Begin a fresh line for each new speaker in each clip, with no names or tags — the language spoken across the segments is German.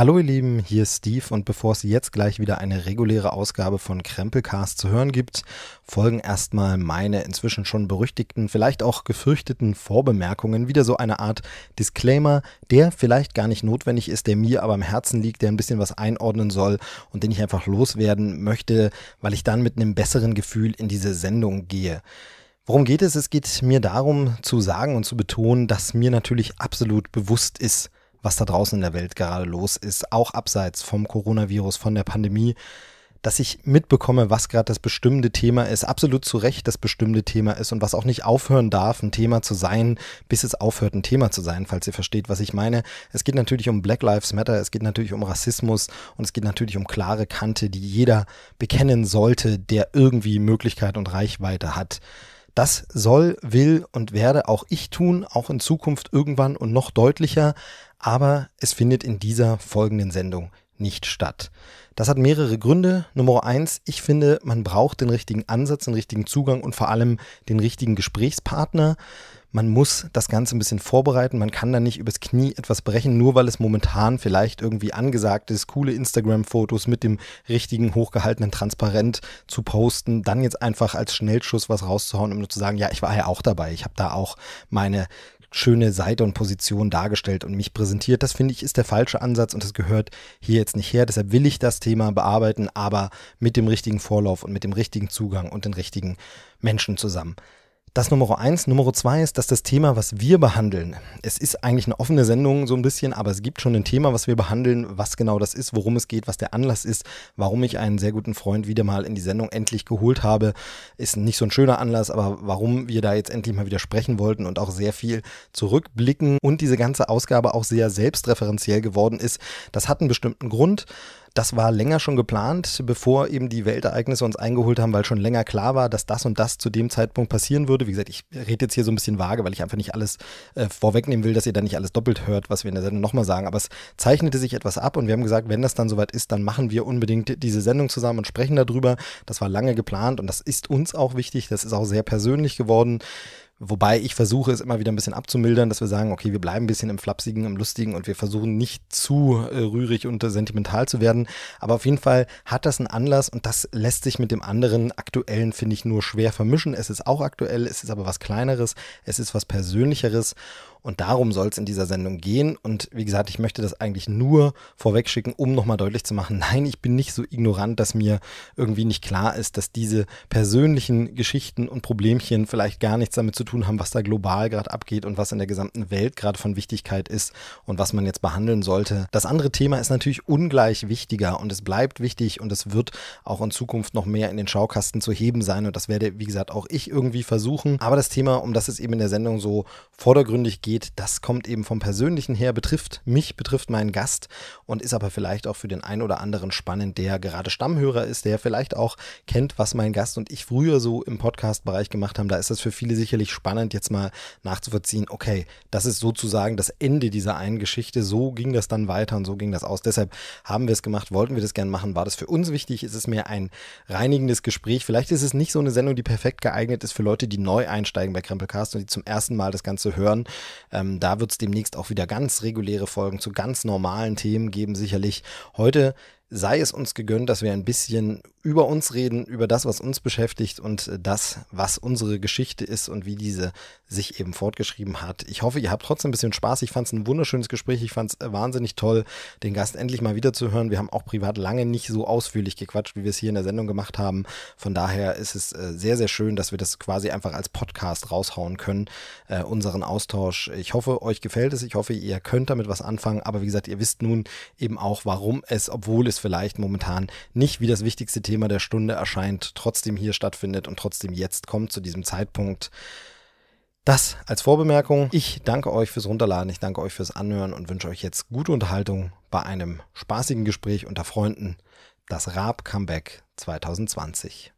Hallo ihr Lieben, hier ist Steve und bevor es jetzt gleich wieder eine reguläre Ausgabe von Krempelcast zu hören gibt, folgen erstmal meine inzwischen schon berüchtigten, vielleicht auch gefürchteten Vorbemerkungen, wieder so eine Art Disclaimer, der vielleicht gar nicht notwendig ist, der mir aber am Herzen liegt, der ein bisschen was einordnen soll und den ich einfach loswerden möchte, weil ich dann mit einem besseren Gefühl in diese Sendung gehe. Worum geht es? Es geht mir darum zu sagen und zu betonen, dass mir natürlich absolut bewusst ist, was da draußen in der Welt gerade los ist, auch abseits vom Coronavirus, von der Pandemie, dass ich mitbekomme, was gerade das bestimmte Thema ist, absolut zu Recht das bestimmte Thema ist und was auch nicht aufhören darf, ein Thema zu sein, bis es aufhört, ein Thema zu sein, falls ihr versteht, was ich meine. Es geht natürlich um Black Lives Matter, es geht natürlich um Rassismus und es geht natürlich um klare Kante, die jeder bekennen sollte, der irgendwie Möglichkeit und Reichweite hat. Das soll, will und werde auch ich tun, auch in Zukunft irgendwann und noch deutlicher aber es findet in dieser folgenden Sendung nicht statt. Das hat mehrere Gründe. Nummer eins, ich finde, man braucht den richtigen Ansatz, den richtigen Zugang und vor allem den richtigen Gesprächspartner. Man muss das Ganze ein bisschen vorbereiten. Man kann da nicht übers Knie etwas brechen, nur weil es momentan vielleicht irgendwie angesagt ist, coole Instagram-Fotos mit dem richtigen hochgehaltenen Transparent zu posten, dann jetzt einfach als Schnellschuss was rauszuhauen, um nur zu sagen, ja, ich war ja auch dabei. Ich habe da auch meine schöne Seite und Position dargestellt und mich präsentiert. Das finde ich ist der falsche Ansatz und das gehört hier jetzt nicht her. Deshalb will ich das Thema bearbeiten, aber mit dem richtigen Vorlauf und mit dem richtigen Zugang und den richtigen Menschen zusammen. Das Nummer eins. Nummer zwei ist, dass das Thema, was wir behandeln, es ist eigentlich eine offene Sendung so ein bisschen, aber es gibt schon ein Thema, was wir behandeln, was genau das ist, worum es geht, was der Anlass ist, warum ich einen sehr guten Freund wieder mal in die Sendung endlich geholt habe. Ist nicht so ein schöner Anlass, aber warum wir da jetzt endlich mal wieder sprechen wollten und auch sehr viel zurückblicken und diese ganze Ausgabe auch sehr selbstreferenziell geworden ist, das hat einen bestimmten Grund. Das war länger schon geplant, bevor eben die Weltereignisse uns eingeholt haben, weil schon länger klar war, dass das und das zu dem Zeitpunkt passieren würde. Wie gesagt, ich rede jetzt hier so ein bisschen vage, weil ich einfach nicht alles äh, vorwegnehmen will, dass ihr dann nicht alles doppelt hört, was wir in der Sendung nochmal sagen. Aber es zeichnete sich etwas ab und wir haben gesagt, wenn das dann soweit ist, dann machen wir unbedingt diese Sendung zusammen und sprechen darüber. Das war lange geplant und das ist uns auch wichtig. Das ist auch sehr persönlich geworden. Wobei ich versuche, es immer wieder ein bisschen abzumildern, dass wir sagen, okay, wir bleiben ein bisschen im Flapsigen, im Lustigen und wir versuchen nicht zu äh, rührig und äh, sentimental zu werden. Aber auf jeden Fall hat das einen Anlass und das lässt sich mit dem anderen aktuellen, finde ich, nur schwer vermischen. Es ist auch aktuell, es ist aber was Kleineres, es ist was Persönlicheres und darum soll es in dieser Sendung gehen. Und wie gesagt, ich möchte das eigentlich nur vorwegschicken, um nochmal deutlich zu machen, nein, ich bin nicht so ignorant, dass mir irgendwie nicht klar ist, dass diese persönlichen Geschichten und Problemchen vielleicht gar nichts damit zu tun haben, was da global gerade abgeht und was in der gesamten Welt gerade von Wichtigkeit ist und was man jetzt behandeln sollte. Das andere Thema ist natürlich ungleich wichtiger und es bleibt wichtig und es wird auch in Zukunft noch mehr in den Schaukasten zu heben sein und das werde, wie gesagt, auch ich irgendwie versuchen. Aber das Thema, um das es eben in der Sendung so vordergründig geht, geht, das kommt eben vom Persönlichen her, betrifft mich, betrifft meinen Gast und ist aber vielleicht auch für den einen oder anderen spannend, der gerade Stammhörer ist, der vielleicht auch kennt, was mein Gast und ich früher so im Podcast-Bereich gemacht haben. Da ist das für viele sicherlich spannend, jetzt mal nachzuvollziehen, okay, das ist sozusagen das Ende dieser einen Geschichte, so ging das dann weiter und so ging das aus. Deshalb haben wir es gemacht, wollten wir das gerne machen, war das für uns wichtig, ist es mehr ein reinigendes Gespräch. Vielleicht ist es nicht so eine Sendung, die perfekt geeignet ist für Leute, die neu einsteigen bei Krempelcast und die zum ersten Mal das Ganze hören. Ähm, da wird es demnächst auch wieder ganz reguläre Folgen zu ganz normalen Themen geben, sicherlich. Heute sei es uns gegönnt, dass wir ein bisschen über uns reden, über das, was uns beschäftigt und äh, das, was unsere Geschichte ist und wie diese sich eben fortgeschrieben hat. Ich hoffe, ihr habt trotzdem ein bisschen Spaß. Ich fand es ein wunderschönes Gespräch. Ich fand es äh, wahnsinnig toll, den Gast endlich mal wieder zu hören. Wir haben auch privat lange nicht so ausführlich gequatscht, wie wir es hier in der Sendung gemacht haben. Von daher ist es äh, sehr, sehr schön, dass wir das quasi einfach als Podcast raushauen können, unseren Austausch. Ich hoffe, euch gefällt es. Ich hoffe, ihr könnt damit was anfangen. Aber wie gesagt, ihr wisst nun eben auch, warum es, obwohl es vielleicht momentan nicht wie das wichtigste Thema der Stunde erscheint, trotzdem hier stattfindet und trotzdem jetzt kommt zu diesem Zeitpunkt. Das als Vorbemerkung. Ich danke euch fürs Runterladen, ich danke euch fürs Anhören und wünsche euch jetzt gute Unterhaltung bei einem spaßigen Gespräch unter Freunden. Das Raab Comeback 2020.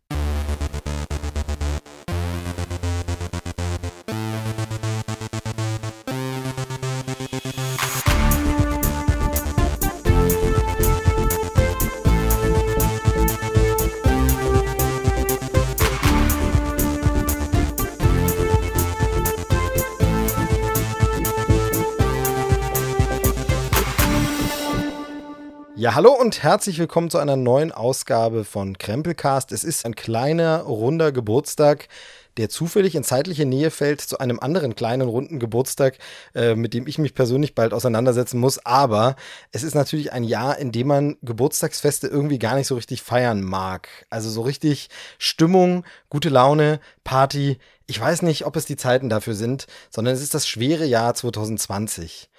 Ja, hallo und herzlich willkommen zu einer neuen Ausgabe von Krempelcast. Es ist ein kleiner, runder Geburtstag, der zufällig in zeitliche Nähe fällt zu einem anderen kleinen, runden Geburtstag, äh, mit dem ich mich persönlich bald auseinandersetzen muss. Aber es ist natürlich ein Jahr, in dem man Geburtstagsfeste irgendwie gar nicht so richtig feiern mag. Also so richtig Stimmung, gute Laune, Party. Ich weiß nicht, ob es die Zeiten dafür sind, sondern es ist das schwere Jahr 2020.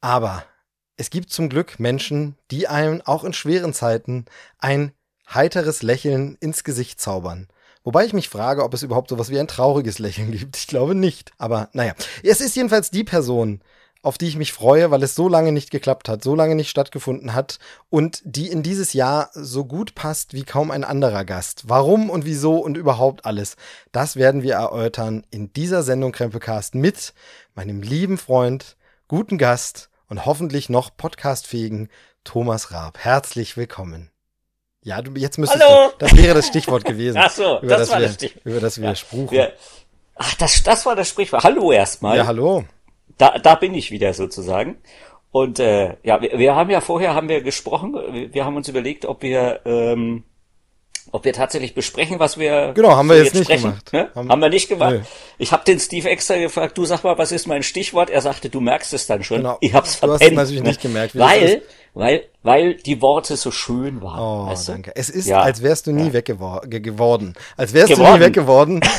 Aber es gibt zum Glück Menschen, die einem auch in schweren Zeiten ein heiteres Lächeln ins Gesicht zaubern. Wobei ich mich frage, ob es überhaupt sowas wie ein trauriges Lächeln gibt. Ich glaube nicht. Aber naja, es ist jedenfalls die Person, auf die ich mich freue, weil es so lange nicht geklappt hat, so lange nicht stattgefunden hat und die in dieses Jahr so gut passt wie kaum ein anderer Gast. Warum und wieso und überhaupt alles, das werden wir erörtern in dieser Sendung Krempelcast mit meinem lieben Freund, guten Gast und hoffentlich noch podcastfähigen Thomas Raab. Herzlich willkommen. Ja, du, jetzt müsstest
Hallo.
du, das wäre das Stichwort gewesen.
Ach so,
über
das war
wir,
das Stichwort.
Über das wir
Ja,
spruchen.
wir- Ach, das, das war das Sprichwort. Hallo erstmal.
ja, hallo.
Da, da bin ich wieder sozusagen. Und äh, ja, wir, wir haben ja vorher haben wir gesprochen. Wir, wir haben uns überlegt, ob wir ähm, ob wir tatsächlich besprechen, was wir
Genau, haben wir jetzt nicht gemacht.
Ne?
Haben-
Haben, wir nicht gemacht.
Nö.
Ich habe den Steve extra gefragt, du sag mal, was ist mein Stichwort? Er sagte, du merkst es dann schon.
Genau.
Ich hab's
Du hast
verpennt.
es natürlich
ne?
nicht gemerkt,
Weil, weil, weil die Worte so schön waren.
Oh,
weißt du?
danke. Es ist,
Ja.
als wärst du nie weggewor ge geworden. Als wärst du
Geworden.
nie weggeworden.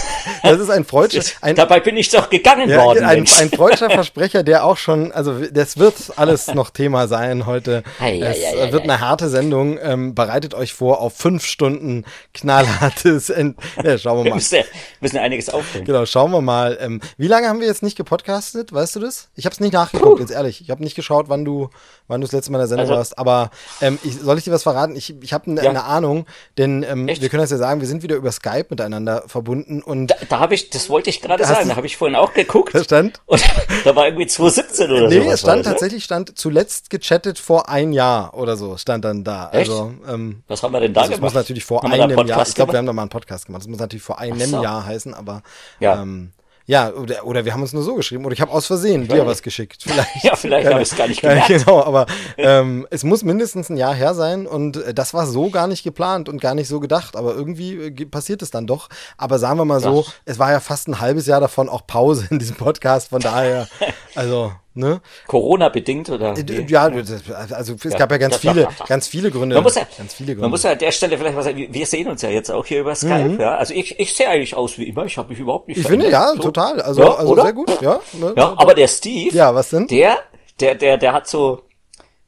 Das ist ein freudscher, ein,
Dabei bin ich doch gegangen
ja,
worden.
ein, ein freudscher Versprecher, der auch schon, also das wird alles noch Thema sein heute.
Ei,
es
ei, ei,
wird
ei.
eine harte Sendung. Ähm, bereitet euch vor auf fünf Stunden knallhartes. Ent ja, schauen wir
Wir
mal.
müssen, ja- müssen ja einiges aufnehmen.
Genau, schauen wir mal. Ähm, wie lange haben wir jetzt nicht gepodcastet? Weißt du das? Ich habe es nicht nachgeguckt, jetzt ehrlich. Ich habe nicht geschaut, wann du, wann du das letzte Mal in der Sendung
Also-
warst. Aber ähm, ich, soll ich dir was verraten? Ich, ich habe eine
Ja.
eine Ahnung, denn ähm, wir können das ja sagen, wir sind wieder über Skype miteinander verbunden und
Da, da habe ich, das wollte ich gerade sagen, da habe ich vorhin auch geguckt.
da stand.
Und da war irgendwie 2017 oder so.
Nee, es stand tatsächlich, stand zuletzt gechattet vor ein Jahr oder so, stand dann da.
Echt?
Also, ähm,
Was haben wir denn da
also
gemacht?
muss natürlich vor
Haben
einem Jahr, ich glaube, wir haben da mal einen Podcast gemacht. Das muss natürlich vor einem
so.
Jahr heißen, aber
Ja.
ähm, ja, oder, oder wir haben uns nur so geschrieben oder ich habe aus Versehen dir was geschickt. Vielleicht.
Ja, vielleicht habe ich es gar nicht
Ja,
gemerkt.
genau, aber ähm, es muss mindestens ein Jahr her sein und äh, das war so gar nicht geplant und gar nicht so gedacht, aber irgendwie äh, passiert es dann doch. Aber sagen wir mal so,
Das-
es war ja fast ein halbes Jahr davon auch Pause in diesem Podcast, von daher, also, ne?
Corona-bedingt oder?
Äh,
wie?
Ja, also es
Ja,
gab ja ganz viele,
doch.
ganz viele Gründe.
Man muss ja,
ganz viele Gründe.
man muss ja an der Stelle vielleicht was sagen. Wir- sehen uns ja jetzt auch hier über Skype,
Mhm.
ja. Also ich, ich sehe eigentlich aus wie immer. Ich habe mich überhaupt nicht
ich finde ja.
So.
total. Also,
Ja,
also
oder?
sehr gut, ja. Ne?
Ja, aber der Steve,
Ja, was denn?
der, der, der, der hat so,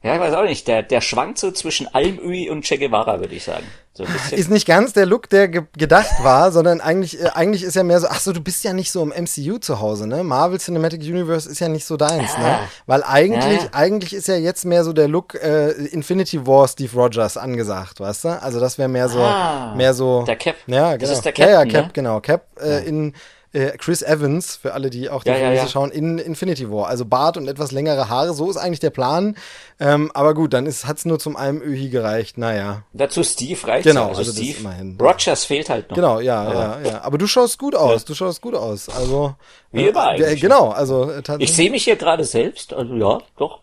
ja, ich weiß auch nicht, der, der schwankt so zwischen Almöhi und Che Guevara, würde ich sagen. So
ist nicht ganz der Look, der ge gedacht war, sondern eigentlich, äh, eigentlich ist ja mehr so, ach so, du bist ja nicht so im MCU zu Hause, ne? Marvel Cinematic Universe ist ja nicht so deins, ne?
Ah.
Weil eigentlich,
Ja.
eigentlich ist ja jetzt mehr so der Look äh, Infinity War Steve Rogers angesagt, weißt du? Also das wäre mehr so,
Ah,
mehr so.
der Cap.
Ja,
Das
genau.
ist der
ja, ja,
Captain,
Cap,
ne?
genau. Cap äh, in äh, Chris Evans, für alle, die auch die
Ja,
Filme
ja.
schauen, in Infinity War. Also Bart und etwas längere Haare, so ist eigentlich der Plan. Ähm, aber gut, dann hat es nur zum Almöhi gereicht, naja.
Dazu Steve reicht
Genau,
Also,
also
Steve.
immerhin.
Rogers fehlt halt noch.
Genau, ja, ja, ja. Aber du schaust gut aus. Du schaust gut aus. Also
Wie immer
äh,
eigentlich.
Genau, also äh, tatsächlich.
Ich sehe mich hier gerade selbst, also ja, doch.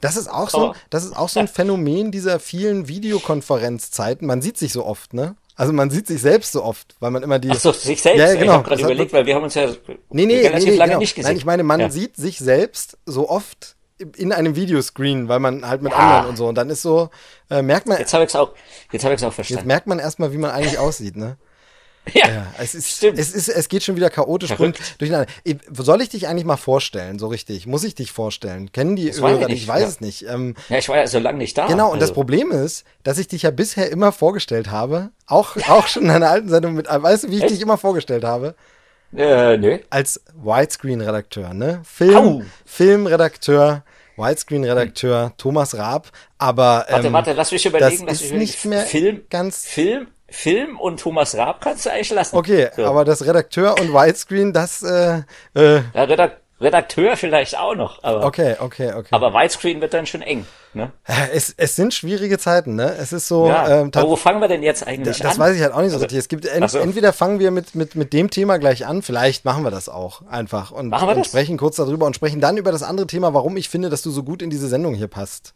Das ist auch so,
Aber-
das ist auch so ein Phänomen dieser vielen Videokonferenzzeiten. Man sieht sich so oft, ne? Also man sieht sich selbst so oft, weil man immer die.
Ach so, sich selbst.
Ja, ja,
Ich
genau.
habe gerade
hat
überlegt,
man-
weil wir haben uns ja
Nee, nee,
relativ
nee, nee,
lange
genau.
nicht gesehen.
Nein, ich meine, man
ja.
sieht sich selbst so oft in einem Videoscreen, weil man halt mit
Ja.
anderen und so. Und dann ist so, äh, merkt man,
Jetzt habe ich es auch, jetzt habe ich es auch
jetzt
verstanden.
merkt man erstmal, wie man eigentlich aussieht, ne?
Ja,
Ja, es ist,
Stimmt.
es ist, es geht schon wieder chaotisch
Verrückt.
durcheinander. Soll ich dich eigentlich mal vorstellen, so richtig? Muss ich dich vorstellen? Kennen die
Das ich
Hörer?
nicht,
Ich weiß
ja.
es nicht. Ähm,
ja, ich war ja so lange nicht da.
genau, und das
also.
Problem ist, dass ich dich ja bisher immer vorgestellt habe, auch, auch schon in einer alten Sendung mit, weißt du, wie ich
Echt?
dich immer vorgestellt habe?
Äh, nö.
Als Widescreen-Redakteur, ne? Film,
Au.
Filmredakteur, Widescreen-Redakteur, Thomas Raab, aber ähm,
Warte, warte, lass mich überlegen.
das ist nicht mehr
Film,
ganz
Film, Film und Thomas Raab kannst du eigentlich lassen.
Okay,
So.
aber das Redakteur und Widescreen, das, äh, äh,
Ja, Redak Redakteur vielleicht auch noch, aber,
okay, okay, okay.
aber Widescreen wird dann schon eng. Ne?
es, es sind schwierige Zeiten, ne? Es ist so,
Ja,
ähm,
aber wo fangen wir denn jetzt eigentlich
das
an?
weiß ich halt auch nicht so richtig. Es gibt en
Ach so.
entweder fangen wir mit, mit, mit dem Thema gleich an, vielleicht machen wir das auch einfach und, und
das?
sprechen kurz darüber und sprechen dann über das andere Thema, warum ich finde, dass du so gut in diese Sendung hier passt.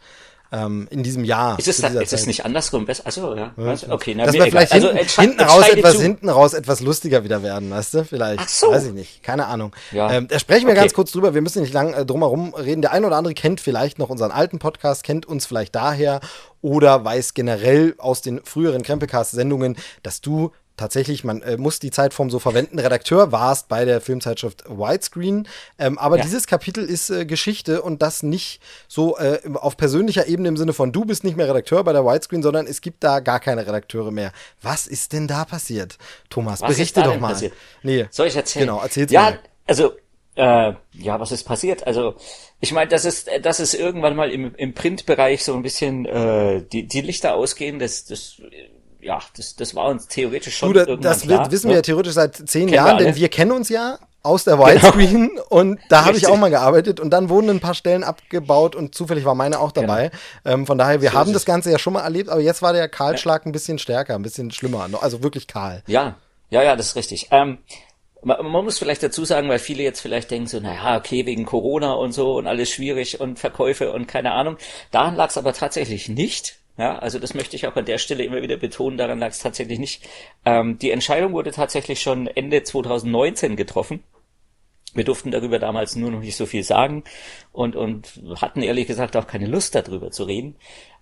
Ähm, in diesem Jahr.
Ist es, da, ist es nicht andersrum besser? Achso, ja. Also, okay, na,
dass
mir
wir vielleicht
Also,
hinten,
entsche-
hinten raus etwas
zu.
hinten raus etwas lustiger wieder werden, weißt du? Vielleicht.
Ach so.
Weiß ich nicht. Keine Ahnung.
Ja.
Ähm, da sprechen wir
Okay.
ganz kurz drüber. Wir müssen nicht lang äh, drum herum reden. Der eine oder andere kennt vielleicht noch unseren alten Podcast, kennt uns vielleicht daher oder weiß generell aus den früheren Krempelcast-Sendungen, dass du tatsächlich, man äh, muss die Zeitform so verwenden, Redakteur warst bei der Filmzeitschrift Widescreen. Ähm, aber
Ja.
dieses Kapitel ist äh, Geschichte und das nicht so äh, auf persönlicher Ebene im Sinne von du bist nicht mehr Redakteur bei der Widescreen, sondern es gibt da gar keine Redakteure mehr. Was ist denn da passiert? Thomas,
Was
berichte doch mal.
passiert?
Nee.
Soll ich erzählen?
Genau, erzähl's
Ja,
mal.
also, äh, ja, was ist passiert? Also, ich meine, das ist, das ist irgendwann mal im, im Printbereich so ein bisschen äh, die, die Lichter ausgehen, das, das, ja, das, das war uns theoretisch schon
Du, das
klar.
wissen
ne?
wir ja theoretisch seit zehn
wir
Jahren, denn
alle.
wir kennen uns ja aus der Widescreen und da habe ich auch mal gearbeitet und dann wurden ein paar Stellen abgebaut und zufällig war meine auch dabei. Ähm, von daher, wir
Genau. So
haben das. Ganze ja schon mal erlebt, aber jetzt war der Kahlschlag ein bisschen stärker, ein bisschen schlimmer, also wirklich kahl.
Ja, ja, ja, das ist richtig. Ähm, man, man muss vielleicht dazu sagen, weil viele jetzt vielleicht denken so, naja, okay, wegen Corona und so und alles schwierig und Verkäufe und keine Ahnung. Daran lag es aber tatsächlich nicht. Ja, also das möchte ich auch an der Stelle immer wieder betonen, daran lag es tatsächlich nicht. Ähm, die Entscheidung wurde tatsächlich schon Ende 2019 getroffen. Wir durften darüber damals nur noch nicht so viel sagen und, und hatten ehrlich gesagt auch keine Lust darüber zu reden,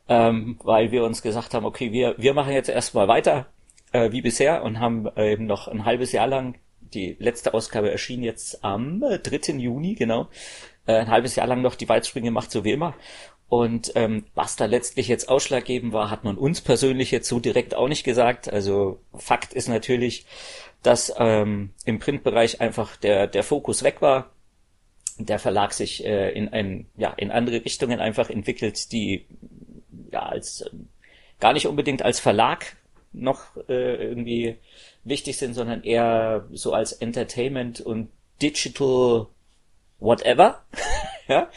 ähm, weil wir uns gesagt haben, okay, wir, wir machen jetzt erstmal weiter äh, wie bisher und haben eben noch ein halbes Jahr lang, die letzte Ausgabe erschien jetzt am äh, 3. Juni, genau, äh, ein halbes Jahr lang noch die Weitsprünge gemacht, so wie immer. Und ähm, was da letztlich jetzt ausschlaggebend war, hat man uns persönlich jetzt so direkt auch nicht gesagt. Also Fakt ist natürlich, dass ähm, im Printbereich einfach der, der Fokus weg war. Der Verlag sich äh, in ein, ja, in andere Richtungen einfach entwickelt, die ja als ähm, gar nicht unbedingt als Verlag noch äh, irgendwie wichtig sind, sondern eher so als Entertainment und Digital whatever. ja,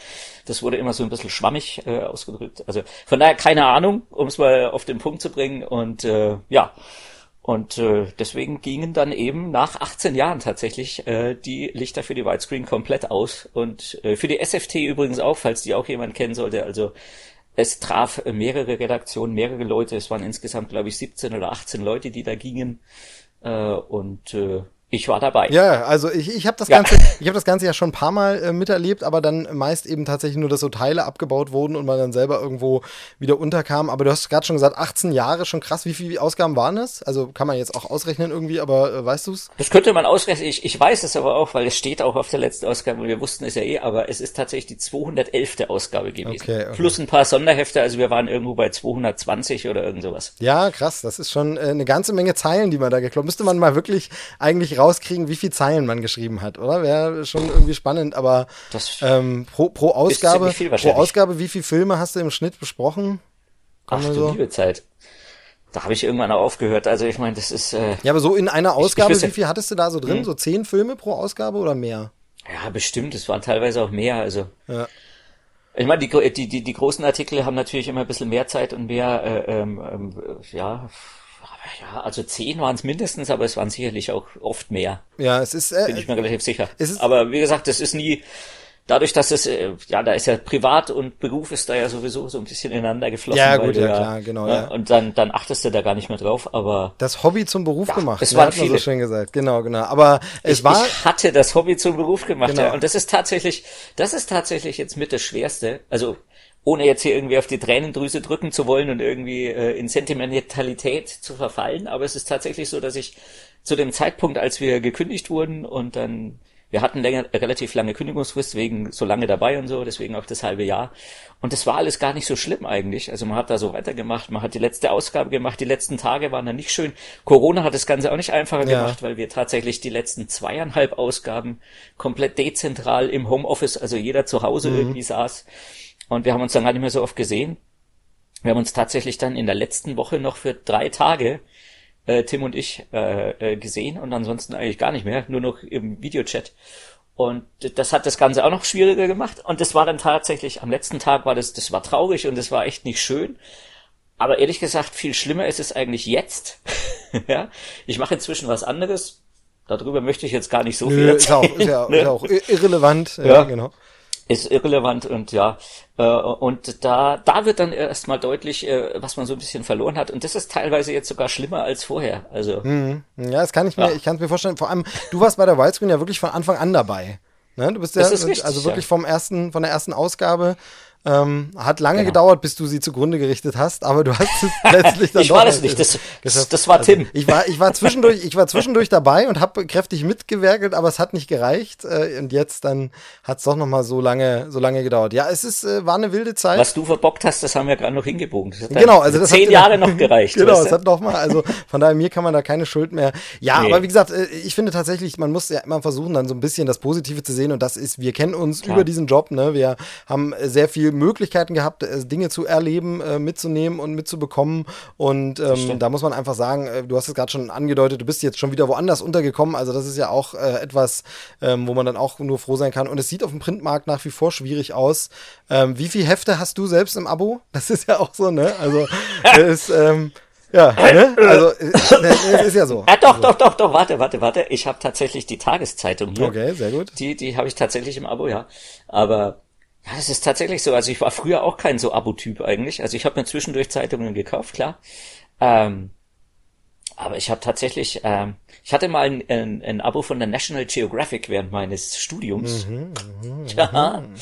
das wurde immer so ein bisschen schwammig äh, ausgedrückt. Also von daher keine Ahnung, um es mal auf den Punkt zu bringen. Und äh, ja, und äh, deswegen gingen dann eben nach 18 Jahren tatsächlich äh, die Lichter für die Widescreen komplett aus. Und äh, für die SFT übrigens auch, falls die auch jemand kennen sollte. Also es traf mehrere Redaktionen, mehrere Leute. Es waren insgesamt, glaube ich, 17 oder 18 Leute, die da gingen. Äh, und äh, ich war dabei.
Ja, also ich, ich habe das
Ja.
Ganze, ich habe das Ganze ja schon ein paar Mal äh, miterlebt, aber dann meist eben tatsächlich nur, dass so Teile abgebaut wurden und man dann selber irgendwo wieder unterkam. Aber du hast gerade schon gesagt, 18 Jahre, schon krass. Wie viele Ausgaben waren das? Also kann man jetzt auch ausrechnen irgendwie, aber äh, weißt du's?
Das könnte man ausrechnen. Ich, ich weiß es aber auch, weil es steht auch auf der letzten Ausgabe und wir wussten es ja eh, aber es ist tatsächlich die 211. Ausgabe gewesen.
Okay, okay.
Plus ein paar Sonderhefte, also wir waren irgendwo bei 220 oder irgend sowas.
Ja, krass. Das ist schon äh, eine ganze Menge Zeilen, die man da gekloppt. Müsste man mal wirklich eigentlich rauskriegen, wie viel Zeilen man geschrieben hat, oder? Wäre schon irgendwie spannend, aber ähm, pro, pro Ausgabe, pro. Ausgabe, wie viele Filme hast du im Schnitt besprochen?
Ach du
so-
liebe Zeit. Da habe ich irgendwann auch aufgehört. Also ich meine, das ist äh,
Ja, aber so in einer Ausgabe,
wüsste-
wie viel hattest du da so
Hm.
drin? So zehn Filme pro Ausgabe oder mehr?
ja bestimmt. Es waren teilweise auch mehr. Also
Ja.
ich meine, die, die die die großen Artikel haben natürlich immer ein bisschen mehr Zeit und mehr äh, ähm, ähm, ja. Aber Ja, also zehn waren es mindestens, aber es waren sicherlich auch oft mehr.
Ja, es ist, äh,
bin ich mir relativ sicher. Aber wie gesagt, das ist nie, dadurch, dass es, äh, ja, da ist ja Privat und Beruf ist da ja sowieso so ein bisschen ineinander geflossen.
Ja, gut,
du
ja, klar, genau,
ne,
ja.
Und dann, dann achtest du da gar nicht mehr drauf, aber
das Hobby zum Beruf
Ja,
gemacht.
es
ne,
waren
hat man so schön gesagt. Genau, genau. Aber es
ich,
war,
ich hatte das Hobby zum Beruf gemacht,
Genau.
ja. Und das ist tatsächlich, das ist tatsächlich jetzt mit das Schwerste. Also, ohne jetzt hier irgendwie auf die Tränendrüse drücken zu wollen und irgendwie äh, in Sentimentalität zu verfallen, aber es ist tatsächlich so, dass ich zu dem Zeitpunkt, als wir gekündigt wurden und dann wir hatten länger, relativ lange Kündigungsfrist wegen so lange dabei und so, deswegen auch das halbe Jahr. Und das war alles gar nicht so schlimm eigentlich. Also man hat da so weitergemacht, man hat die letzte Ausgabe gemacht, die letzten Tage waren dann nicht schön. Corona hat das Ganze auch nicht einfacher
Ja.
gemacht, weil wir tatsächlich die letzten zweieinhalb Ausgaben komplett dezentral im Homeoffice, also jeder zu Hause irgendwie saß. Und wir haben uns dann gar nicht mehr so oft gesehen. Wir haben uns tatsächlich dann in der letzten Woche noch für drei Tage, äh, Tim und ich, äh, äh, gesehen und ansonsten eigentlich gar nicht mehr, nur noch im Videochat. Und das hat das Ganze auch noch schwieriger gemacht. Und das war dann tatsächlich, am letzten Tag war das, das war traurig und das war echt nicht schön. Aber ehrlich gesagt, viel schlimmer ist es eigentlich jetzt. ja, ich mache inzwischen was anderes. Darüber möchte ich jetzt gar nicht so viel
nö, ist,
erzählen.
auch, ist, ja, ist auch ir- irrelevant. Ja,
Ja.
genau.
Ist irrelevant und ja, äh, und da, da wird dann erstmal deutlich, äh, was man so ein bisschen verloren hat. Und das ist teilweise jetzt sogar schlimmer als vorher. Also.
Mhm. Ja, das kann ich mir, ja. ich kann es mir vorstellen. Vor allem, du warst bei der Widescreen ja wirklich von Anfang an dabei. Ne? Du bist ja, richtig, also wirklich ja. vom ersten, von der ersten Ausgabe ähm, hat lange genau. gedauert, bis du sie zugrunde gerichtet hast, aber du hast es letztlich dann
Ich war das nicht, das, das, das war also, Tim.
Ich war, ich war zwischendurch, ich war zwischendurch dabei und habe kräftig mitgewerkelt, aber es hat nicht gereicht. Äh, und jetzt dann hat es doch noch mal so lange, so lange gedauert. Ja, es ist, äh, war eine wilde Zeit.
Was du verbockt hast, das haben wir gerade noch hingebogen.
genau, also das
zehn Jahre noch gereicht.
genau, es hat noch mal, also von daher mir kann man da keine Schuld mehr. Ja, nee. aber wie gesagt, äh, ich finde tatsächlich, man muss ja immer versuchen, dann so ein bisschen das Positive zu sehen und das ist, wir kennen uns Klar. über diesen Job, ne? Wir haben sehr viel Möglichkeiten gehabt äh, Dinge zu erleben, äh, mitzunehmen und mitzubekommen. Und ähm, da muss man einfach sagen, äh, du hast es gerade schon angedeutet, du bist jetzt schon wieder woanders untergekommen. Also das ist ja auch äh, etwas, ähm, wo man dann auch nur froh sein kann. Und es sieht auf dem Printmarkt nach wie vor schwierig aus. Ähm, wie viele Hefte hast du selbst im Abo? Das ist ja auch so, ne? Also ist, ähm, ja, ne? also es ist ja so.
Ja, doch, also. doch, doch, doch, warte, warte, warte. Ich habe tatsächlich die Tageszeitung hier.
Okay, sehr gut.
Die, die habe ich tatsächlich im Abo, ja. Aber ja, das ist tatsächlich so. Also ich war früher auch kein so Abo-Typ eigentlich. Also ich habe mir zwischendurch Zeitungen gekauft, klar. Ähm, aber ich habe tatsächlich, ähm, ich hatte mal ein, ein, ein, Abo von der National Geographic während meines Studiums. Mhm, mh, ja, mhm.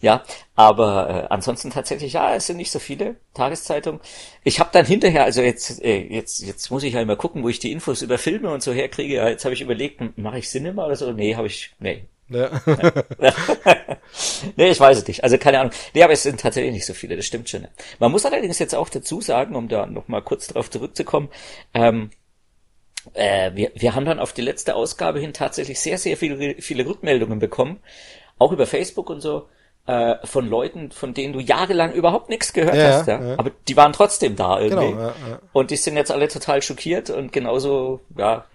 ja, aber äh, ansonsten tatsächlich, ja, es sind nicht so viele Tageszeitungen. Ich habe dann hinterher, also jetzt, äh, jetzt, jetzt muss ich halt mal gucken, wo ich die Infos über Filme und so herkriege. Ja, jetzt habe ich überlegt, mache ich Cinema oder so? Nee, habe ich, nee, ja. nee, ich weiß es nicht. Also keine Ahnung. Nee, aber es sind tatsächlich nicht so viele, das stimmt schon. Man muss allerdings jetzt auch dazu sagen, um da nochmal kurz drauf zurückzukommen, ähm, äh, wir, wir haben dann auf die letzte Ausgabe hin tatsächlich sehr, sehr viele, viele Rückmeldungen bekommen, auch über Facebook und so, äh, von Leuten, von denen du jahrelang überhaupt nichts gehört ja, hast, ja? ja? Aber die waren trotzdem da irgendwie. Genau, ja, ja. Und die sind jetzt alle total schockiert und genauso, ja,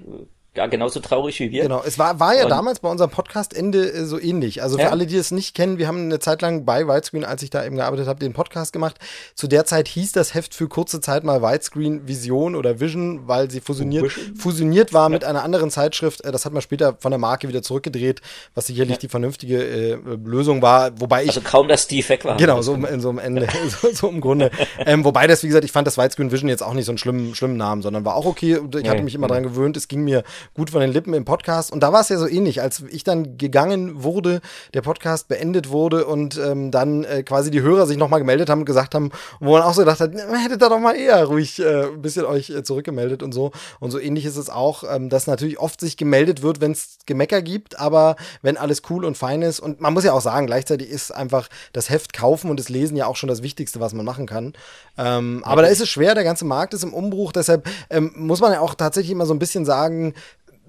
ja, genauso traurig wie wir.
Genau, es war, war ja und damals bei unserem Podcast-Ende äh, so ähnlich. Also für ja. alle, die es nicht kennen, wir haben eine Zeit lang bei Widescreen, als ich da eben gearbeitet habe, den Podcast gemacht. Zu der Zeit hieß das Heft für kurze Zeit mal Widescreen Vision oder Vision, weil sie fusioniert, fusioniert war ja. mit einer anderen Zeitschrift. Äh, das hat man später von der Marke wieder zurückgedreht, was sicherlich ja. die vernünftige äh, Lösung war. Wobei ich.
Also kaum, dass Steve weg war.
Genau, so in so einem Ende, so, so, im Grunde. ähm, wobei das, wie gesagt, ich fand das Widescreen Vision jetzt auch nicht so einen schlimmen, schlimmen Namen, sondern war auch okay. Ich hatte mich immer dran gewöhnt. Es ging mir gut von den Lippen im Podcast. Und da war es ja so ähnlich, als ich dann gegangen wurde, der Podcast beendet wurde und ähm, dann äh, quasi die Hörer sich nochmal gemeldet haben und gesagt haben, wo man auch so gedacht hat, hättet da doch mal eher ruhig äh, ein bisschen euch äh, zurückgemeldet und so. Und so ähnlich ist es auch, ähm, dass natürlich oft sich gemeldet wird, wenn es Gemecker gibt, aber wenn alles cool und fein ist. Und man muss ja auch sagen, gleichzeitig ist einfach das Heft kaufen und das Lesen ja auch schon das Wichtigste, was man machen kann. Ähm, aber da ist es schwer, der ganze Markt ist im Umbruch, deshalb ähm, muss man ja auch tatsächlich immer so ein bisschen sagen,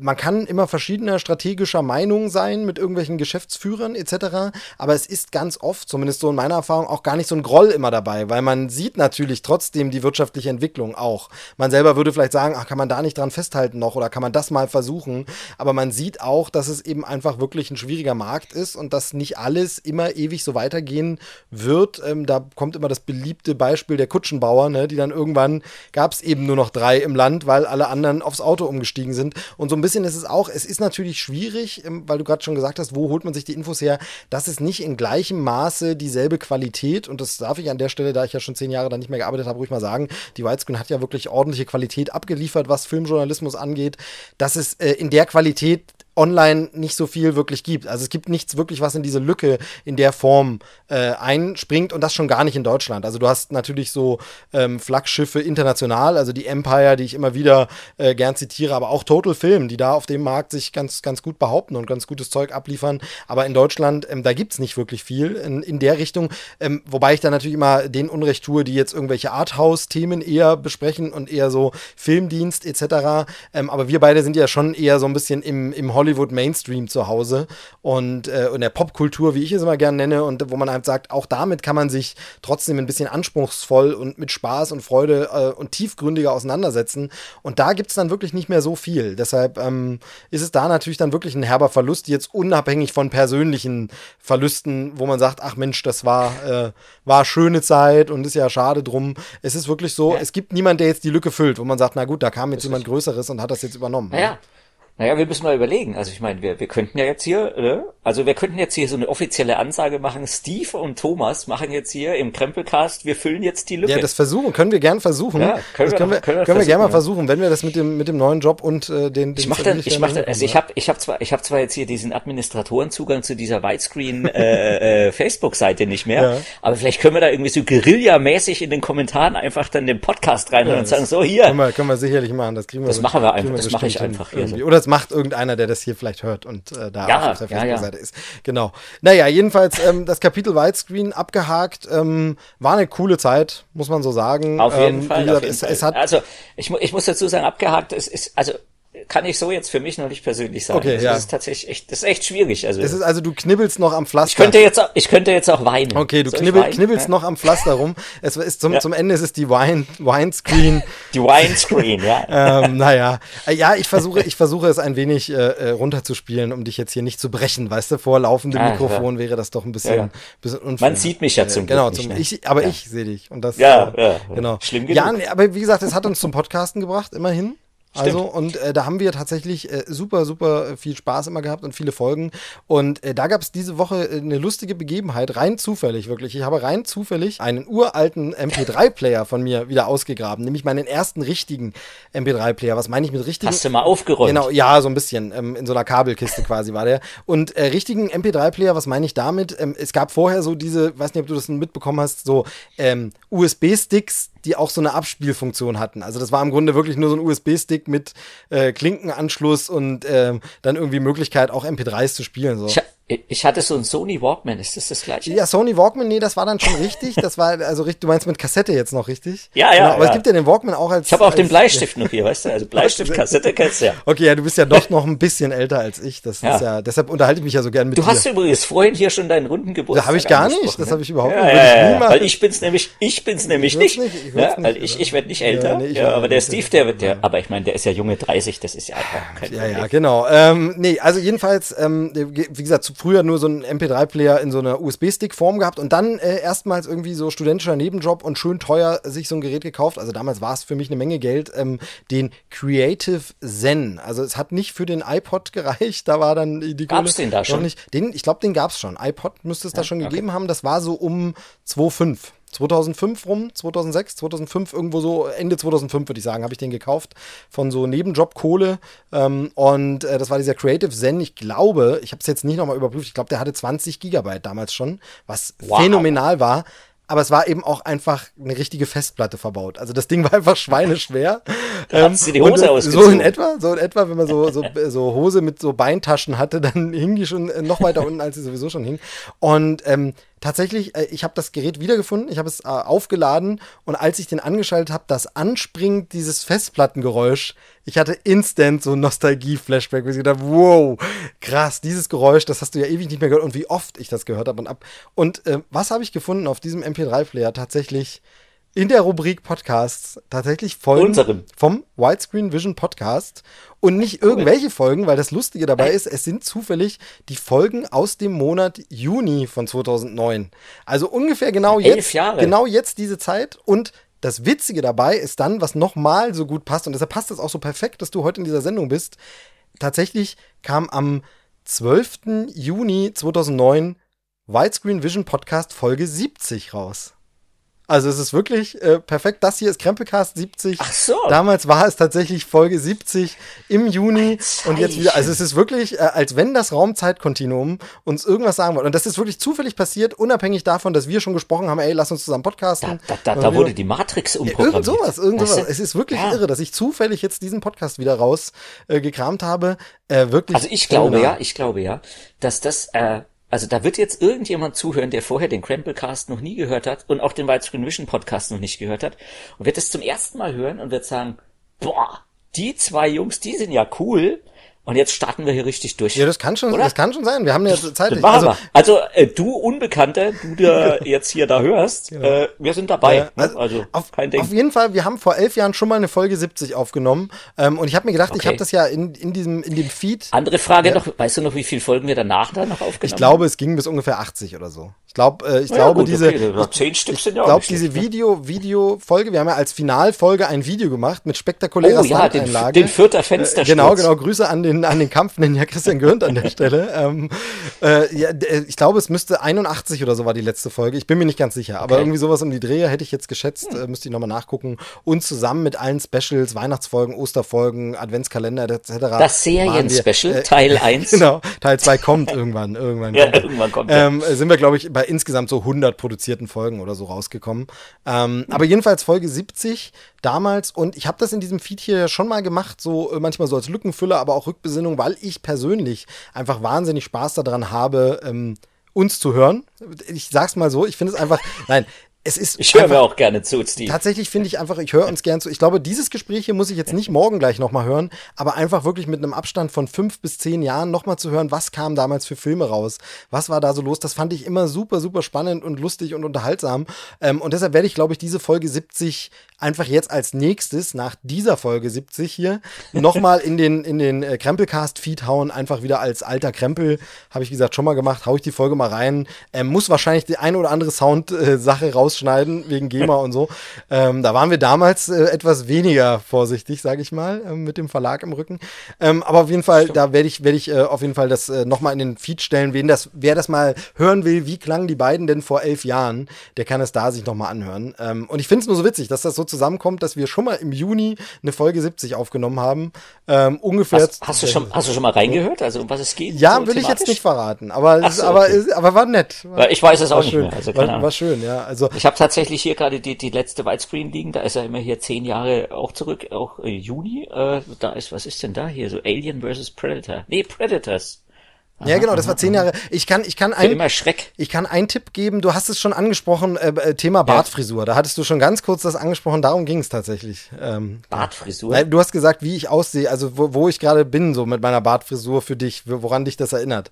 man kann immer verschiedener strategischer Meinung sein mit irgendwelchen Geschäftsführern etc. Aber es ist ganz oft, zumindest so in meiner Erfahrung, auch gar nicht so ein Groll immer dabei, weil man sieht natürlich trotzdem die wirtschaftliche Entwicklung auch. Man selber würde vielleicht sagen, ach, kann man da nicht dran festhalten noch oder kann man das mal versuchen. Aber man sieht auch, dass es eben einfach wirklich ein schwieriger Markt ist und dass nicht alles immer ewig so weitergehen wird. Ähm, da kommt immer das beliebte Beispiel der Kutschenbauer, ne, die dann irgendwann gab es eben nur noch drei im Land, weil alle anderen aufs Auto umgestiegen sind und so ein bisschen bisschen ist es auch, es ist natürlich schwierig, ähm, weil du gerade schon gesagt hast, wo holt man sich die Infos her, dass es nicht in gleichem Maße dieselbe Qualität und das darf ich an der Stelle, da ich ja schon zehn Jahre da nicht mehr gearbeitet habe, ruhig mal sagen, die Widescreen hat ja wirklich ordentliche Qualität abgeliefert, was Filmjournalismus angeht, dass es äh, in der Qualität online nicht so viel wirklich gibt. Also es gibt nichts wirklich, was in diese Lücke in der Form äh, einspringt und das schon gar nicht in Deutschland. Also du hast natürlich so ähm, Flaggschiffe international, also die Empire, die ich immer wieder äh, gern zitiere, aber auch Total Film, die da auf dem Markt sich ganz, ganz gut behaupten und ganz gutes Zeug abliefern. Aber in Deutschland, ähm, da gibt's nicht wirklich viel in, in der Richtung. Ähm, wobei ich da natürlich immer den Unrecht tue, die jetzt irgendwelche Arthouse-Themen eher besprechen und eher so Filmdienst etc. Ähm, aber wir beide sind ja schon eher so ein bisschen im, im Hollywood Hollywood Mainstream zu Hause und äh, in der Popkultur, wie ich es immer gerne nenne, und wo man halt sagt, auch damit kann man sich trotzdem ein bisschen anspruchsvoll und mit Spaß und Freude äh, und tiefgründiger auseinandersetzen. Und da gibt es dann wirklich nicht mehr so viel. Deshalb ähm, ist es da natürlich dann wirklich ein herber Verlust, jetzt unabhängig von persönlichen Verlusten, wo man sagt, ach Mensch, das war, äh, war schöne Zeit und ist ja schade drum. Es ist wirklich so, ja. es gibt niemanden, der jetzt die Lücke füllt, wo man sagt, na gut, da kam jetzt jemand Größeres und hat das jetzt übernommen.
Ja. Naja, wir müssen mal überlegen. Also ich meine, wir, wir könnten ja jetzt hier, äh, also wir könnten jetzt hier so eine offizielle Ansage machen. Steve und Thomas machen jetzt hier im Krempelcast, wir füllen jetzt die Lücke.
Ja, das versuchen, können wir gern versuchen. Ja, können, wir, können, wir, können wir, können wir gerne mal versuchen, wenn wir das mit dem mit dem neuen Job und äh, den, den
Ich mache dann, ich mache dann, also ich habe ich habe zwar ich habe zwar jetzt hier diesen Administratorenzugang zu dieser Widescreen äh, äh, Facebook-Seite nicht mehr, ja. aber vielleicht können wir da irgendwie so Guerilla-mäßig in den Kommentaren einfach dann den Podcast reinhören ja, und sagen so hier.
Können wir, können wir sicherlich machen, das kriegen wir.
Das machen wir einfach, das mache ich einfach hier.
Oder macht irgendeiner, der das hier vielleicht hört und äh, da
ja,
auf der
Facebook-Seite
ja, ist. Genau. Naja, jedenfalls ähm, das Kapitel Widescreen abgehakt. Ähm, war eine coole Zeit, muss man so sagen.
Auf jeden
ähm,
Fall.
Gesagt,
jeden
es,
Fall.
es hat
also ich, ich muss dazu sagen, abgehakt, es ist, also kann ich so jetzt für mich noch nicht persönlich sagen.
Okay,
das
ja.
ist tatsächlich echt, das ist echt schwierig. Also,
es ist also du knibbelst noch am Pflaster.
Ich könnte jetzt auch, ich könnte jetzt auch weinen.
Okay, du knibbel, knibbelst ja? noch am Pflaster rum. Es ist zum, ja. zum Ende ist es die Wine, Wine Screen.
Die Wine Screen, ja.
ähm, naja, äh, ja, ich versuche, ich versuche es ein wenig äh, äh, runterzuspielen, um dich jetzt hier nicht zu brechen. Weißt du, vor laufendem ah, Mikrofon wäre das doch ein bisschen, ja, bisschen
unfair. Man sieht mich ja zum
Glück
Genau,
zum, ich, aber ich sehe dich und das.
Ja, äh, ja,
genau.
Schlimm genug.
Ja, aber wie gesagt, es hat uns zum Podcasten gebracht, immerhin. Also und äh, da haben wir tatsächlich äh, super, super viel Spaß immer gehabt und viele Folgen. Und äh, da gab es diese Woche äh, eine lustige Begebenheit, rein zufällig wirklich. Ich habe rein zufällig einen uralten MP3-Player von mir wieder ausgegraben, nämlich meinen ersten richtigen MP3-Player. Was meine ich mit richtigen?
Hast du mal aufgeräumt?
Genau, ja, so ein bisschen. Ähm, in so einer Kabelkiste quasi war der. Und äh, richtigen MP3-Player, was meine ich damit? Ähm, es gab vorher so diese, weiß nicht, ob du das mitbekommen hast, so ähm, USB-Sticks, die auch so eine Abspielfunktion hatten. Also das war im Grunde wirklich nur so ein USB-Stick mit äh, Klinkenanschluss und ähm, dann irgendwie Möglichkeit auch MP3s zu spielen. So.
Ich, ich hatte so ein Sony Walkman, ist das das gleiche?
Ja, Sony Walkman, nee, das war dann schon richtig. Das war also richtig, du meinst mit Kassette jetzt noch richtig?
Ja, ja.
Genau, aber
ja.
es gibt ja den Walkman auch als.
Ich habe auch
als,
den Bleistift noch hier, weißt du? Also Bleistift, Kassette kennst du ja.
Okay, ja, du bist ja doch noch ein bisschen älter als ich. Das ja. ist ja, deshalb unterhalte ich mich ja so gern mit
du
dir.
Du hast übrigens vorhin hier schon deinen runden Geburtstag.
Das habe ich gar nicht, das habe ich überhaupt nicht.
Ja, weil ich bin's nämlich, ich bin's nämlich
ich
nicht.
nicht. Ich,
ja, weil ich, ich werde nicht älter.
nee, ich
ja, aber der Steve, der wird, der, aber ich meine, der ist ja junge 30, das ist ja einfach kein
Ja, ja, genau. Ähm, nee, also jedenfalls, ähm, wie gesagt, früher nur so ein MP3-Player in so einer USB-Stick-Form gehabt und dann äh, erstmals irgendwie so studentischer Nebenjob und schön teuer sich so ein Gerät gekauft. Also damals war es für mich eine Menge Geld. Ähm, den Creative Zen. Also es hat nicht für den iPod gereicht. Da war dann die
Kohle Gab's den da schon?
Nicht. Den, ich glaube, den gab's schon. iPod müsste es ja, da schon okay. gegeben haben. Das war so um 2,5. 2005 rum, 2006, 2005, irgendwo so, Ende 2005 würde ich sagen, habe ich den gekauft von so Nebenjob Kohle. Ähm, und äh, das war dieser Creative Zen. Ich glaube, ich habe es jetzt nicht nochmal überprüft, ich glaube, der hatte 20 Gigabyte damals schon, was wow. phänomenal war aber es war eben auch einfach eine richtige Festplatte verbaut. Also das Ding war einfach schweineschwer.
ähm, sie die Hose
und, so in etwa, so in etwa, wenn man so, so, so Hose mit so Beintaschen hatte, dann hing die schon noch weiter unten, als sie sowieso schon hing. Und ähm, tatsächlich, äh, ich habe das Gerät wiedergefunden, ich habe es äh, aufgeladen und als ich den angeschaltet habe, das anspringt dieses Festplattengeräusch, ich hatte instant so Nostalgie-Flashback, wo ich gedacht wow, krass, dieses Geräusch, das hast du ja ewig nicht mehr gehört und wie oft ich das gehört habe und ab. Und äh, was habe ich gefunden auf diesem MP3-Player tatsächlich? In der Rubrik Podcasts tatsächlich Folgen
Unserem.
vom Widescreen Vision Podcast und nicht irgendwelche Folgen, weil das Lustige dabei ist, es sind zufällig die Folgen aus dem Monat Juni von 2009. Also ungefähr genau jetzt, genau jetzt diese Zeit und das Witzige dabei ist dann, was nochmal so gut passt und deshalb passt es auch so perfekt, dass du heute in dieser Sendung bist. Tatsächlich kam am 12. Juni 2009 Widescreen Vision Podcast Folge 70 raus. Also es ist wirklich äh, perfekt. Das hier ist Krempelcast 70.
Ach so.
Damals war es tatsächlich Folge 70 im Juni und jetzt wieder. Also es ist wirklich, äh, als wenn das Raumzeitkontinuum uns irgendwas sagen wollte. Und das ist wirklich zufällig passiert, unabhängig davon, dass wir schon gesprochen haben, ey, lass uns zusammen podcasten.
Da, da, da, da wurde die Matrix umprogrammiert.
Irgend sowas, irgend sowas. Es ist wirklich ja. irre, dass ich zufällig jetzt diesen Podcast wieder rausgekramt äh, habe. Äh, wirklich.
Also ich glaube ja, ich glaube ja, dass das äh, also da wird jetzt irgendjemand zuhören, der vorher den Cramplecast noch nie gehört hat und auch den Widescreen Vision Podcast noch nicht gehört hat und wird es zum ersten Mal hören und wird sagen, boah, die zwei Jungs, die sind ja cool. Und jetzt starten wir hier richtig durch.
Ja, das kann schon, Oder? das kann schon sein. Wir haben ja Zeit.
Also, also äh, du Unbekannter, du der jetzt hier da hörst, genau. äh, wir sind dabei. Ja,
also, also auf, kein Ding. Auf jeden Fall, wir haben vor elf Jahren schon mal eine Folge 70 aufgenommen. Ähm, und ich habe mir gedacht, okay. ich habe das ja in, in diesem in dem Feed.
Andere Frage ja. noch, weißt du noch, wie viele Folgen wir danach da noch aufgenommen
Ich glaube, es ging bis ungefähr 80 oder so. Ich glaube, äh, ich ja, glaube gut, diese, okay.
zehn Stück sind
ja ich glaube diese Video, Video Folge. Wir haben ja als Finalfolge ein Video gemacht mit spektakulärer
oh, ja, den, den vierter Fenster.
Äh, genau, genau. Grüße an den an, an den Kampf nennen ja Christian Gürnt an der Stelle. Ähm, äh, ja, ich glaube, es müsste 81 oder so war die letzte Folge. Ich bin mir nicht ganz sicher, aber okay. irgendwie sowas um die Drehe hätte ich jetzt geschätzt. Hm. Äh, müsste ich nochmal nachgucken. Und zusammen mit allen Specials, Weihnachtsfolgen, Osterfolgen, Adventskalender etc.
Das Serien-Special, äh, Teil 1.
Genau, Teil 2 kommt irgendwann. irgendwann
ja, kommt. irgendwann kommt. Ähm,
sind wir, glaube ich, bei insgesamt so 100 produzierten Folgen oder so rausgekommen. Ähm, aber jedenfalls Folge 70 damals und ich habe das in diesem Feed hier schon mal gemacht, so äh, manchmal so als Lückenfüller, aber auch Rückbesinnung, weil ich persönlich einfach wahnsinnig Spaß daran habe, ähm, uns zu hören. Ich sag's mal so, ich finde es einfach, nein, es ist.
Ich höre mir auch gerne zu, Steve.
Tatsächlich finde ich einfach, ich höre uns gerne zu. Ich glaube, dieses Gespräch hier muss ich jetzt nicht morgen gleich nochmal hören, aber einfach wirklich mit einem Abstand von fünf bis zehn Jahren nochmal zu hören, was kam damals für Filme raus, was war da so los. Das fand ich immer super, super spannend und lustig und unterhaltsam. Ähm, und deshalb werde ich, glaube ich, diese Folge 70 einfach jetzt als nächstes nach dieser Folge 70 hier nochmal in den, in den äh, Krempelcast-Feed hauen, einfach wieder als alter Krempel, habe ich gesagt, schon mal gemacht, hau ich die Folge mal rein. Ähm, muss wahrscheinlich die eine oder andere Sound-Sache äh, rausschneiden, wegen GEMA und so. Ähm, da waren wir damals äh, etwas weniger vorsichtig, sage ich mal, äh, mit dem Verlag im Rücken. Ähm, aber auf jeden Fall, da werde ich, werde ich äh, auf jeden Fall das äh, nochmal in den Feed stellen. Wen das, wer das mal hören will, wie klangen die beiden denn vor elf Jahren, der kann es da sich nochmal anhören. Ähm, und ich finde es nur so witzig, dass das so zusammenkommt, dass wir schon mal im Juni eine Folge 70 aufgenommen haben. Ähm, ungefähr.
Hast, hast, du schon, hast du schon mal reingehört, also um was es geht?
Ja, so will thematisch? ich jetzt nicht verraten, aber, so, aber, okay. aber war nett.
War, ich weiß es auch
schön.
nicht mehr.
Also, war, war, schön, ja. Also
ich habe tatsächlich hier gerade die, die letzte Widescreen liegen, da ist er immer hier zehn Jahre auch zurück, auch äh, Juni. Äh, da ist, was ist denn da hier? So Alien vs. Predator. Nee, Predators.
Ja, genau, das war zehn Jahre. Ich kann, ich kann ein. Ich kann einen Tipp geben. Du hast es schon angesprochen, äh, äh Thema Bartfrisur. Da hattest du schon ganz kurz das angesprochen. Darum ging es tatsächlich. Ähm,
Bartfrisur.
Weil du hast gesagt, wie ich aussehe, also wo, wo ich gerade bin, so mit meiner Bartfrisur für dich, woran dich das erinnert.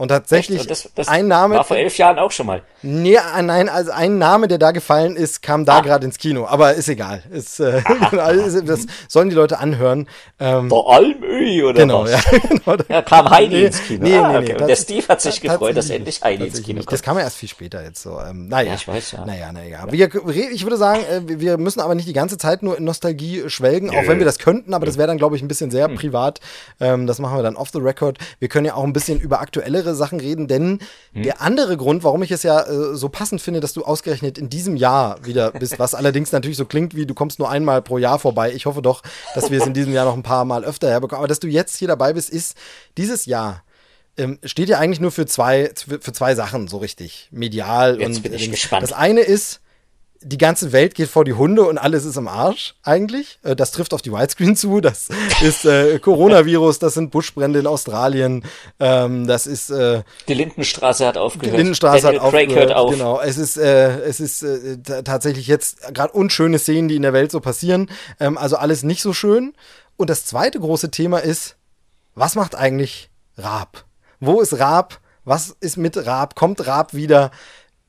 Und tatsächlich
Und das, das
ein Name.
War vor elf Jahren auch schon mal.
Nee, äh, nein, also ein Name, der da gefallen ist, kam da ah. gerade ins Kino. Aber ist egal. Ist, äh, das sollen die Leute anhören.
Ähm, Vor Almöhi oder
genau,
was?
Ja, genau.
Ja, kam Heidi nee, ins Kino.
Nee, ah, nee, nee,
okay. der Steve hat sich gefreut, dass endlich Heidi ins Kino kommt.
Das kam ja erst viel später jetzt so. Ähm, naja,
ja, ich weiß ja.
Naja, naja. Wir, ich würde sagen, äh, wir müssen aber nicht die ganze Zeit nur in Nostalgie schwelgen, auch wenn wir das könnten, aber das wäre dann, glaube ich, ein bisschen sehr hm. privat. Ähm, das machen wir dann off the record. Wir können ja auch ein bisschen über aktuellere Sachen reden, denn hm. der andere Grund, warum ich es ja äh, so passend finde, dass du ausgerechnet in diesem Jahr wieder bist, was allerdings natürlich so klingt wie, du kommst nur einmal pro Jahr vorbei. Ich hoffe doch, dass wir es in diesem Jahr noch ein paar Mal öfter herbekommen. Aber dass du jetzt hier dabei bist, ist dieses Jahr ähm, steht ja eigentlich nur für zwei, für zwei Sachen so richtig. Medial
Jetzt und bin ich gespannt.
das eine ist, die ganze Welt geht vor die Hunde und alles ist im Arsch eigentlich. Äh, das trifft auf die Widescreen zu. Das ist äh, Coronavirus, das sind Buschbrände in Australien. Ähm, das ist äh,
die Lindenstraße hat aufgehört.
Die Lindenstraße
Daniel
hat
Craig
aufgehört.
Hört auf.
Genau. Es ist äh, es ist äh, tatsächlich jetzt gerade unschöne Szenen, die in der Welt so passieren. Ähm, also alles nicht so schön. Und das zweite große Thema ist, was macht eigentlich Raab? Wo ist Raab? Was ist mit Raab? Kommt Raab wieder?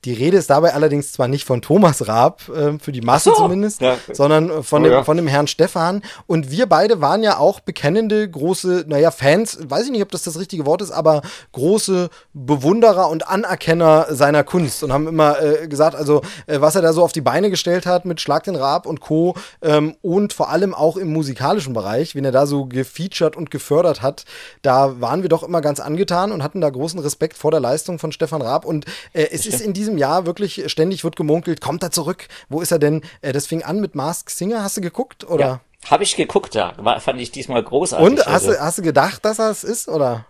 Die Rede ist dabei allerdings zwar nicht von Thomas Raab, äh, für die Masse so, zumindest, ja. sondern von, oh, dem, ja. von dem Herrn Stefan. Und wir beide waren ja auch bekennende, große, naja, Fans, weiß ich nicht, ob das das richtige Wort ist, aber große Bewunderer und Anerkenner seiner Kunst und haben immer äh, gesagt, also äh, was er da so auf die Beine gestellt hat mit Schlag den Raab und Co. Ähm, und vor allem auch im musikalischen Bereich, wenn er da so gefeatured und gefördert hat, da waren wir doch immer ganz angetan und hatten da großen Respekt vor der Leistung von Stefan Raab. Und äh, es ist in diesem diesem Jahr wirklich ständig wird gemunkelt, kommt er zurück? Wo ist er denn? Äh, das fing an mit Mask Singer. Hast du geguckt oder? Ja,
habe ich geguckt, ja. War, fand ich diesmal großartig.
Und hast, also. du, hast du gedacht, dass er es ist oder?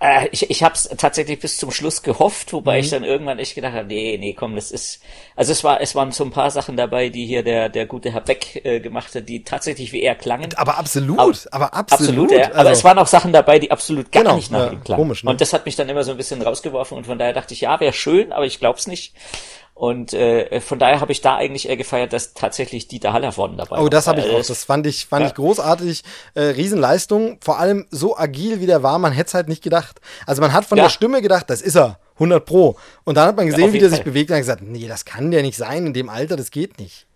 Äh, ich ich habe es tatsächlich bis zum Schluss gehofft, wobei mhm. ich dann irgendwann echt gedacht habe, nee, nee, komm, das ist, also es war, es waren so ein paar Sachen dabei, die hier der der gute Herr Beck äh, gemacht hat, die tatsächlich wie er klangen.
Aber absolut, aber, aber absolut. absolut
ja. Aber also, es waren auch Sachen dabei, die absolut gar genau, nicht nach ihm klangen.
Komisch, ne?
Und das hat mich dann immer so ein bisschen rausgeworfen und von daher dachte ich, ja, wäre schön, aber ich glaub's nicht. Und äh, von daher habe ich da eigentlich eher gefeiert, dass tatsächlich Dieter Hallervorden dabei
war. Oh, das habe ich auch. Das fand ich, fand ja. ich großartig. Äh, Riesenleistung. Vor allem so agil, wie der war, man hätte es halt nicht gedacht. Also man hat von ja. der Stimme gedacht, das ist er. 100 Pro. Und dann hat man gesehen, ja, wie der Fall. sich bewegt und hat gesagt, nee, das kann der nicht sein in dem Alter, das geht nicht.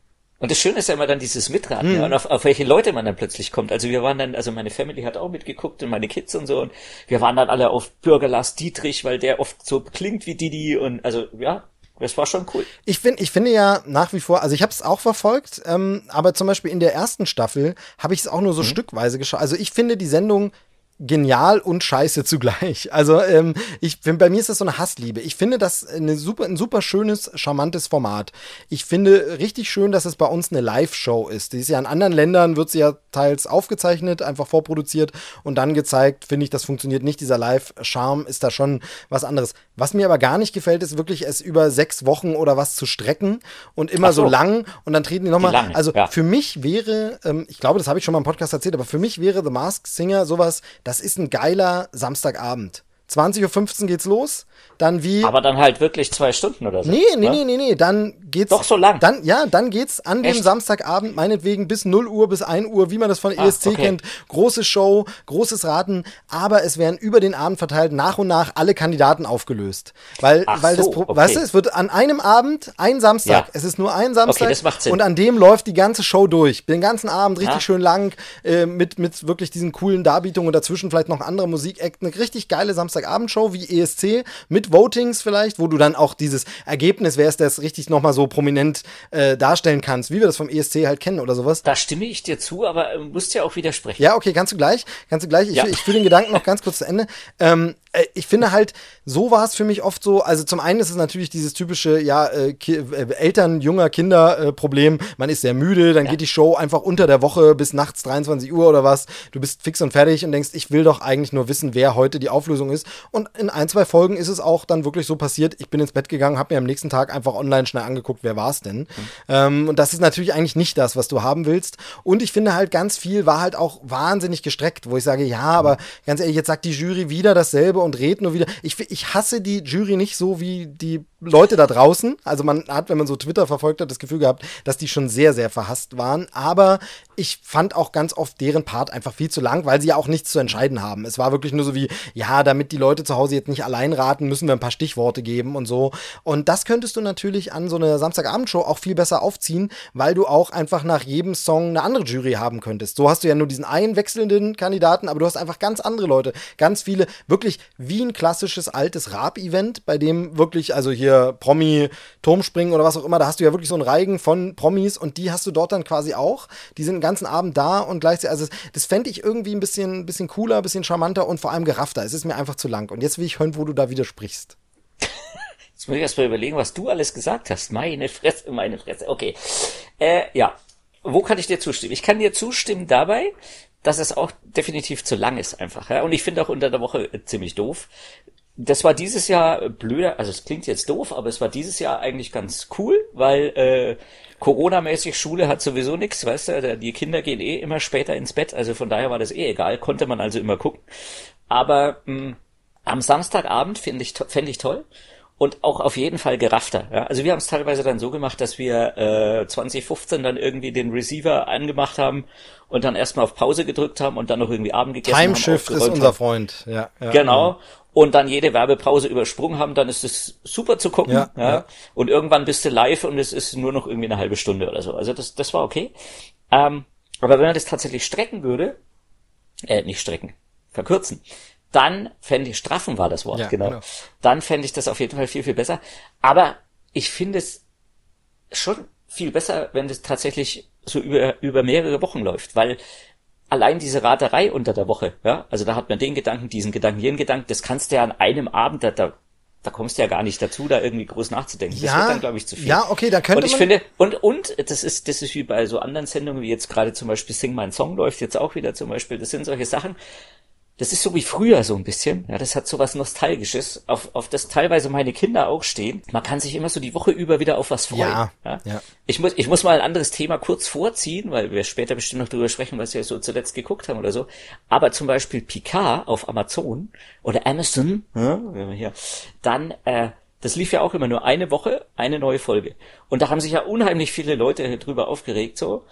Und das Schöne ist ja immer dann dieses Mitraten, hm. ja, und auf, auf welche Leute man dann plötzlich kommt. Also wir waren dann, also meine Family hat auch mitgeguckt und meine Kids und so und wir waren dann alle auf Bürger Lars Dietrich, weil der oft so klingt wie Didi und also ja, das war schon cool.
Ich finde, ich finde ja nach wie vor, also ich habe es auch verfolgt, ähm, aber zum Beispiel in der ersten Staffel habe ich es auch nur so mhm. stückweise geschaut. Also ich finde die Sendung genial und scheiße zugleich. Also ähm, ich bei mir ist das so eine Hassliebe. Ich finde das eine super, ein super schönes, charmantes Format. Ich finde richtig schön, dass es bei uns eine Live-Show ist. Die ist ja in anderen Ländern, wird sie ja teils aufgezeichnet, einfach vorproduziert und dann gezeigt. Finde ich, das funktioniert nicht. Dieser Live-Charme ist da schon was anderes. Was mir aber gar nicht gefällt, ist wirklich es über sechs Wochen oder was zu strecken und immer so. so. lang und dann treten die nochmal. Also ja. für mich wäre, ähm, ich glaube, das habe ich schon mal im Podcast erzählt, aber für mich wäre The Mask Singer sowas, das ist ein geiler Samstagabend. 20.15 Uhr geht's los dann wie.
Aber dann halt wirklich zwei Stunden oder so.
Nee, nee, ne? nee, nee, nee, dann geht's.
Doch so lang.
Dann, ja, dann geht's an Echt? dem Samstagabend, meinetwegen bis 0 Uhr, bis 1 Uhr, wie man das von ah, ESC okay. kennt. Große Show, großes Raten, aber es werden über den Abend verteilt nach und nach alle Kandidaten aufgelöst. Weil, Ach weil so, das, okay. weißt du, es wird an einem Abend, ein Samstag, ja. es ist nur ein Samstag. Okay,
das macht Sinn.
Und an dem läuft die ganze Show durch. Den ganzen Abend richtig ja. schön lang, äh, mit, mit wirklich diesen coolen Darbietungen und dazwischen vielleicht noch andere Musik-Act. Eine richtig geile Samstagabendshow wie ESC mit Votings vielleicht wo du dann auch dieses Ergebnis, wer ist das richtig nochmal so prominent äh, darstellen kannst, wie wir das vom ESC halt kennen oder sowas.
Da stimme ich dir zu, aber äh, musst ja auch widersprechen.
Ja, okay, kannst du gleich, kannst du gleich. Ich, ja. ich führe den Gedanken noch ganz kurz zu Ende. Ähm, äh, ich finde halt, so war es für mich oft so. Also zum einen ist es natürlich dieses typische, ja, äh, äh, Eltern junger Kinder äh, Problem. Man ist sehr müde, dann ja. geht die Show einfach unter der Woche bis nachts 23 Uhr oder was. Du bist fix und fertig und denkst, ich will doch eigentlich nur wissen, wer heute die Auflösung ist. Und in ein, zwei Folgen ist es auch dann wirklich so passiert. Ich bin ins Bett gegangen, habe mir am nächsten Tag einfach online schnell angeguckt, wer war es denn. Mhm. Ähm, und das ist natürlich eigentlich nicht das, was du haben willst. Und ich finde halt ganz viel war halt auch wahnsinnig gestreckt, wo ich sage, ja, aber ganz ehrlich, jetzt sagt die Jury wieder dasselbe und redet nur wieder. Ich, ich hasse die Jury nicht so wie die Leute da draußen. Also man hat, wenn man so Twitter verfolgt hat, das Gefühl gehabt, dass die schon sehr, sehr verhasst waren. Aber ich fand auch ganz oft deren Part einfach viel zu lang, weil sie ja auch nichts zu entscheiden haben. Es war wirklich nur so wie, ja, damit die Leute zu Hause jetzt nicht allein raten, müssen wir ein paar Stichworte geben und so. Und das könntest du natürlich an so einer Samstagabendshow auch viel besser aufziehen, weil du auch einfach nach jedem Song eine andere Jury haben könntest. So hast du ja nur diesen einen wechselnden Kandidaten, aber du hast einfach ganz andere Leute, ganz viele, wirklich wie ein klassisches altes Rap-Event, bei dem wirklich, also hier Promi-Turmspringen oder was auch immer, da hast du ja wirklich so einen Reigen von Promis und die hast du dort dann quasi auch. Die sind ganzen Abend da und gleichzeitig, also das fände ich irgendwie ein bisschen, bisschen cooler, ein bisschen charmanter und vor allem geraffter. Es ist mir einfach zu lang. Und jetzt will ich hören, wo du da widersprichst.
Jetzt muss ich erst mal überlegen, was du alles gesagt hast. Meine Fresse, meine Fresse. Okay. Äh, ja. Wo kann ich dir zustimmen? Ich kann dir zustimmen dabei, dass es auch definitiv zu lang ist einfach. Ja? Und ich finde auch unter der Woche ziemlich doof. Das war dieses Jahr blöder, also es klingt jetzt doof, aber es war dieses Jahr eigentlich ganz cool, weil äh, Corona-mäßig Schule hat sowieso nichts, weißt du, die Kinder gehen eh immer später ins Bett, also von daher war das eh egal, konnte man also immer gucken. Aber mh, hm, am Samstagabend finde ich, fände ich toll und auch auf jeden Fall geraffter. Ja? Also wir haben es teilweise dann so gemacht, dass wir äh, 2015 dann irgendwie den Receiver angemacht haben und dann erstmal auf Pause gedrückt haben und dann noch irgendwie Abend gegessen
Time haben. Timeshift ist unser Freund, ja.
ja genau. Ja und dann jede Werbepause übersprungen haben, dann ist es super zu gucken. Ja, ja. ja, Und irgendwann bist du live und es ist nur noch irgendwie eine halbe Stunde oder so. Also das, das war okay. Ähm, aber wenn man das tatsächlich strecken würde, äh, nicht strecken, verkürzen, dann fände ich, straffen war das Wort, ja, genau. genau. Dann fände ich das auf jeden Fall viel, viel besser. Aber ich finde es schon viel besser, wenn das tatsächlich so über, über mehrere Wochen läuft, weil allein diese Raterei unter der Woche, ja, also da hat man den Gedanken, diesen Gedanken, jenen Gedanken, das kannst du ja an einem Abend, da, da, da kommst du ja gar nicht dazu, da irgendwie groß nachzudenken.
Ja,
das wird
dann, glaube ich, zu viel. Ja, okay, da könnte
Und ich
man
finde, und, und, das ist, das ist wie bei so anderen Sendungen, wie jetzt gerade zum Beispiel Sing My Song läuft jetzt auch wieder zum Beispiel, das sind solche Sachen, das ist so wie früher so ein bisschen. Ja, das hat so was Nostalgisches, auf, auf das teilweise meine Kinder auch stehen. Man kann sich immer so die Woche über wieder auf was freuen. Ja, ja? ja. Ich, muss, ich muss mal ein anderes Thema kurz vorziehen, weil wir später bestimmt noch drüber sprechen, was wir so zuletzt geguckt haben oder so. Aber zum Beispiel Picard auf Amazon oder Amazon, ja, hier, dann, äh, das lief ja auch immer nur eine Woche, eine neue Folge. Und da haben sich ja unheimlich viele Leute drüber aufgeregt, so.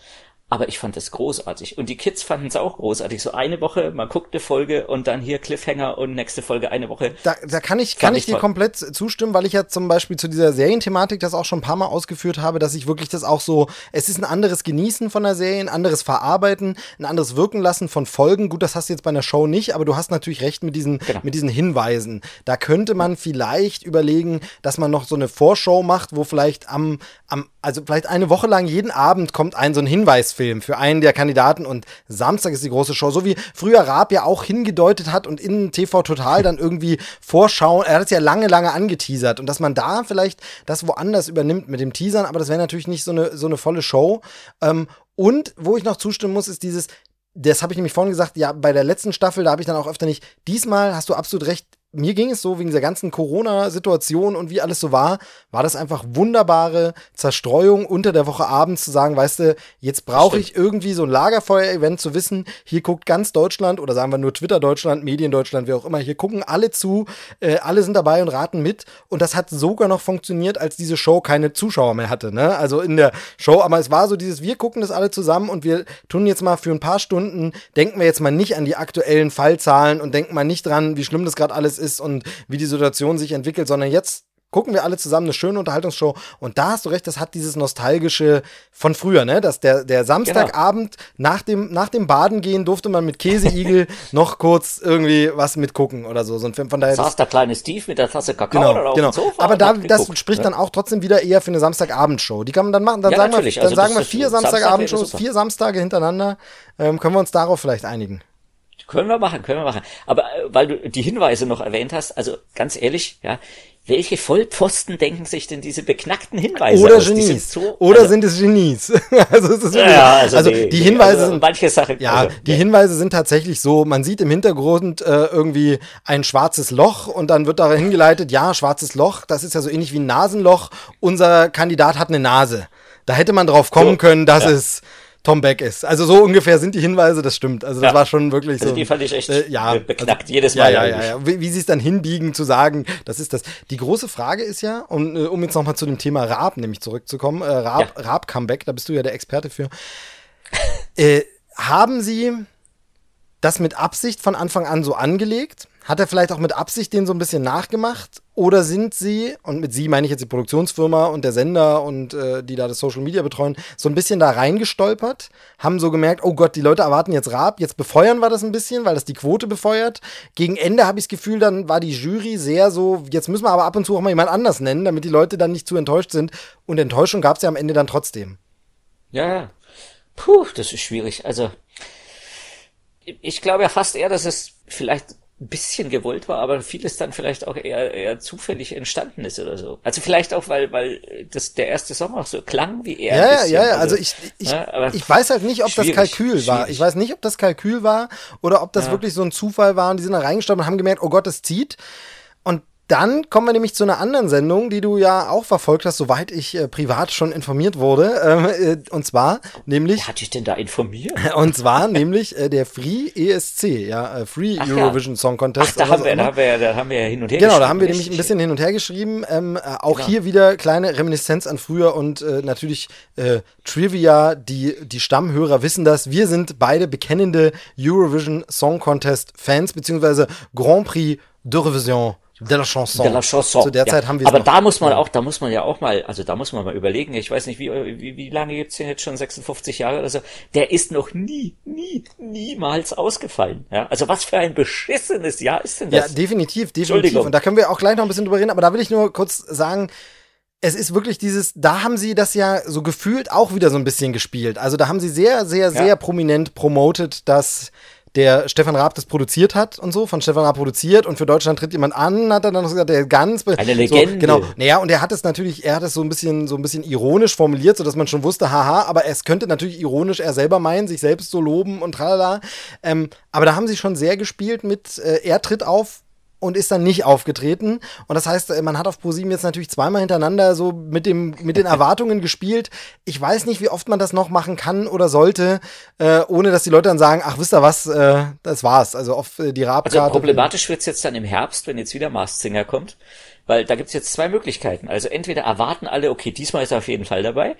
Aber ich fand es großartig. Und die Kids fanden es auch großartig. So eine Woche, man guckt eine Folge und dann hier Cliffhanger und nächste Folge eine Woche.
Da, da kann ich, kann ich dir komplett zustimmen, weil ich ja zum Beispiel zu dieser Serienthematik das auch schon ein paar Mal ausgeführt habe, dass ich wirklich das auch so, es ist ein anderes Genießen von der Serie, ein anderes Verarbeiten, ein anderes Wirken lassen von Folgen. Gut, das hast du jetzt bei einer Show nicht, aber du hast natürlich recht mit diesen, genau. mit diesen Hinweisen. Da könnte man vielleicht überlegen, dass man noch so eine Vorschau macht, wo vielleicht am, am, also vielleicht eine Woche lang jeden Abend kommt ein so ein Hinweis Freitagsfilm für einen der Kandidaten und Samstag ist die große Show. So wie früher Raab ja auch hingedeutet hat und in TV Total dann irgendwie vorschauen. Er hat es ja lange, lange angeteasert und dass man da vielleicht das woanders übernimmt mit dem Teasern, aber das wäre natürlich nicht so eine, so eine volle Show. Ähm, und wo ich noch zustimmen muss, ist dieses, das habe ich nämlich vorhin gesagt, ja, bei der letzten Staffel, da habe ich dann auch öfter nicht, diesmal hast du absolut recht, mir ging es so wegen dieser ganzen Corona-Situation und wie alles so war, war das einfach wunderbare Zerstreuung unter der Woche abends zu sagen, weißt du, jetzt brauche ich irgendwie so ein Lagerfeuer-Event zu wissen, hier guckt ganz Deutschland oder sagen wir nur Twitter Deutschland, Medien Deutschland, wie auch immer, hier gucken alle zu, äh, alle sind dabei und raten mit. Und das hat sogar noch funktioniert, als diese Show keine Zuschauer mehr hatte, ne? Also in der Show, aber es war so dieses, wir gucken das alle zusammen und wir tun jetzt mal für ein paar Stunden, denken wir jetzt mal nicht an die aktuellen Fallzahlen und denken mal nicht dran, wie schlimm das gerade alles ist ist und wie die Situation sich entwickelt, sondern jetzt gucken wir alle zusammen eine schöne Unterhaltungsshow. Und da hast du recht, das hat dieses nostalgische von früher, ne? Dass der, der Samstagabend genau. nach, dem, nach dem Baden gehen durfte man mit Käseigel noch kurz irgendwie was mitgucken oder so. so
von daher Saß der kleine Steve mit der Tasse Kakao
genau, oder auf genau. dem Sofa Aber da, das geguckt, spricht ne? dann auch trotzdem wieder eher für eine Samstagabendshow. Die kann man dann machen. Dann ja, sagen wir, dann also sagen wir vier Samstagabendshows, vier Samstage hintereinander. Ähm, können wir uns darauf vielleicht einigen?
Können wir machen, können wir machen. Aber äh, weil du die Hinweise noch erwähnt hast, also ganz ehrlich, ja, welche Vollpfosten denken sich denn diese beknackten Hinweise
Oder aus? Genies. So, Oder also, sind es Genies?
also, es ist ja, also, also die, die, Hinweise also,
sind, manche Sachen. Ja, also, die ja. Hinweise sind tatsächlich so, man sieht im Hintergrund äh, irgendwie ein schwarzes Loch und dann wird da hingeleitet, ja, schwarzes Loch, das ist ja so ähnlich wie ein Nasenloch. Unser Kandidat hat eine Nase. Da hätte man drauf kommen so, können, dass ja. es Tom Beck ist. Also so ungefähr sind die Hinweise, das stimmt. Also das ja. war schon wirklich also so.
die fand ich echt
äh, ja,
beknackt also, jedes Mal.
Ja, ja, ja, ja. Wie, wie sie es dann hinbiegen zu sagen, das ist das. Die große Frage ist ja, und, äh, um jetzt nochmal zu dem Thema Raab nämlich zurückzukommen, äh, Raab, ja. Raab Comeback, da bist du ja der Experte für. äh, haben sie das mit Absicht von Anfang an so angelegt? Hat er vielleicht auch mit Absicht den so ein bisschen nachgemacht? Oder sind sie, und mit sie meine ich jetzt die Produktionsfirma und der Sender und äh, die da das Social Media betreuen, so ein bisschen da reingestolpert, haben so gemerkt, oh Gott, die Leute erwarten jetzt Raab, jetzt befeuern wir das ein bisschen, weil das die Quote befeuert. Gegen Ende habe ich das Gefühl, dann war die Jury sehr so, jetzt müssen wir aber ab und zu auch mal jemand anders nennen, damit die Leute dann nicht zu enttäuscht sind. Und Enttäuschung gab es ja am Ende dann trotzdem.
Ja, puh, das ist schwierig. Also, ich glaube ja fast eher, dass es vielleicht ein bisschen gewollt war, aber vieles dann vielleicht auch eher, eher zufällig entstanden ist oder so. Also vielleicht auch, weil, weil das der erste Song auch so klang wie er.
Ja, bisschen, ja, ja, also, also ich, ich, ja, ich weiß halt nicht, ob das Kalkül schwierig. war. Ich weiß nicht, ob das Kalkül war oder ob das ja. wirklich so ein Zufall war und die sind da reingestorben und haben gemerkt, oh Gott, das zieht. Dann kommen wir nämlich zu einer anderen Sendung, die du ja auch verfolgt hast, soweit ich äh, privat schon informiert wurde. Ähm, äh, und zwar nämlich.
Wer hat dich denn da informiert?
Und zwar nämlich äh, der Free ESC, ja, äh, Free Ach, Eurovision ja. Song Contest.
Ach, da, haben wir, da, haben wir, da haben wir ja hin und her
genau, geschrieben. Genau, da haben wir nämlich ein bisschen hin und her geschrieben. Ähm, äh, auch genau. hier wieder kleine Reminiszenz an früher und äh, natürlich Trivia. Die, die Stammhörer wissen das. Wir sind beide bekennende Eurovision Song Contest Fans, beziehungsweise Grand Prix d'Eurovision De la Chanson.
De la Chanson.
Zu der
ja.
Zeit haben wir
Aber da muss man auch, da muss man ja auch mal, also da muss man mal überlegen, ich weiß nicht, wie, wie, wie lange gibt's den jetzt schon, 56 Jahre oder so, der ist noch nie, nie, niemals ausgefallen. Ja? Also was für ein beschissenes Jahr ist denn das?
Ja, definitiv, definitiv. Und da können wir auch gleich noch ein bisschen drüber reden, aber da will ich nur kurz sagen, es ist wirklich dieses, da haben sie das ja so gefühlt auch wieder so ein bisschen gespielt. Also da haben sie sehr, sehr, sehr ja. prominent promotet, dass der Stefan Raab das produziert hat und so, von Stefan Raab produziert und für Deutschland tritt jemand an, hat er dann noch gesagt, der ganz
eine Legende.
So, genau. Naja, und er hat es natürlich, er hat es so ein bisschen so ein bisschen ironisch formuliert, so dass man schon wusste, haha, aber es könnte natürlich ironisch er selber meinen, sich selbst so loben und tralala. Ähm, aber da haben sie schon sehr gespielt mit äh, er tritt auf und ist dann nicht aufgetreten. Und das heißt, äh, man hat auf ProSieben jetzt natürlich zweimal hintereinander so mit dem mit den Erwartungen gespielt. Ich weiß nicht, wie oft man das noch machen kann oder sollte, äh, ohne dass die Leute dann sagen, ach, wisst ihr was, äh, das war's. Also auf äh, die Rabkarte.
Also problematisch wird's jetzt dann im Herbst, wenn jetzt wieder Mars Singer kommt. Weil da gibt's jetzt zwei Möglichkeiten. Also entweder erwarten alle, okay, diesmal ist er auf jeden Fall dabei.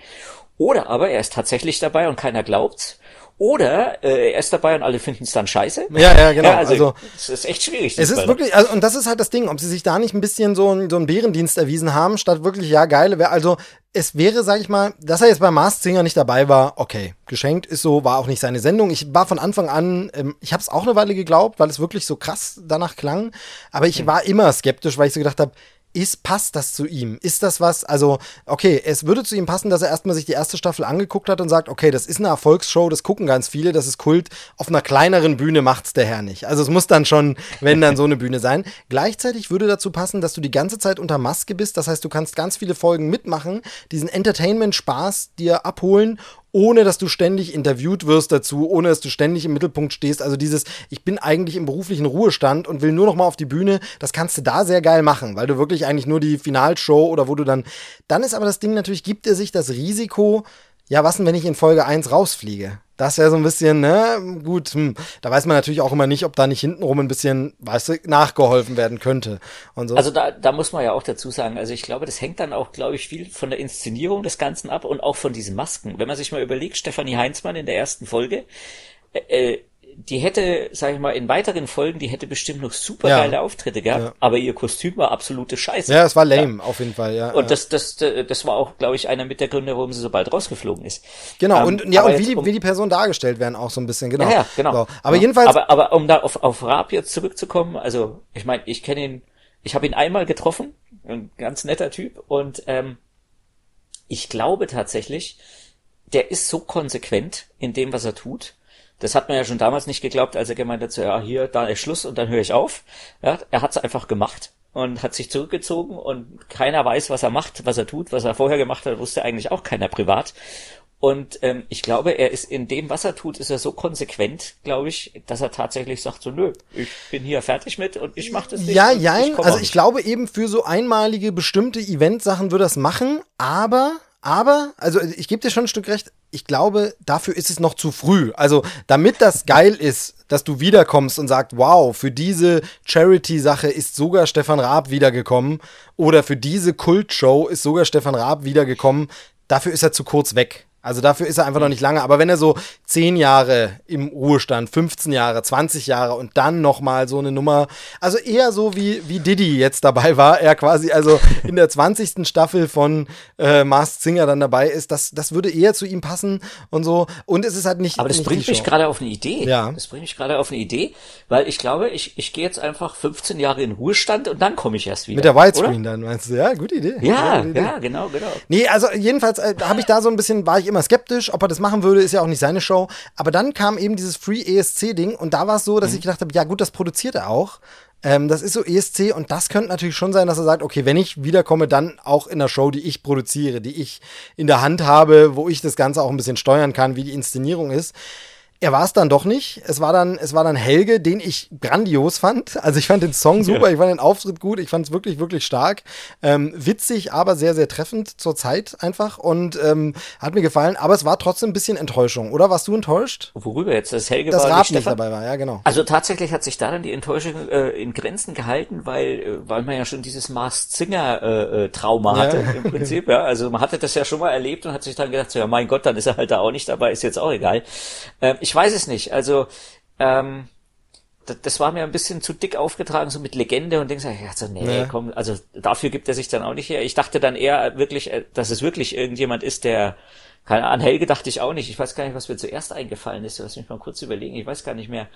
Oder aber er ist tatsächlich dabei und keiner glaubt's. Oder äh, er ist dabei und alle finden es dann scheiße.
Ja, ja, genau. Ja,
also, also es ist echt schwierig.
Es ist wirklich, also, und das ist halt das Ding, ob sie sich da nicht ein bisschen so, ein, so einen Bärendienst erwiesen haben, statt wirklich, ja, geil, wär, also es wäre, sag ich mal, dass er jetzt bei Mars Singer nicht dabei war, okay, geschenkt ist so, war auch nicht seine Sendung. Ich war von Anfang an, ähm, ich habe es auch eine Weile geglaubt, weil es wirklich so krass danach klang, aber ich hm. war immer skeptisch, weil ich so gedacht habe, ist, passt das zu ihm? Ist das was, also, okay, es würde zu ihm passen, dass er erstmal sich die erste Staffel angeguckt hat und sagt, okay, das ist eine Erfolgsshow, das gucken ganz viele, das ist Kult, auf einer kleineren Bühne macht's der Herr nicht. Also es muss dann schon, wenn dann so eine Bühne sein. Gleichzeitig würde dazu passen, dass du die ganze Zeit unter Maske bist, das heißt, du kannst ganz viele Folgen mitmachen, diesen Entertainment-Spaß dir abholen ohne dass du ständig interviewt wirst dazu, ohne dass du ständig im Mittelpunkt stehst. Also dieses, ich bin eigentlich im beruflichen Ruhestand und will nur noch mal auf die Bühne, das kannst du da sehr geil machen, weil du wirklich eigentlich nur die Finalshow oder wo du dann, dann ist aber das Ding natürlich, gibt er sich das Risiko, ja, was denn, wenn ich in Folge 1 rausfliege? Das wäre so ein bisschen, ne, gut, hm. da weiß man natürlich auch immer nicht, ob da nicht hintenrum ein bisschen, weißt du, nachgeholfen werden könnte. Und so.
Also da, da muss man ja auch dazu sagen, also ich glaube, das hängt dann auch, glaube ich, viel von der Inszenierung des Ganzen ab und auch von diesen Masken. Wenn man sich mal überlegt, Stefanie Heinzmann in der ersten Folge, äh, äh die hätte, sag ich mal, in weiteren Folgen, die hätte bestimmt noch super geile ja. Auftritte gehabt, ja. aber ihr Kostüm war absolute Scheiße.
Ja, es war lame, ja. auf jeden Fall, ja.
Und das, das, das war auch, glaube ich, einer mit der Gründe, warum sie so bald rausgeflogen ist.
Genau, ähm, und, ja, und wie die, um, wie die Personen dargestellt werden auch so ein bisschen, genau. Ja,
genau. So.
Aber jedenfalls.
Aber, aber um da auf, auf Raab jetzt zurückzukommen, also, ich meine, ich kenne ihn, ich habe ihn einmal getroffen, ein ganz netter Typ, und, ähm, ich glaube tatsächlich, der ist so konsequent in dem, was er tut, das hat man ja schon damals nicht geglaubt, als er gemeint hat, so, ja, hier, da ist Schluss und dann höre ich auf. Ja, er hat es einfach gemacht und hat sich zurückgezogen und keiner weiß, was er macht, was er tut, was er vorher gemacht hat, wusste eigentlich auch keiner privat. Und ähm, ich glaube, er ist in dem, was er tut, ist er so konsequent, glaube ich, dass er tatsächlich sagt so, nö, ich bin hier fertig mit und ich mache das nicht.
Ja, ja, also ich glaube eben für so einmalige bestimmte Eventsachen würde das machen, aber aber, also ich gebe dir schon ein Stück recht, ich glaube, dafür ist es noch zu früh. Also, damit das geil ist, dass du wiederkommst und sagst, wow, für diese Charity-Sache ist sogar Stefan Raab wiedergekommen oder für diese Kultshow ist sogar Stefan Raab wiedergekommen, dafür ist er zu kurz weg. Also dafür ist er einfach noch nicht lange. Aber wenn er so zehn Jahre im Ruhestand, 15 Jahre, 20 Jahre und dann nochmal so eine Nummer, also eher so wie, wie Diddy jetzt dabei war, er quasi also in der 20. Staffel von äh, Masked Singer dann dabei ist, das, das würde eher zu ihm passen und so. Und es ist halt nicht.
Aber das
nicht
bringt mich gerade auf eine Idee.
Ja.
Das bringt mich gerade auf eine Idee, weil ich glaube, ich, ich gehe jetzt einfach 15 Jahre in Ruhestand und dann komme ich erst wieder.
Mit der Widescreen dann, meinst du? Ja, gute Idee.
Ja, ja, Idee. ja genau, genau.
Nee, also jedenfalls äh, habe ich da so ein bisschen, war ich immer skeptisch, ob er das machen würde, ist ja auch nicht seine Show. Aber dann kam eben dieses Free ESC-Ding und da war es so, dass mhm. ich gedacht habe, ja gut, das produziert er auch. Ähm, das ist so ESC und das könnte natürlich schon sein, dass er sagt, okay, wenn ich wiederkomme, dann auch in der Show, die ich produziere, die ich in der Hand habe, wo ich das Ganze auch ein bisschen steuern kann, wie die Inszenierung ist. Er war es dann doch nicht. Es war dann, es war dann Helge, den ich grandios fand. Also ich fand den Song super, ja. ich fand den Auftritt gut, ich fand es wirklich, wirklich stark. Ähm, witzig, aber sehr, sehr treffend zur Zeit einfach und ähm, hat mir gefallen. Aber es war trotzdem ein bisschen Enttäuschung, oder? Warst du enttäuscht?
Worüber jetzt? Das Helge
das
war
Rab nicht dabei war, ja genau.
Also tatsächlich hat sich da dann die Enttäuschung äh, in Grenzen gehalten, weil, äh, weil man ja schon dieses Mars Singer äh, äh, Trauma hatte ja. im Prinzip. ja, also man hatte das ja schon mal erlebt und hat sich dann gedacht, so, ja mein Gott, dann ist er halt da auch nicht dabei, ist jetzt auch egal. Ähm, ich weiß es nicht. Also, ähm, das, das war mir ein bisschen zu dick aufgetragen, so mit Legende und Dings. Ich dachte, nee, ja. komm, also dafür gibt er sich dann auch nicht her. Ich dachte dann eher wirklich, äh, dass es wirklich irgendjemand ist, der, keine Ahnung, Helge dachte ich auch nicht. Ich weiß gar nicht, was mir zuerst eingefallen ist. Lass mich mal kurz überlegen. Ich weiß gar nicht mehr.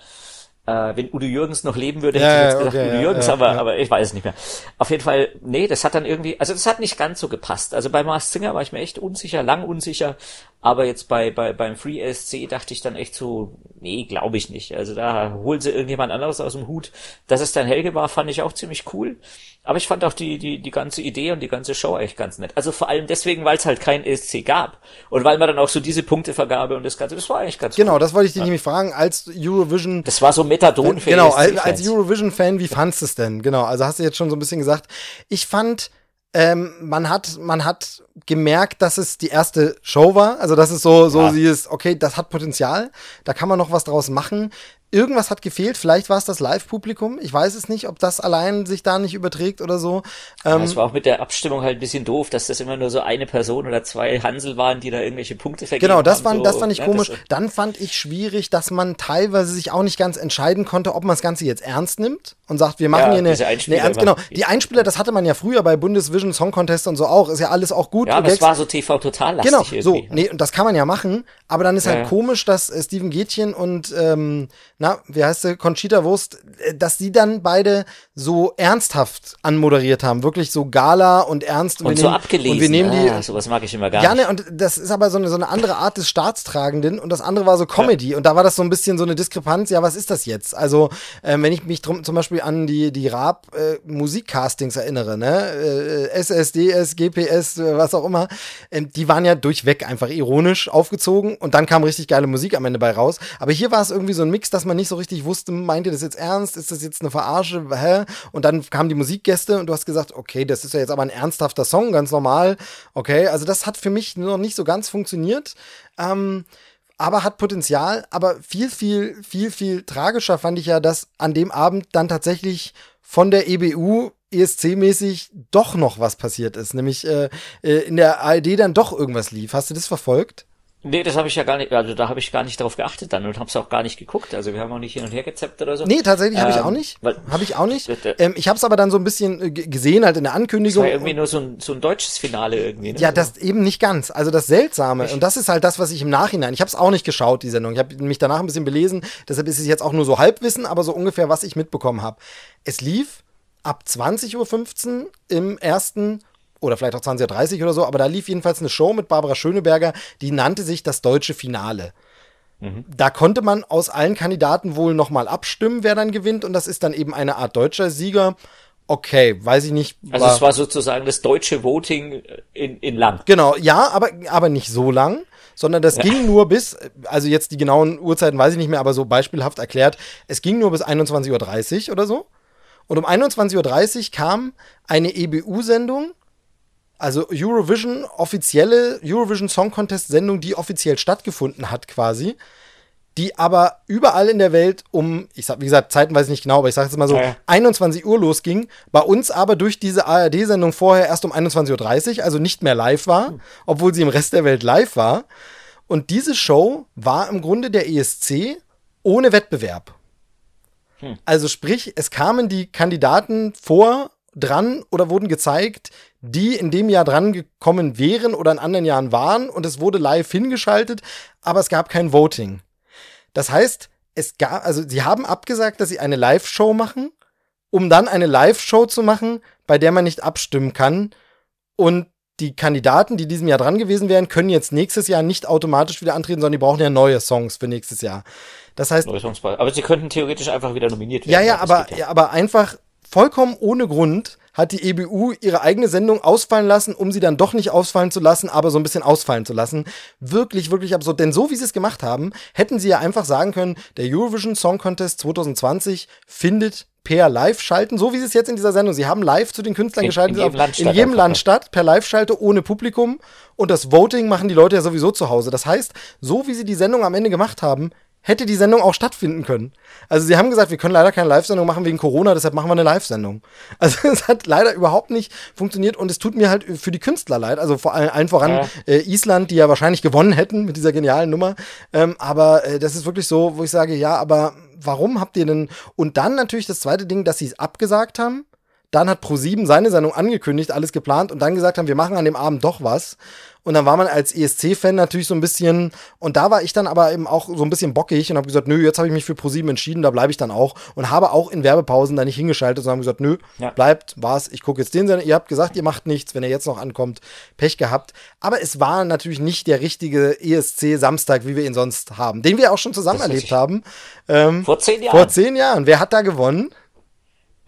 Äh, wenn Udo Jürgens noch leben würde, hätte ich jetzt gedacht, okay, Udo Jürgens, ja, aber, ja. aber ich weiß es nicht mehr. Auf jeden Fall, nee, das hat dann irgendwie, also das hat nicht ganz so gepasst. Also bei Mars Singer war ich mir echt unsicher, lang unsicher, aber jetzt bei, bei beim Free SC dachte ich dann echt so, nee, glaube ich nicht. Also da holen sie irgendjemand anderes aus dem Hut. Dass es dann Helge war, fand ich auch ziemlich cool. Aber ich fand auch die, die, die ganze Idee und die ganze Show echt ganz nett. Also vor allem deswegen, weil es halt kein ESC gab. Und weil man dann auch so diese Punktevergabe und das Ganze, das war eigentlich ganz
Genau, cool. das wollte ich dich ja. nämlich fragen, als Eurovision.
Das war so Methadon
für Genau, als, als Eurovision-Fan, wie fandst du es denn? Genau, also hast du jetzt schon so ein bisschen gesagt. Ich fand, ähm, man hat, man hat gemerkt, dass es die erste Show war. Also das ist so, so ja. sie ist, okay, das hat Potenzial, da kann man noch was draus machen. Irgendwas hat gefehlt, vielleicht war es das Live-Publikum. Ich weiß es nicht, ob das allein sich da nicht überträgt oder so.
Ähm, ja, es war auch mit der Abstimmung halt ein bisschen doof, dass das immer nur so eine Person oder zwei Hansel waren, die da irgendwelche Punkte vergeben
Genau, das,
haben,
fand,
so.
das fand ich ja, komisch. Dann fand ich schwierig, dass man teilweise sich auch nicht ganz entscheiden konnte, ob man das Ganze jetzt ernst nimmt und sagt, wir machen ja, hier eine, eine ernst, genau. Die Einspieler, das hatte man ja früher bei Bundesvision Song Contest und so auch, ist ja alles auch gut.
Ja, aber es war so TV total lastig
Genau, so, nee, und das kann man ja machen, aber dann ist halt komisch, dass äh, Steven Gätchen und ähm, na, wie heißt sie, Conchita Wurst, äh, dass die dann beide so ernsthaft anmoderiert haben, wirklich so Gala und ernst.
Und, und so nehmen, abgelesen. Und
wir nehmen die,
ah, sowas mag ich immer gar
ja,
nicht.
Ja, ne, und das ist aber so eine, so eine andere Art des Staatstragenden und das andere war so Comedy ja. und da war das so ein bisschen so eine Diskrepanz, ja, was ist das jetzt? Also, äh, wenn ich mich drum, zum Beispiel an die, die Raab äh, Musikcastings erinnere, ne, äh, SSDS, GPS, äh, was auch immer, äh, die waren ja durchweg einfach ironisch aufgezogen und dann kam richtig geile Musik am Ende bei raus. Aber hier war es irgendwie so ein Mix, dass man nicht so richtig wusste, meint ihr das jetzt ernst? Ist das jetzt eine Verarsche? Hä? Und dann kamen die Musikgäste und du hast gesagt, okay, das ist ja jetzt aber ein ernsthafter Song, ganz normal. Okay, also das hat für mich noch nicht so ganz funktioniert. Ähm, aber hat Potenzial. Aber viel, viel, viel, viel tragischer fand ich ja, dass an dem Abend dann tatsächlich von der EBU ESC-mäßig doch noch was passiert ist, nämlich äh, äh in der ARD dann doch irgendwas lief. Hast du das verfolgt?
Nee, das habe ich ja gar nicht, also da habe ich gar nicht drauf geachtet dann und habe es auch gar nicht geguckt. Also wir haben auch nicht hin und her gezappt oder so.
Nee, tatsächlich habe ähm, ich auch nicht. Habe ich auch nicht. Ähm, ich habe es aber dann so ein bisschen äh, gesehen halt in der Ankündigung. Das
war irgendwie nur so ein, so ein deutsches Finale irgendwie. Ne?
Ja, das eben nicht ganz. Also das Seltsame und das ist halt das, was ich im Nachhinein. Ich habe es auch nicht geschaut, die Sendung. Ich habe mich danach ein bisschen belesen. Deshalb ist es jetzt auch nur so Halbwissen, aber so ungefähr, was ich mitbekommen habe. Es lief ab 20.15 Uhr im ersten oder vielleicht auch 20.30 Uhr oder so, aber da lief jedenfalls eine Show mit Barbara Schöneberger, die nannte sich das deutsche Finale. Mhm. Da konnte man aus allen Kandidaten wohl nochmal abstimmen, wer dann gewinnt, und das ist dann eben eine Art deutscher Sieger. Okay, weiß ich nicht.
Also es war sozusagen das deutsche Voting in, in lang.
Genau, ja, aber, aber nicht so lang sondern das ja. ging nur bis, also jetzt die genauen Uhrzeiten weiß ich nicht mehr, aber so beispielhaft erklärt, es ging nur bis 21.30 Uhr oder so. Und um 21.30 Uhr kam eine EBU-Sendung, also Eurovision, offizielle Eurovision Song Contest Sendung, die offiziell stattgefunden hat quasi, die aber überall in der Welt um, ich sag, wie gesagt, Zeiten weiß ich nicht genau, aber ich sage jetzt mal so, ja. 21 Uhr losging, bei uns aber durch diese ARD-Sendung vorher erst um 21.30 Uhr, also nicht mehr live war, obwohl sie im Rest der Welt live war. Und diese Show war im Grunde der ESC ohne Wettbewerb. Hm. Also sprich, es kamen die Kandidaten vor dran oder wurden gezeigt, die in dem Jahr dran gekommen wären oder in anderen Jahren waren und es wurde live hingeschaltet, aber es gab kein Voting. Das heißt, es gab, also sie haben abgesagt, dass sie eine Live-Show machen, um dann eine Live-Show zu machen, bei der man nicht abstimmen kann und die Kandidaten, die diesem Jahr dran gewesen wären, können jetzt nächstes Jahr nicht automatisch wieder antreten, sondern die brauchen ja neue Songs für nächstes Jahr. Das heißt,
aber sie könnten theoretisch einfach wieder nominiert werden.
Ja, ja, aber, ja, aber einfach vollkommen ohne Grund hat die EBU ihre eigene Sendung ausfallen lassen, um sie dann doch nicht ausfallen zu lassen, aber so ein bisschen ausfallen zu lassen. Wirklich, wirklich absurd. Denn so wie sie es gemacht haben, hätten sie ja einfach sagen können, der Eurovision Song Contest 2020 findet per Live-Schalten, so wie sie es jetzt in dieser Sendung, sie haben live zu den Künstlern in, geschaltet, in jedem, Land, in jedem Land statt, per Live-Schalte, ohne Publikum. Und das Voting machen die Leute ja sowieso zu Hause. Das heißt, so wie sie die Sendung am Ende gemacht haben, hätte die Sendung auch stattfinden können. Also sie haben gesagt, wir können leider keine Live-Sendung machen wegen Corona, deshalb machen wir eine Live-Sendung. Also es hat leider überhaupt nicht funktioniert und es tut mir halt für die Künstler leid, also vor allem allen voran ja. äh, Island, die ja wahrscheinlich gewonnen hätten mit dieser genialen Nummer. Ähm, aber äh, das ist wirklich so, wo ich sage, ja, aber warum habt ihr denn? Und dann natürlich das zweite Ding, dass sie es abgesagt haben. Dann hat Pro7 seine Sendung angekündigt, alles geplant und dann gesagt haben, wir machen an dem Abend doch was. Und dann war man als ESC-Fan natürlich so ein bisschen, und da war ich dann aber eben auch so ein bisschen bockig und habe gesagt, nö, jetzt habe ich mich für ProSieben entschieden, da bleibe ich dann auch. Und habe auch in Werbepausen da nicht hingeschaltet, sondern gesagt, nö, ja. bleibt, war's, ich gucke jetzt den Sender. Ihr habt gesagt, ihr macht nichts, wenn er jetzt noch ankommt, Pech gehabt. Aber es war natürlich nicht der richtige ESC-Samstag, wie wir ihn sonst haben, den wir auch schon zusammen erlebt haben.
Ähm, vor zehn Jahren.
Vor zehn Jahren. Wer hat da gewonnen?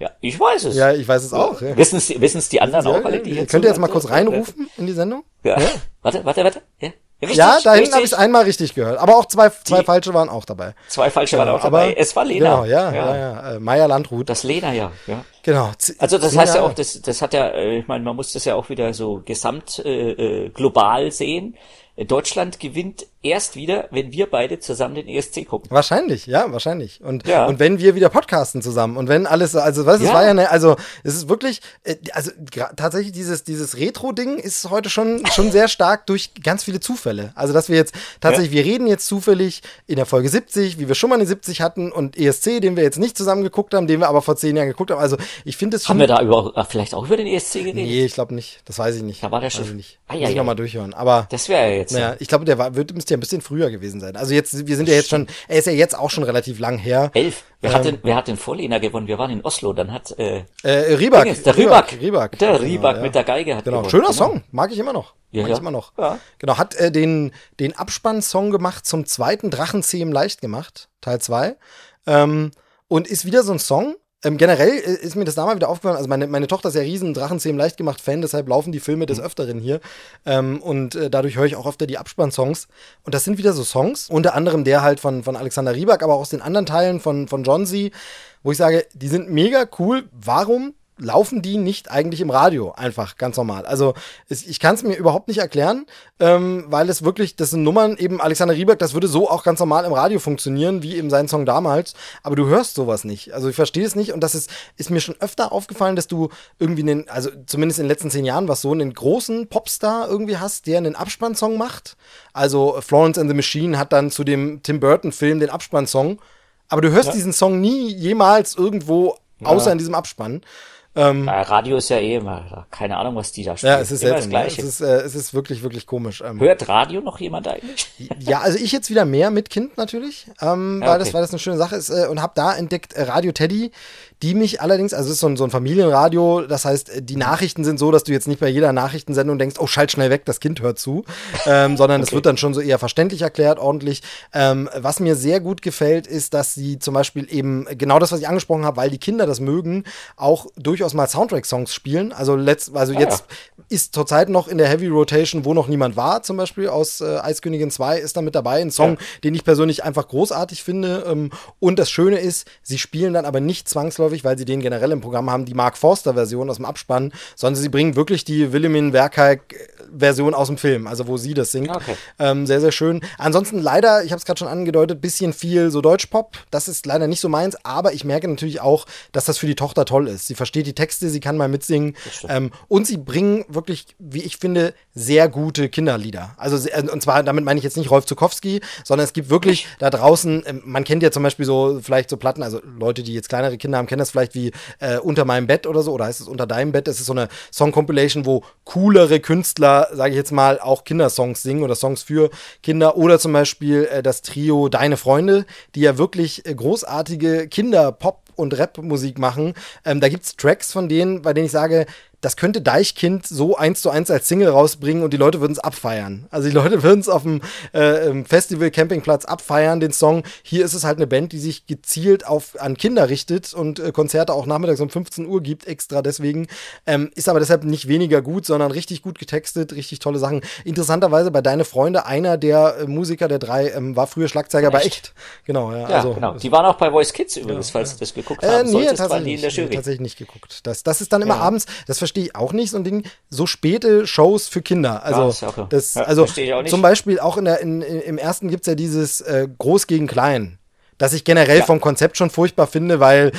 Ja, ich weiß es.
Ja, ich weiß es auch. Ja.
Wissen es wissen's die anderen auch alle,
die jetzt Könnt ihr jetzt mal kurz reinrufen in die Sendung?
Ja. ja. Warte, warte, warte.
Ja, richtig, ja da hinten habe ich es einmal richtig gehört. Aber auch zwei, zwei die, falsche waren auch dabei.
Zwei falsche genau, waren auch dabei. es war Lena.
Genau, ja, ja, ja. ja. Äh, Meier Landrut.
Das Lena, ja. ja.
Genau.
Also das heißt ja auch, das, das hat ja, äh, ich meine, man muss das ja auch wieder so gesamt äh, äh global sehen. Deutschland gewinnt erst wieder, wenn wir beide zusammen den ESC gucken.
Wahrscheinlich, ja, wahrscheinlich. Und, ja. und wenn wir wieder podcasten zusammen und wenn alles, also was, ja. es war ja eine, also es ist wirklich, äh, also tatsächlich dieses, dieses Retro-Ding ist heute schon, schon sehr stark durch ganz viele Zufälle. Also dass wir jetzt tatsächlich, ja. wir reden jetzt zufällig in der Folge 70, wie wir schon mal eine 70 hatten und ESC, den wir jetzt nicht zusammen geguckt haben, den wir aber vor zehn Jahren geguckt haben. Also ich finde es
schon. Haben wir da über, äh, vielleicht auch über den ESC geredet?
Nee, ich glaube nicht. Das weiß ich nicht.
Da war der schon.
Nicht. Ah, ja, Muss ich ja. nochmal durchhören. Aber.
Das wäre ja jetzt.
Naja, ich glaube, der war, wird, müsste ja ein bisschen früher gewesen sein. Also jetzt, wir sind ja jetzt schon, er ist ja jetzt auch schon relativ lang her.
Elf. Wer, ähm, hat, den, wer hat den Vorlehner gewonnen? Wir waren in Oslo, dann hat äh,
äh, Rieback.
Der Rieback. Rieback. Der Rieback genau, mit der Geige hat
Genau, gewonnen. schöner genau. Song, mag ich immer noch.
Ja,
mag
ja.
ich immer noch.
Ja.
Genau, hat äh, den, den Abspann-Song gemacht zum zweiten Drachenzähmen leicht gemacht, Teil 2. Ähm, und ist wieder so ein Song, ähm, generell äh, ist mir das damals wieder aufgefallen, also meine, meine Tochter ist ja riesen Drachenzähmen leicht gemacht Fan, deshalb laufen die Filme des mhm. Öfteren hier. Ähm, und äh, dadurch höre ich auch öfter die Abspann-Songs. Und das sind wieder so Songs, unter anderem der halt von, von Alexander Rieback, aber auch aus den anderen Teilen von, von John Z., wo ich sage, die sind mega cool. Warum laufen die nicht eigentlich im Radio einfach ganz normal. Also es, ich kann es mir überhaupt nicht erklären, ähm, weil es wirklich, das sind Nummern, eben Alexander Rieberg, das würde so auch ganz normal im Radio funktionieren, wie eben sein Song damals, aber du hörst sowas nicht. Also ich verstehe es nicht und das ist, ist mir schon öfter aufgefallen, dass du irgendwie einen, also zumindest in den letzten zehn Jahren was so, einen großen Popstar irgendwie hast, der einen Abspannsong macht. Also Florence and the Machine hat dann zu dem Tim Burton-Film den Abspannsong, aber du hörst ja. diesen Song nie jemals irgendwo außer ja. in diesem Abspann.
Ähm, Radio ist ja eh immer, keine Ahnung, was die da spielen.
Ja, es ist selten, ne? es ist, äh, es ist wirklich, wirklich komisch.
Ähm, Hört Radio noch jemand eigentlich?
Ja, also ich jetzt wieder mehr mit Kind natürlich, ähm, ja, weil, das, weil das eine schöne Sache ist äh, und habe da entdeckt äh, Radio Teddy, die mich allerdings, also es ist so ein, so ein Familienradio, das heißt, äh, die Nachrichten sind so, dass du jetzt nicht bei jeder Nachrichtensendung denkst, oh, schalt schnell weg, das Kind hört zu, ähm, sondern es okay. wird dann schon so eher verständlich erklärt, ordentlich. Ähm, was mir sehr gut gefällt, ist, dass sie zum Beispiel eben genau das, was ich angesprochen habe, weil die Kinder das mögen, auch durchaus mal Soundtrack-Songs spielen. Also, letzt, also ah, jetzt ja. ist zurzeit noch in der Heavy Rotation, wo noch niemand war, zum Beispiel aus äh, Eiskönigin 2 ist da mit dabei, ein Song, ja. den ich persönlich einfach großartig finde. Ähm, und das Schöne ist, sie spielen dann aber nicht zwangsläufig zwangsläufig, weil sie den generell im Programm haben, die Mark Forster-Version aus dem Abspann, sondern sie bringen wirklich die Wilhelmin Werkheik-Version aus dem Film, also wo sie das singt. Okay. Ähm, sehr, sehr schön. Ansonsten leider, ich habe es gerade schon angedeutet, bisschen viel so Deutschpop. Das ist leider nicht so meins, aber ich merke natürlich auch, dass das für die Tochter toll ist. Sie versteht die Texte, sie kann mal mitsingen ähm, und sie bringen wirklich, wie ich finde, sehr gute Kinderlieder. Also äh, und zwar, damit meine ich jetzt nicht Rolf Zukowski, sondern es gibt wirklich da draußen, äh, man kennt ja zum Beispiel so vielleicht so Platten, also Leute, die jetzt kleinere Kinder haben, kennen das vielleicht wie äh, Unter meinem Bett oder so, oder heißt es Unter deinem Bett? Das ist so eine Song-Compilation, wo coolere Künstler, sage ich jetzt mal, auch Kindersongs singen oder Songs für Kinder. Oder zum Beispiel äh, das Trio Deine Freunde, die ja wirklich äh, großartige Kinder-Pop- und Rap-Musik machen. Ähm, da gibt's Tracks von denen, bei denen ich sage, das könnte Deichkind so eins zu eins als Single rausbringen und die Leute würden es abfeiern. Also die Leute würden es auf dem äh, Festival Campingplatz abfeiern, den Song. Hier ist es halt eine Band, die sich gezielt auf an Kinder richtet und äh, Konzerte auch nachmittags um 15 Uhr gibt, extra deswegen. Ähm, ist aber deshalb nicht weniger gut, sondern richtig gut getextet, richtig tolle Sachen. Interessanterweise bei Deine Freunde, einer der äh, Musiker der drei ähm, war früher Schlagzeuger bei Echt.
Genau, ja. ja also, genau. Die waren auch bei Voice Kids übrigens, ja, falls ja. du das geguckt hast. Äh,
nee, tatsächlich, tatsächlich nicht geguckt. Das, das ist dann immer abends, das verstehe verstehe ich auch nicht, so ein Ding, so späte Shows für Kinder. Also, ja, das, ja, also zum Beispiel auch in der, in, im ersten gibt es ja dieses äh, Groß gegen Klein, das ich generell ja. vom Konzept schon furchtbar finde, weil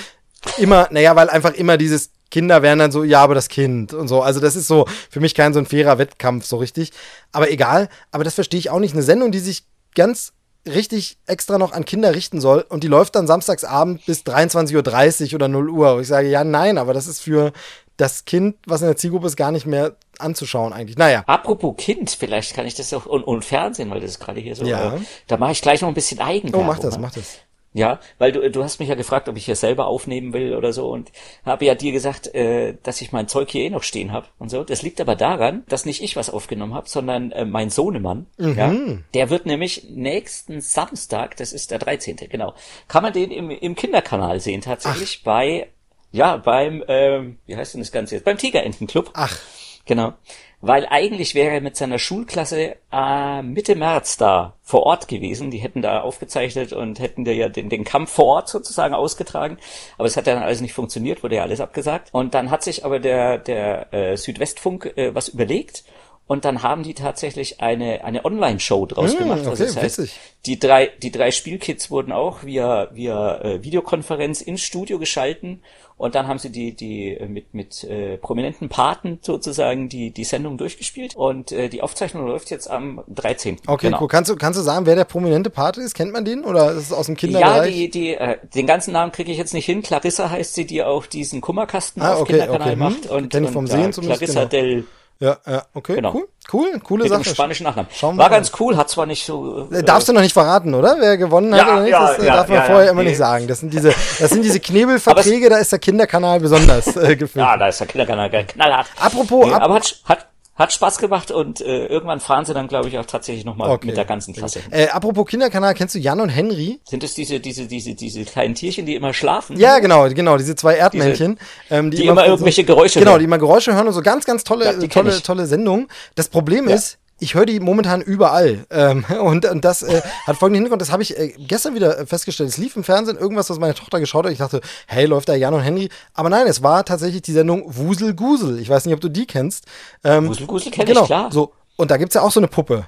immer, naja, weil einfach immer dieses Kinder wären dann so, ja, aber das Kind und so. Also das ist so für mich kein so ein fairer Wettkampf so richtig. Aber egal, aber das verstehe ich auch nicht. Eine Sendung, die sich ganz richtig extra noch an Kinder richten soll und die läuft dann samstagsabend bis 23.30 Uhr oder 0 Uhr. Und ich sage, ja, nein, aber das ist für das Kind, was in der Zielgruppe ist, gar nicht mehr anzuschauen eigentlich. Naja.
Apropos Kind, vielleicht kann ich das auch, und, und Fernsehen, weil das ist gerade hier so, ja. Äh, da mache ich gleich noch ein bisschen Eigenwerbung.
Oh, mach das, mach das.
Ja, weil du, du hast mich ja gefragt, ob ich hier selber aufnehmen will oder so und habe ja dir gesagt, äh, dass ich mein Zeug hier eh noch stehen habe und so. Das liegt aber daran, dass nicht ich was aufgenommen habe, sondern äh, mein Sohnemann. Mhm. Ja, der wird nämlich nächsten Samstag, das ist der 13. genau, kann man den im, im Kinderkanal sehen tatsächlich Ach. bei ja, beim, ähm, wie heißt denn das Ganze jetzt? Beim Tigerentenclub.
Ach.
Genau. Weil eigentlich wäre er mit seiner Schulklasse äh, Mitte März da vor Ort gewesen. Die hätten da aufgezeichnet und hätten da ja den, den Kampf vor Ort sozusagen ausgetragen. Aber es hat dann alles nicht funktioniert, wurde ja alles abgesagt. Und dann hat sich aber der, der äh, Südwestfunk äh, was überlegt und dann haben die tatsächlich eine, eine Online-Show draus mmh, gemacht. Also okay, das heißt, witzig. die drei, die drei Spielkits wurden auch via, via äh, Videokonferenz ins Studio geschalten und dann haben sie die, die äh, mit, mit äh, prominenten Paten sozusagen die, die Sendung durchgespielt und äh, die Aufzeichnung läuft jetzt am 13.
Okay, genau. cool. Kannst du, kannst du sagen, wer der prominente Pate ist? Kennt man den oder ist es aus dem Kinderbereich?
Ja, die, die, äh, den ganzen Namen kriege ich jetzt nicht hin. Clarissa heißt sie, die auch diesen Kummerkasten ah, auf okay, Kinderkanal okay. macht.
Hm. Und, Kenn ich vom und, Sehen ja,
Clarissa genau. del
Ja, ja, okay, genau. cool, cool, coole
Mit
Sache.
Dem spanischen Nachnamen. War ganz cool, hat zwar nicht so.
Äh, Darfst du noch nicht verraten, oder? Wer gewonnen hat oder nicht? Ja, das äh, ja, darf man vorher immer nee. nicht sagen. Das sind diese, das sind diese Knebelverträge, da ist der Kinderkanal besonders äh,
gefüllt. Ja, da ist der Kinderkanal knallhart.
Apropos,
nee, ab aber hat, hat hat Spaß gemacht und äh, irgendwann fahren sie dann, glaube ich, auch tatsächlich nochmal okay. mit der ganzen Klasse.
Äh, apropos Kinderkanal, kennst du Jan und Henry?
Sind es diese, diese, diese, diese kleinen Tierchen, die immer schlafen?
Ja, genau, genau, diese zwei Erdmännchen.
Diese, ähm, die, die, immer, immer irgendwelche so, Geräusche
genau, hören. Genau, die immer Geräusche hören und so ganz, ganz tolle, ja, tolle, tolle Sendung. Das Problem ja. ist, ich höre die momentan überall. Ähm, und, und das äh, hat folgenden Hintergrund, das habe ich äh, gestern wieder festgestellt. Es lief im Fernsehen irgendwas, was meine Tochter geschaut hat. Ich dachte, hey, läuft da Jan und Henry? Aber nein, es war tatsächlich die Sendung Wusel Gusel. Ich weiß nicht, ob du die kennst.
Ähm, Wusel Gusel kenne genau, ich, klar.
So. Und da gibt's ja auch so eine Puppe.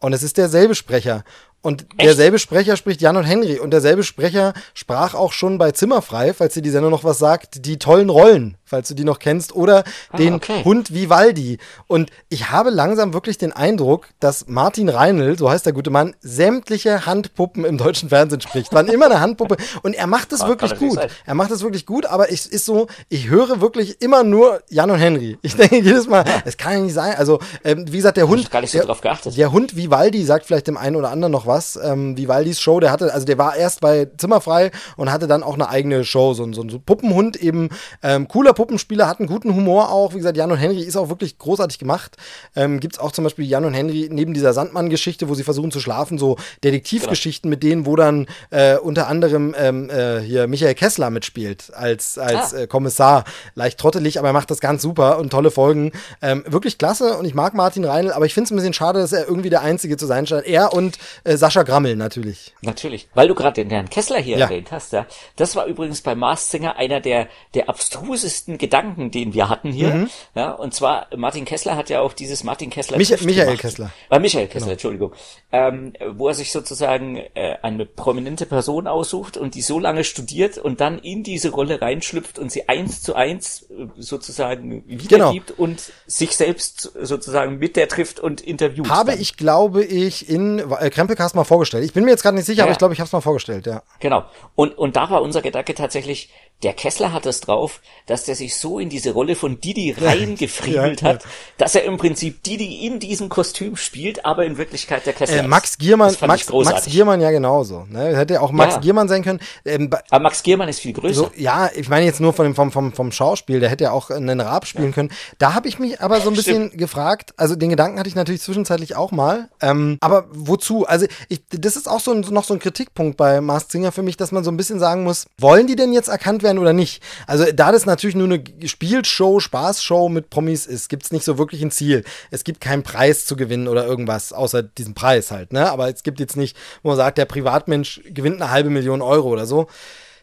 Und es ist derselbe Sprecher. Und Echt? derselbe Sprecher spricht Jan und Henry. Und derselbe Sprecher sprach auch schon bei Zimmerfrei, falls dir die Sendung noch was sagt, die tollen Rollen, falls du die noch kennst, oder ah, den okay. Hund Vivaldi. Und ich habe langsam wirklich den Eindruck, dass Martin Reinl, so heißt der gute Mann, sämtliche Handpuppen im deutschen Fernsehen spricht. Wann immer eine Handpuppe. Und er macht es ah, wirklich gut. Er macht es wirklich gut, aber es ist so, ich höre wirklich immer nur Jan und Henry. Ich denke jedes Mal, es kann ja nicht sein. Also, ähm, wie gesagt, der Hund. Ich
gar nicht so
der,
drauf geachtet.
Der Hund Vivaldi sagt vielleicht dem einen oder anderen noch was. Ähm, Vivaldis Show, der hatte, also der war erst bei Zimmerfrei und hatte dann auch eine eigene Show, so, so ein so Puppenhund eben. Ähm, cooler Puppenspieler, hat einen guten Humor auch. Wie gesagt, Jan und Henry ist auch wirklich großartig gemacht. Ähm, Gibt auch zum Beispiel Jan und Henry neben dieser Sandmann-Geschichte, wo sie versuchen zu schlafen, so Detektivgeschichten genau. mit denen, wo dann äh, unter anderem ähm, äh, hier Michael Kessler mitspielt als, als ah. äh, Kommissar. Leicht trottelig, aber er macht das ganz super und tolle Folgen. Ähm, wirklich klasse und ich mag Martin Reinl, aber ich finde es ein bisschen schade, dass er irgendwie der Einzige zu sein scheint. Er und äh, Sascha Grammel natürlich.
Natürlich. Weil du gerade den Herrn Kessler hier ja. erwähnt hast, ja. Das war übrigens bei Mars Singer einer der, der abstrusesten Gedanken, den wir hatten hier. Mhm. Ja, und zwar, Martin Kessler hat ja auch dieses Martin Kessler.
Mich Michael gemacht. Kessler.
Äh, Michael Kessler, genau. Entschuldigung. Ähm, wo er sich sozusagen äh, eine prominente Person aussucht und die so lange studiert und dann in diese Rolle reinschlüpft und sie eins zu eins äh, sozusagen wiedergibt genau. und sich selbst sozusagen mit der trifft und interviewt.
Habe dann. ich, glaube ich, in äh, Krempelcast mal vorgestellt. Ich bin mir jetzt gerade nicht sicher, ja. aber ich glaube, ich habe es mal vorgestellt, ja.
Genau. Und, und da war unser Gedanke tatsächlich, der Kessler hat es drauf, dass der sich so in diese Rolle von Didi reingefriemelt ja, ja, hat, dass er im Prinzip Didi in diesem Kostüm spielt, aber in Wirklichkeit der Kessler
äh, Max Giermann, Max, Max Giermann ja genauso. Ne? Hätte auch Max Giermann sein können.
Ähm, aber Max Giermann ist viel größer. So,
ja, ich meine jetzt nur von dem, vom, vom, vom Schauspiel, der hätte ja auch einen Raab spielen können. Da habe ich mich aber so ein bisschen Stimmt. gefragt, also den Gedanken hatte ich natürlich zwischenzeitlich auch mal, ähm, aber wozu? Also ich, das ist auch so ein, noch so ein Kritikpunkt bei Masked Singer für mich, dass man so ein bisschen sagen muss, wollen die denn jetzt erkannt werden oder nicht? Also da das natürlich nur eine Spielshow, Spaßshow mit Promis ist, gibt es nicht so wirklich ein Ziel. Es gibt keinen Preis zu gewinnen oder irgendwas, außer diesem Preis halt, ne? Aber es gibt jetzt nicht, wo man sagt, der Privatmensch gewinnt eine halbe Million Euro oder so.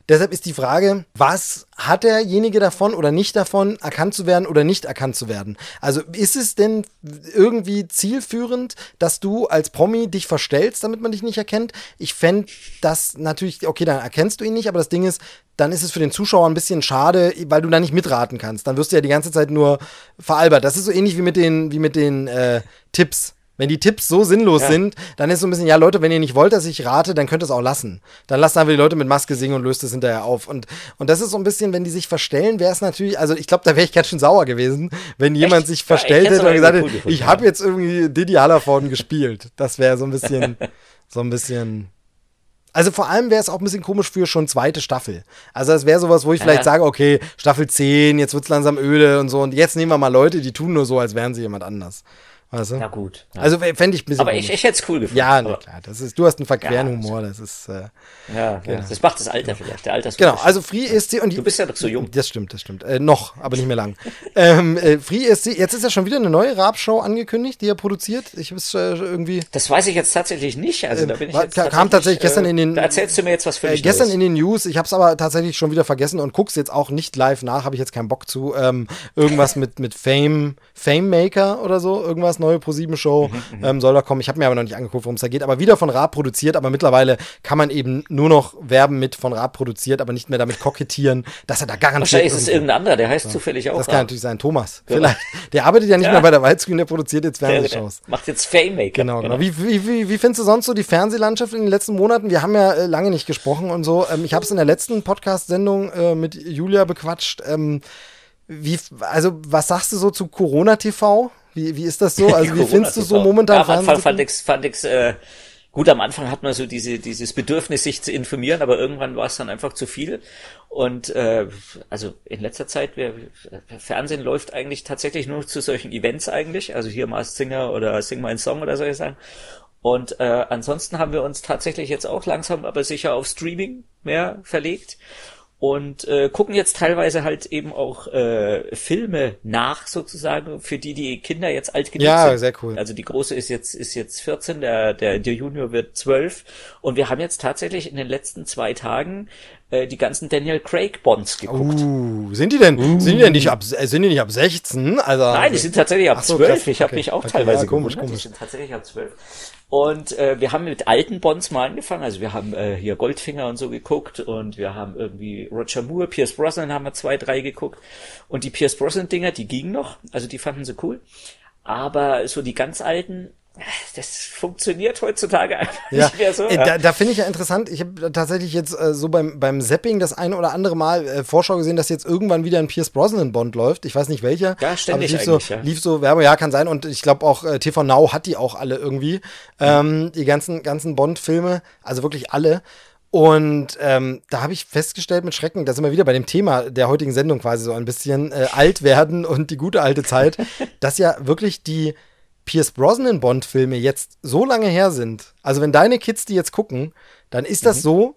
Deshalb ist die Frage, was hat derjenige davon oder nicht davon, erkannt zu werden oder nicht erkannt zu werden? Also ist es denn irgendwie zielführend, dass du als Promi dich verstellst, damit man dich nicht erkennt? Ich fände das natürlich, okay, dann erkennst du ihn nicht, aber das Ding ist, dann ist es für den Zuschauer ein bisschen schade, weil du da nicht mitraten kannst. Dann wirst du ja die ganze Zeit nur veralbert. Das ist so ähnlich wie mit den, wie mit den äh, Tipps. Wenn die Tipps so sinnlos ja. sind, dann ist so ein bisschen, ja Leute, wenn ihr nicht wollt, dass ich rate, dann könnt ihr es auch lassen. Dann lasst einfach die Leute mit Maske singen und löst es hinterher auf. Und, und das ist so ein bisschen, wenn die sich verstellen, wäre es natürlich, also ich glaube, da wäre ich ganz schön sauer gewesen, wenn jemand Echt? sich verstellt ja, hätte und gesagt hätte, ich habe jetzt irgendwie Didi Hallervorden gespielt. Das wäre so ein bisschen, so ein bisschen. Also vor allem wäre es auch ein bisschen komisch für schon zweite Staffel. Also es wäre sowas, wo ich vielleicht ja. sage, okay, Staffel 10, jetzt wird's langsam öde und so. Und jetzt nehmen wir mal Leute, die tun nur so, als wären sie jemand anders. Weißt du?
Na gut.
Ja. Also fände ich ein bisschen.
Aber ich, ich hätte es cool gefunden.
Ja, na klar. Das ist, du hast einen verqueren ja, Humor. Das ist. Äh,
ja, genau. das macht das Alter vielleicht. Der Alters
genau, also Free ESC und
Du bist ja doch so jung.
Das stimmt, das stimmt. Äh, noch, aber nicht mehr lang. ähm, äh, Free ESC, jetzt ist ja schon wieder eine neue Rap-Show angekündigt, die er produziert. Ich hab's äh, irgendwie.
Das weiß ich jetzt tatsächlich nicht. Also da bin ich jetzt
kam tatsächlich, gestern in den.
Da erzählst du mir jetzt was für
äh, Gestern Neues. in den News. Ich hab's aber tatsächlich schon wieder vergessen und guck's jetzt auch nicht live nach. Habe ich jetzt keinen Bock zu. Ähm, irgendwas mit mit Fame, Fame Maker oder so. Irgendwas neue Pro 7 Show mhm, mhm, ähm, soll da kommen. Ich habe mir aber noch nicht angeguckt, worum es da geht. Aber wieder von Raab produziert. Aber mittlerweile kann man eben nur noch werben mit von Raab produziert, aber nicht mehr damit kokettieren, dass er da garantiert.
Wahrscheinlich ist es irgendein anderer, der heißt ja. zufällig auch.
Das kann natürlich sein, Thomas. Genau. Vielleicht. Der arbeitet ja nicht ja. mehr bei der Widescreen, der produziert jetzt Fernsehshows.
Macht jetzt Fame-Maker.
Genau, genau. Wie, wie, wie, wie findest du sonst so die Fernsehlandschaft in den letzten Monaten? Wir haben ja äh, lange nicht gesprochen und so. Ähm, ich habe es in der letzten Podcast-Sendung äh, mit Julia bequatscht. Ähm, wie, also, was sagst du so zu Corona TV? Wie, wie ist das so? Also wie findest du so momentan
ja, am Anfang fand ich's, fand ich's, äh, gut, am Anfang hat man so diese, dieses Bedürfnis, sich zu informieren, aber irgendwann war es dann einfach zu viel. Und äh, also in letzter Zeit, wir, Fernsehen läuft eigentlich tatsächlich nur zu solchen Events eigentlich, also hier Mars Singer oder Sing My Song oder solche Sachen. Und äh, ansonsten haben wir uns tatsächlich jetzt auch langsam aber sicher auf Streaming mehr verlegt und äh, gucken jetzt teilweise halt eben auch äh, Filme nach sozusagen für die die Kinder jetzt alt genug
ja,
sind.
sehr cool.
Also die große ist jetzt ist jetzt 14, der der der Junior wird 12 und wir haben jetzt tatsächlich in den letzten zwei Tagen äh, die ganzen Daniel Craig Bonds geguckt.
Uh, sind die denn uh. sind die denn nicht ab äh, sind die nicht ab 16? Also
Nein, die sind tatsächlich ab so, 12. Ich habe okay. mich auch okay, teilweise ja, komisch, komisch. Die sind tatsächlich ab 12. Und äh, wir haben mit alten Bonds mal angefangen. Also wir haben äh, hier Goldfinger und so geguckt und wir haben irgendwie Roger Moore, Pierce Brosnan haben wir zwei, drei geguckt. Und die Pierce Brosnan Dinger, die gingen noch. Also die fanden sie cool. Aber so die ganz alten, das funktioniert heutzutage einfach ja. nicht mehr so.
Äh, da, da finde ich ja interessant, ich habe tatsächlich jetzt äh, so beim, beim Zapping das eine oder andere Mal äh, Vorschau gesehen, dass jetzt irgendwann wieder ein Pierce Brosnan Bond läuft. Ich weiß nicht welcher.
Ja, ständig
lief so,
ja.
lief so Werbung, ja, kann sein. Und ich glaube auch äh, TV Now hat die auch alle irgendwie. Ähm, die ganzen, ganzen Bond-Filme, also wirklich alle. Und ähm, da habe ich festgestellt mit Schrecken, da sind wir wieder bei dem Thema der heutigen Sendung quasi so ein bisschen äh, alt werden und die gute alte Zeit, dass ja wirklich die Pierce Brosnan Bond-Filme jetzt so lange her sind, also wenn deine Kids die jetzt gucken, dann ist das mhm. so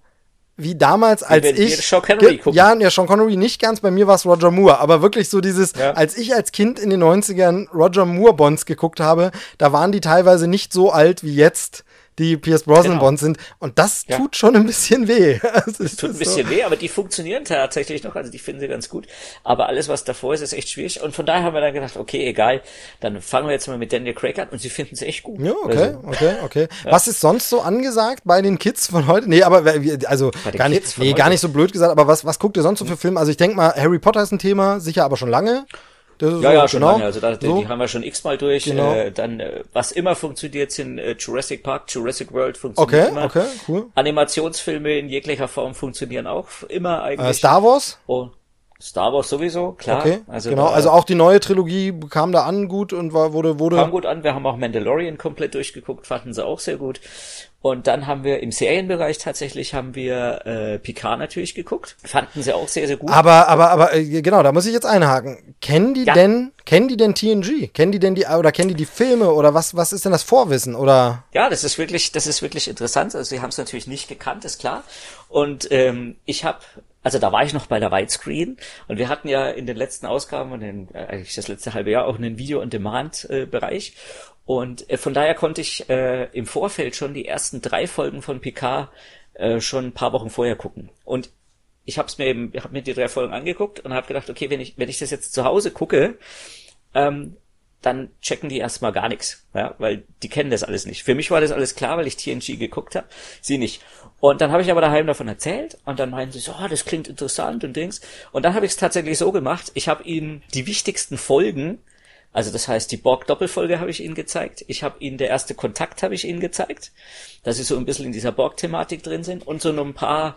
wie damals, als wie ich.
Sean Connery gucken.
Ja, ja, Sean Connery nicht ganz, bei mir war es Roger Moore, aber wirklich so dieses, ja. als ich als Kind in den 90ern Roger Moore Bonds geguckt habe, da waren die teilweise nicht so alt wie jetzt die Pierce Brosnan genau. Bonds sind. Und das ja. tut schon ein bisschen weh.
Also es tut ein bisschen so. weh, aber die funktionieren tatsächlich noch. Also die finden sie ganz gut. Aber alles, was davor ist, ist echt schwierig. Und von daher haben wir dann gedacht, okay, egal. Dann fangen wir jetzt mal mit Daniel Craig an und sie finden sie echt gut.
Ja, okay, also, okay, okay. Ja. Was ist sonst so angesagt bei den Kids von heute? Nee, aber also gar nicht, nee, gar nicht so blöd gesagt, aber was, was guckt ihr sonst so für Filme? Also ich denke mal, Harry Potter ist ein Thema, sicher aber schon lange
ja, so, ja, schon genau. lange. Also da, so. die haben wir schon x-mal durch. Genau. Äh, dann, äh, was immer funktioniert, sind äh, Jurassic Park, Jurassic World funktioniert
okay,
immer.
Okay, cool.
Animationsfilme in jeglicher Form funktionieren auch immer eigentlich. Äh,
Star Wars?
Oh, Star Wars sowieso, klar.
Okay, also genau. Da, also auch die neue Trilogie kam da an gut und war, wurde, wurde.
Kam gut an. Wir haben auch Mandalorian komplett durchgeguckt, fanden sie auch sehr gut. Und dann haben wir im Serienbereich tatsächlich haben wir äh, Picard natürlich geguckt, fanden sie auch sehr sehr gut.
Aber aber aber äh, genau, da muss ich jetzt einhaken. Kennen die ja. denn kennen die denn TNG? Kennen die denn die oder kennen die die Filme oder was was ist denn das Vorwissen oder?
Ja, das ist wirklich das ist wirklich interessant. Also sie haben es natürlich nicht gekannt, ist klar. Und ähm, ich habe also da war ich noch bei der Widescreen und wir hatten ja in den letzten Ausgaben und in, äh, eigentlich das letzte halbe Jahr auch einen Video-on-Demand-Bereich. Und äh, von daher konnte ich äh, im Vorfeld schon die ersten drei Folgen von Picard äh, schon ein paar Wochen vorher gucken. Und ich habe mir eben, habe mir die drei Folgen angeguckt und habe gedacht, okay, wenn ich wenn ich das jetzt zu Hause gucke, ähm, dann checken die erstmal gar nichts, ja, weil die kennen das alles nicht. Für mich war das alles klar, weil ich TNG geguckt habe, sie nicht. Und dann habe ich aber daheim davon erzählt und dann meinen sie so, oh, das klingt interessant und Dings. Und dann habe ich es tatsächlich so gemacht, ich habe ihnen die wichtigsten Folgen, also das heißt, die Borg-Doppelfolge habe ich ihnen gezeigt, ich habe ihnen der erste Kontakt habe ich ihnen gezeigt, dass sie so ein bisschen in dieser Borg-Thematik drin sind und so noch ein paar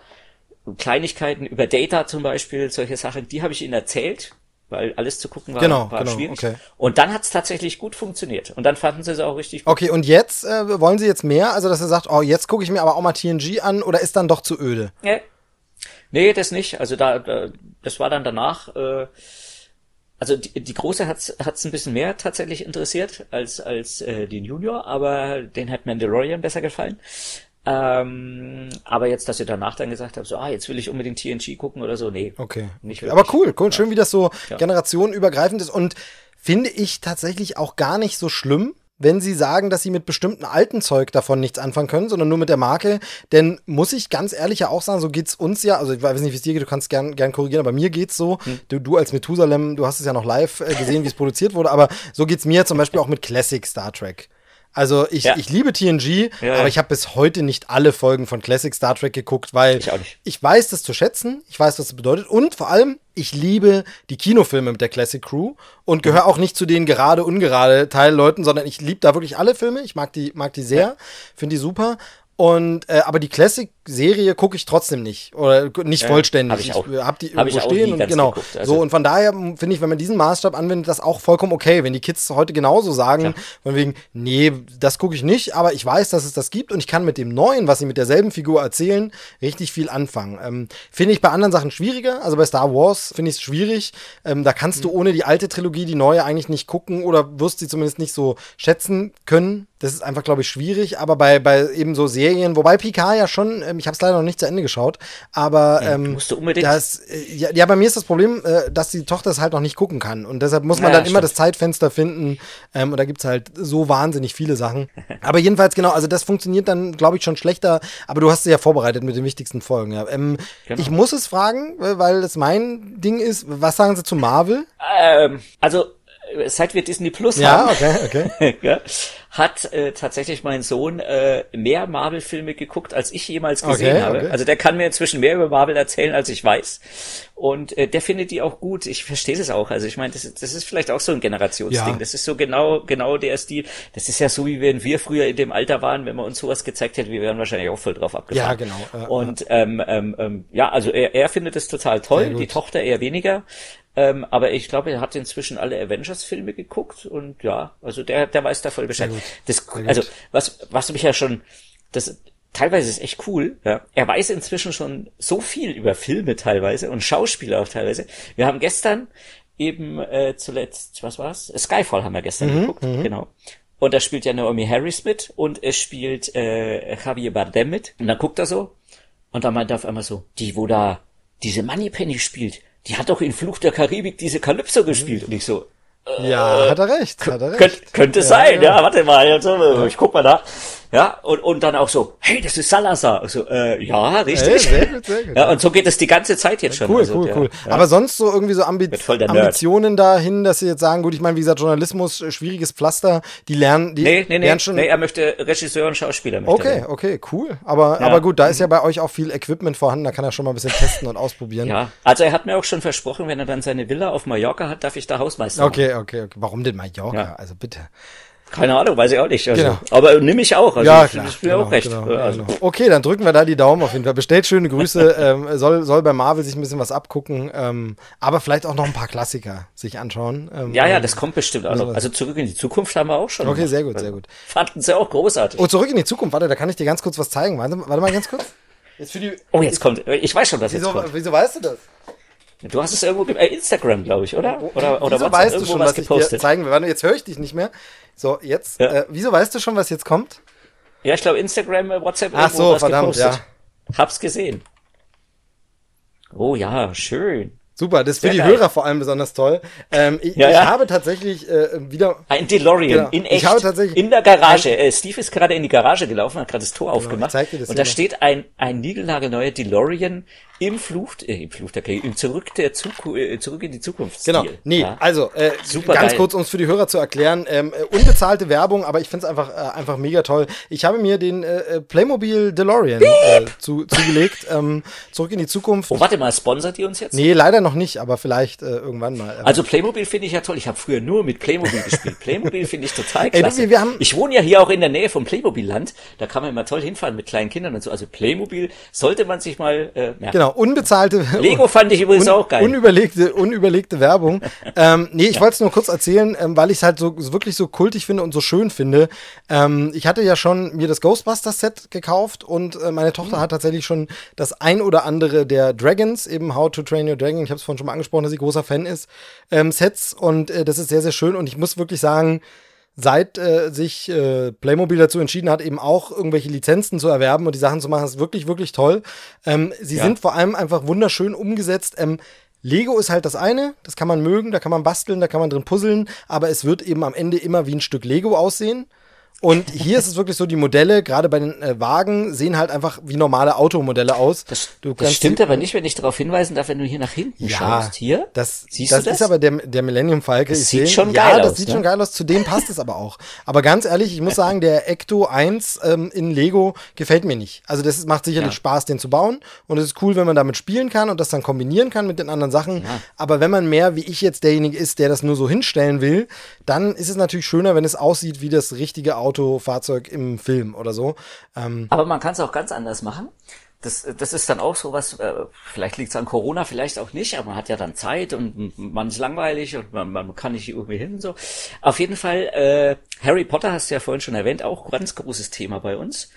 Kleinigkeiten über Data zum Beispiel, solche Sachen, die habe ich ihnen erzählt, weil alles zu gucken war,
genau,
war
genau,
schwierig.
Okay.
Und dann hat es tatsächlich gut funktioniert. Und dann fanden sie es auch richtig gut.
Okay, und jetzt äh, wollen sie jetzt mehr? Also, dass er sagt, oh, jetzt gucke ich mir aber auch mal TNG an oder ist dann doch zu öde?
Nee, nee das nicht. Also da, da das war dann danach. Äh, also die, die große hat's hat's ein bisschen mehr tatsächlich interessiert als als äh, den Junior, aber den hat Mandalorian besser gefallen. Ähm, aber jetzt, dass ihr danach dann gesagt habt, so, ah, jetzt will ich unbedingt TNG gucken oder so, nee.
Okay. Nicht. Aber cool, cool, schön, wie das so ja. generationenübergreifend ist und finde ich tatsächlich auch gar nicht so schlimm, wenn sie sagen, dass sie mit bestimmten alten Zeug davon nichts anfangen können, sondern nur mit der Marke. Denn muss ich ganz ehrlich ja auch sagen, so geht's uns ja, also ich weiß nicht, wie es dir geht, du kannst gern, gern korrigieren, aber mir geht's so. Hm. Du, du als Methusalem, du hast es ja noch live äh, gesehen, wie es produziert wurde, aber so geht's mir zum Beispiel auch mit Classic Star Trek. Also ich, ja. ich liebe TNG, ja, aber ich habe bis heute nicht alle Folgen von Classic Star Trek geguckt, weil ich, ich, weiß das zu schätzen, ich weiß, was das bedeutet. Und vor allem, ich liebe die Kinofilme mit der Classic Crew und gehöre auch nicht zu den gerade, ungerade Teilleuten, sondern ich liebe da wirklich alle Filme, ich mag die, mag die sehr, finde die super. Und äh, aber die Classic Serie gucke ich trotzdem nicht oder nicht ja, vollständig. Hab
ich, auch.
ich habe die hab irgendwo stehen und genau. Geguckt, also. So und von daher finde ich, wenn man diesen Maßstab anwendet, das auch vollkommen okay, wenn die Kids heute genauso sagen, Klar. von wegen, nee, das gucke ich nicht, aber ich weiß, dass es das gibt und ich kann mit dem neuen, was sie mit derselben Figur erzählen, richtig viel anfangen. Ähm, finde ich bei anderen Sachen schwieriger, also bei Star Wars finde ich es schwierig. Ähm, da kannst mhm. du ohne die alte Trilogie die neue eigentlich nicht gucken oder wirst sie zumindest nicht so schätzen können. Das ist einfach, glaube ich, schwierig, aber bei, bei eben so Serien, wobei Picard ja schon, ähm, ich habe es leider noch nicht zu Ende geschaut, aber ähm, ja,
musst du unbedingt.
Das, äh, ja, ja, bei mir ist das Problem, äh, dass die Tochter es halt noch nicht gucken kann und deshalb muss man ja, dann stimmt. immer das Zeitfenster finden ähm, und da gibt's halt so wahnsinnig viele Sachen. aber jedenfalls, genau, also das funktioniert dann, glaube ich, schon schlechter, aber du hast sie ja vorbereitet mit den wichtigsten Folgen. Ja. Ähm, genau. Ich muss es fragen, weil es mein Ding ist, was sagen sie zu Marvel?
Ähm, also seit wir Disney Plus
ja,
haben,
okay, okay.
hat äh, tatsächlich mein Sohn äh, mehr Marvel-Filme geguckt, als ich jemals gesehen okay, habe. Also der kann mir inzwischen mehr über Marvel erzählen, als ich weiß. Und äh, der findet die auch gut. Ich verstehe das auch. Also ich meine, das, das ist vielleicht auch so ein Generationsding. Ja. Das ist so genau genau der Stil. Das ist ja so, wie wenn wir früher in dem Alter waren, wenn man uns sowas gezeigt hätte, wir wären wahrscheinlich auch voll drauf abgefahren.
Ja, genau.
Äh, Und ähm, ähm, ähm, ja, also er, er findet es total toll, die Tochter eher weniger. Ähm, aber ich glaube, er hat inzwischen alle Avengers-Filme geguckt und ja, also der, der weiß da voll Bescheid. Das, also was, was mich ja schon, das teilweise ist echt cool. Ja. Er weiß inzwischen schon so viel über Filme teilweise und Schauspieler auch teilweise. Wir haben gestern eben äh, zuletzt, was war's? Skyfall haben wir gestern mhm, geguckt, mhm. genau. Und da spielt ja Naomi Harris mit und es spielt äh, Javier Bardem mit. Und dann guckt er so und dann meint er auf einmal so, die, wo da diese Moneypenny spielt, die hat doch in Fluch der Karibik diese Calypso gespielt. Und ich so,
ja, hat er recht, hat er recht.
Könnte, könnte ja, sein, ja. ja. Warte mal, also, ich guck mal da. Ja, und, und dann auch so, hey, das ist Salazar. Also, äh, ja, richtig. Hey, sehr gut, sehr gut. Ja, und so geht es die ganze Zeit jetzt schon.
Cool, also, cool, cool. Ja. Aber sonst so irgendwie so Ambi Ambitionen dahin, dass sie jetzt sagen, gut, ich meine, wie gesagt, Journalismus, äh, schwieriges Pflaster, die lernen, die
nee, nee, nee,
lernen schon.
Nee, er möchte Regisseur und Schauspieler.
okay, okay, cool. Aber, aber gut, da ist ja bei euch auch viel Equipment vorhanden, da kann er schon mal ein bisschen testen und ausprobieren.
Ja, also er hat mir auch schon versprochen, wenn er dann seine Villa auf Mallorca hat, darf ich da Hausmeister
Okay, okay, okay. Warum denn Mallorca? Also bitte.
Keine Ahnung, weiß ich auch nicht. Also,
genau.
Aber nimm ich auch. Also,
ja,
klar, das ist mir genau, auch recht.
Genau, also. genau. Okay, dann drücken wir da die Daumen auf jeden Fall. Bestellt schöne Grüße. ähm, soll, soll bei Marvel sich ein bisschen was abgucken. Ähm, aber vielleicht auch noch ein paar Klassiker sich anschauen. Ähm,
ja, ja, das kommt bestimmt noch. Also zurück in die Zukunft haben wir auch schon.
Okay, sehr gut, sehr gut.
Fanden sie auch großartig.
Oh, zurück in die Zukunft. Warte, da kann ich dir ganz kurz was zeigen. Warte, warte mal ganz kurz.
Jetzt für die, oh, jetzt kommt. Ich weiß schon, was
wieso,
jetzt kommt.
Wieso weißt du das?
Du hast es irgendwo äh, Instagram, glaube ich, oder? Oder oder
wieso weißt du schon, was, was ich dir zeigen will? Warte, jetzt höre ich dich nicht mehr. So, jetzt. Ja. Äh, wieso weißt du schon, was jetzt kommt?
Ja, ich glaube Instagram, äh, WhatsApp.
Ach so, was verdammt, gepostet.
ja. Hab's gesehen. Oh ja, schön.
Super, das ist für die geil. Hörer vor allem besonders toll. Ähm, ich, ja, ja. ich habe tatsächlich äh, wieder
ein DeLorean genau, in echt ich habe tatsächlich in der Garage. Äh, Steve ist gerade in die Garage gelaufen, hat gerade das Tor genau, aufgemacht und da steht ein ein niegelnagelneuer DeLorean im Fluch, äh, im Fluch der okay, im zurück der Zuku äh, zurück in die Zukunft.
Genau. Nee, ja? also äh, Super ganz geil. kurz, um es für die Hörer zu erklären, ähm, äh, unbezahlte Werbung, aber ich finde es einfach äh, einfach mega toll. Ich habe mir den äh, äh Playmobil DeLorean äh, zu, zugelegt, ähm, zurück in die Zukunft.
Oh, warte mal, sponsert ihr uns jetzt?
Nee, leider noch nicht, aber vielleicht äh, irgendwann mal.
Ähm. Also Playmobil finde ich ja toll. Ich habe früher nur mit Playmobil gespielt. Playmobil finde ich total klasse. Ey, wir haben ich wohne ja hier auch in der Nähe vom Playmobil-Land. Da kann man immer toll hinfahren mit kleinen Kindern und so. Also Playmobil sollte man sich mal äh,
merken. Genau, unbezahlte
Lego fand ich übrigens un, auch geil.
Unüberlegte, unüberlegte Werbung. ähm, nee, ich ja. wollte es nur kurz erzählen, ähm, weil ich es halt so, so wirklich so kultig finde und so schön finde. Ähm, ich hatte ja schon mir das Ghostbusters-Set gekauft und äh, meine Tochter mhm. hat tatsächlich schon das ein oder andere der Dragons, eben How to Train Your Dragon, ich habe es vorhin schon mal angesprochen, dass sie großer Fan ist, ähm, Sets und äh, das ist sehr, sehr schön und ich muss wirklich sagen, seit äh, sich äh, Playmobil dazu entschieden hat, eben auch irgendwelche Lizenzen zu erwerben und die Sachen zu machen, ist wirklich, wirklich toll. Ähm, sie ja. sind vor allem einfach wunderschön umgesetzt. Ähm, Lego ist halt das eine, das kann man mögen, da kann man basteln, da kann man drin puzzeln, aber es wird eben am Ende immer wie ein Stück Lego aussehen. Und hier ist es wirklich so, die Modelle, gerade bei den äh, Wagen, sehen halt einfach wie normale Automodelle aus.
Das, das stimmt aber nicht, wenn ich darauf hinweisen darf, wenn du hier nach hinten ja, schaust. Hier?
Das, Siehst das, du das ist aber der, der Millennium Falke.
Das sieht schon
geil
ja, aus.
Ja, das sieht ne? schon geil aus. Zudem passt es aber auch. Aber ganz ehrlich, ich muss sagen, der Ecto 1 ähm, in Lego gefällt mir nicht. Also das macht sicherlich ja. Spaß, den zu bauen. Und es ist cool, wenn man damit spielen kann und das dann kombinieren kann mit den anderen Sachen. Ja. Aber wenn man mehr, wie ich jetzt derjenige ist, der das nur so hinstellen will, dann ist es natürlich schöner, wenn es aussieht wie das richtige Autofahrzeug im Film oder so.
Ähm, Aber man kann es auch ganz anders machen. das, das ist dann auch so was, äh, vielleicht liegt es an Corona, vielleicht auch nicht, aber man hat ja dann Zeit und man ist langweilig und man, man kann nicht irgendwie hin und so. Auf jeden Fall, äh, Harry Potter hast du ja vorhin schon erwähnt, auch ganz großes Thema bei uns.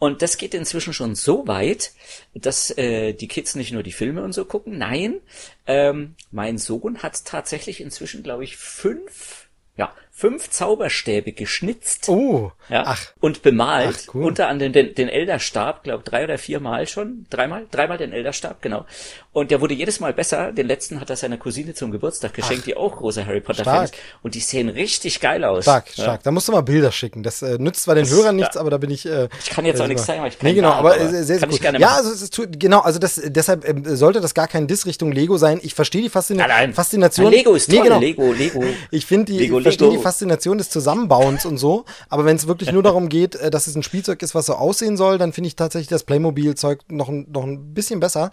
Und das geht inzwischen schon so weit, dass äh, die Kids nicht nur die Filme und so gucken. Nein, ähm, mein Sohn hat tatsächlich inzwischen, glaube ich, fünf, ja, fünf Zauberstäbe geschnitzt.
Oh,
ja,
ach.
Und bemalt.
Ach, cool.
Unter anderem den, den Elderstab, glaube drei oder vier Mal schon. Dreimal? Dreimal den Elderstab, genau. Und der wurde jedes Mal besser. Den letzten hat er seiner Cousine zum Geburtstag geschenkt, die auch große Harry Potter Fans.
Stark.
Und die sehen richtig geil aus.
Stark,
Ja.
stark. Da musst du mal Bilder schicken. Das äh, nützt zwar den
Das-
Hörern nichts,
ja.
aber da bin ich. Äh,
Ich kann jetzt auch
äh,
nichts zeigen, weil ich
Nee,
keinen
genau,
da
aber
habe,
äh, sehr, sehr
kann
cool. ja, also es ist tu- genau, also das deshalb ähm, sollte das gar kein Diss Richtung Lego sein. Ich verstehe die Faszina
Nein, nein.
Faszination.
Lego ist toll,
Nee, genau.
Lego, Lego.
Ich finde die,
Lego, Lego.
die Faszination des Zusammenbauens und so, aber wenn es wirklich nur darum geht, äh, dass es ein Spielzeug ist, was so aussehen soll, dann finde ich tatsächlich das Playmobil-Zeug noch, ein- noch ein bisschen besser.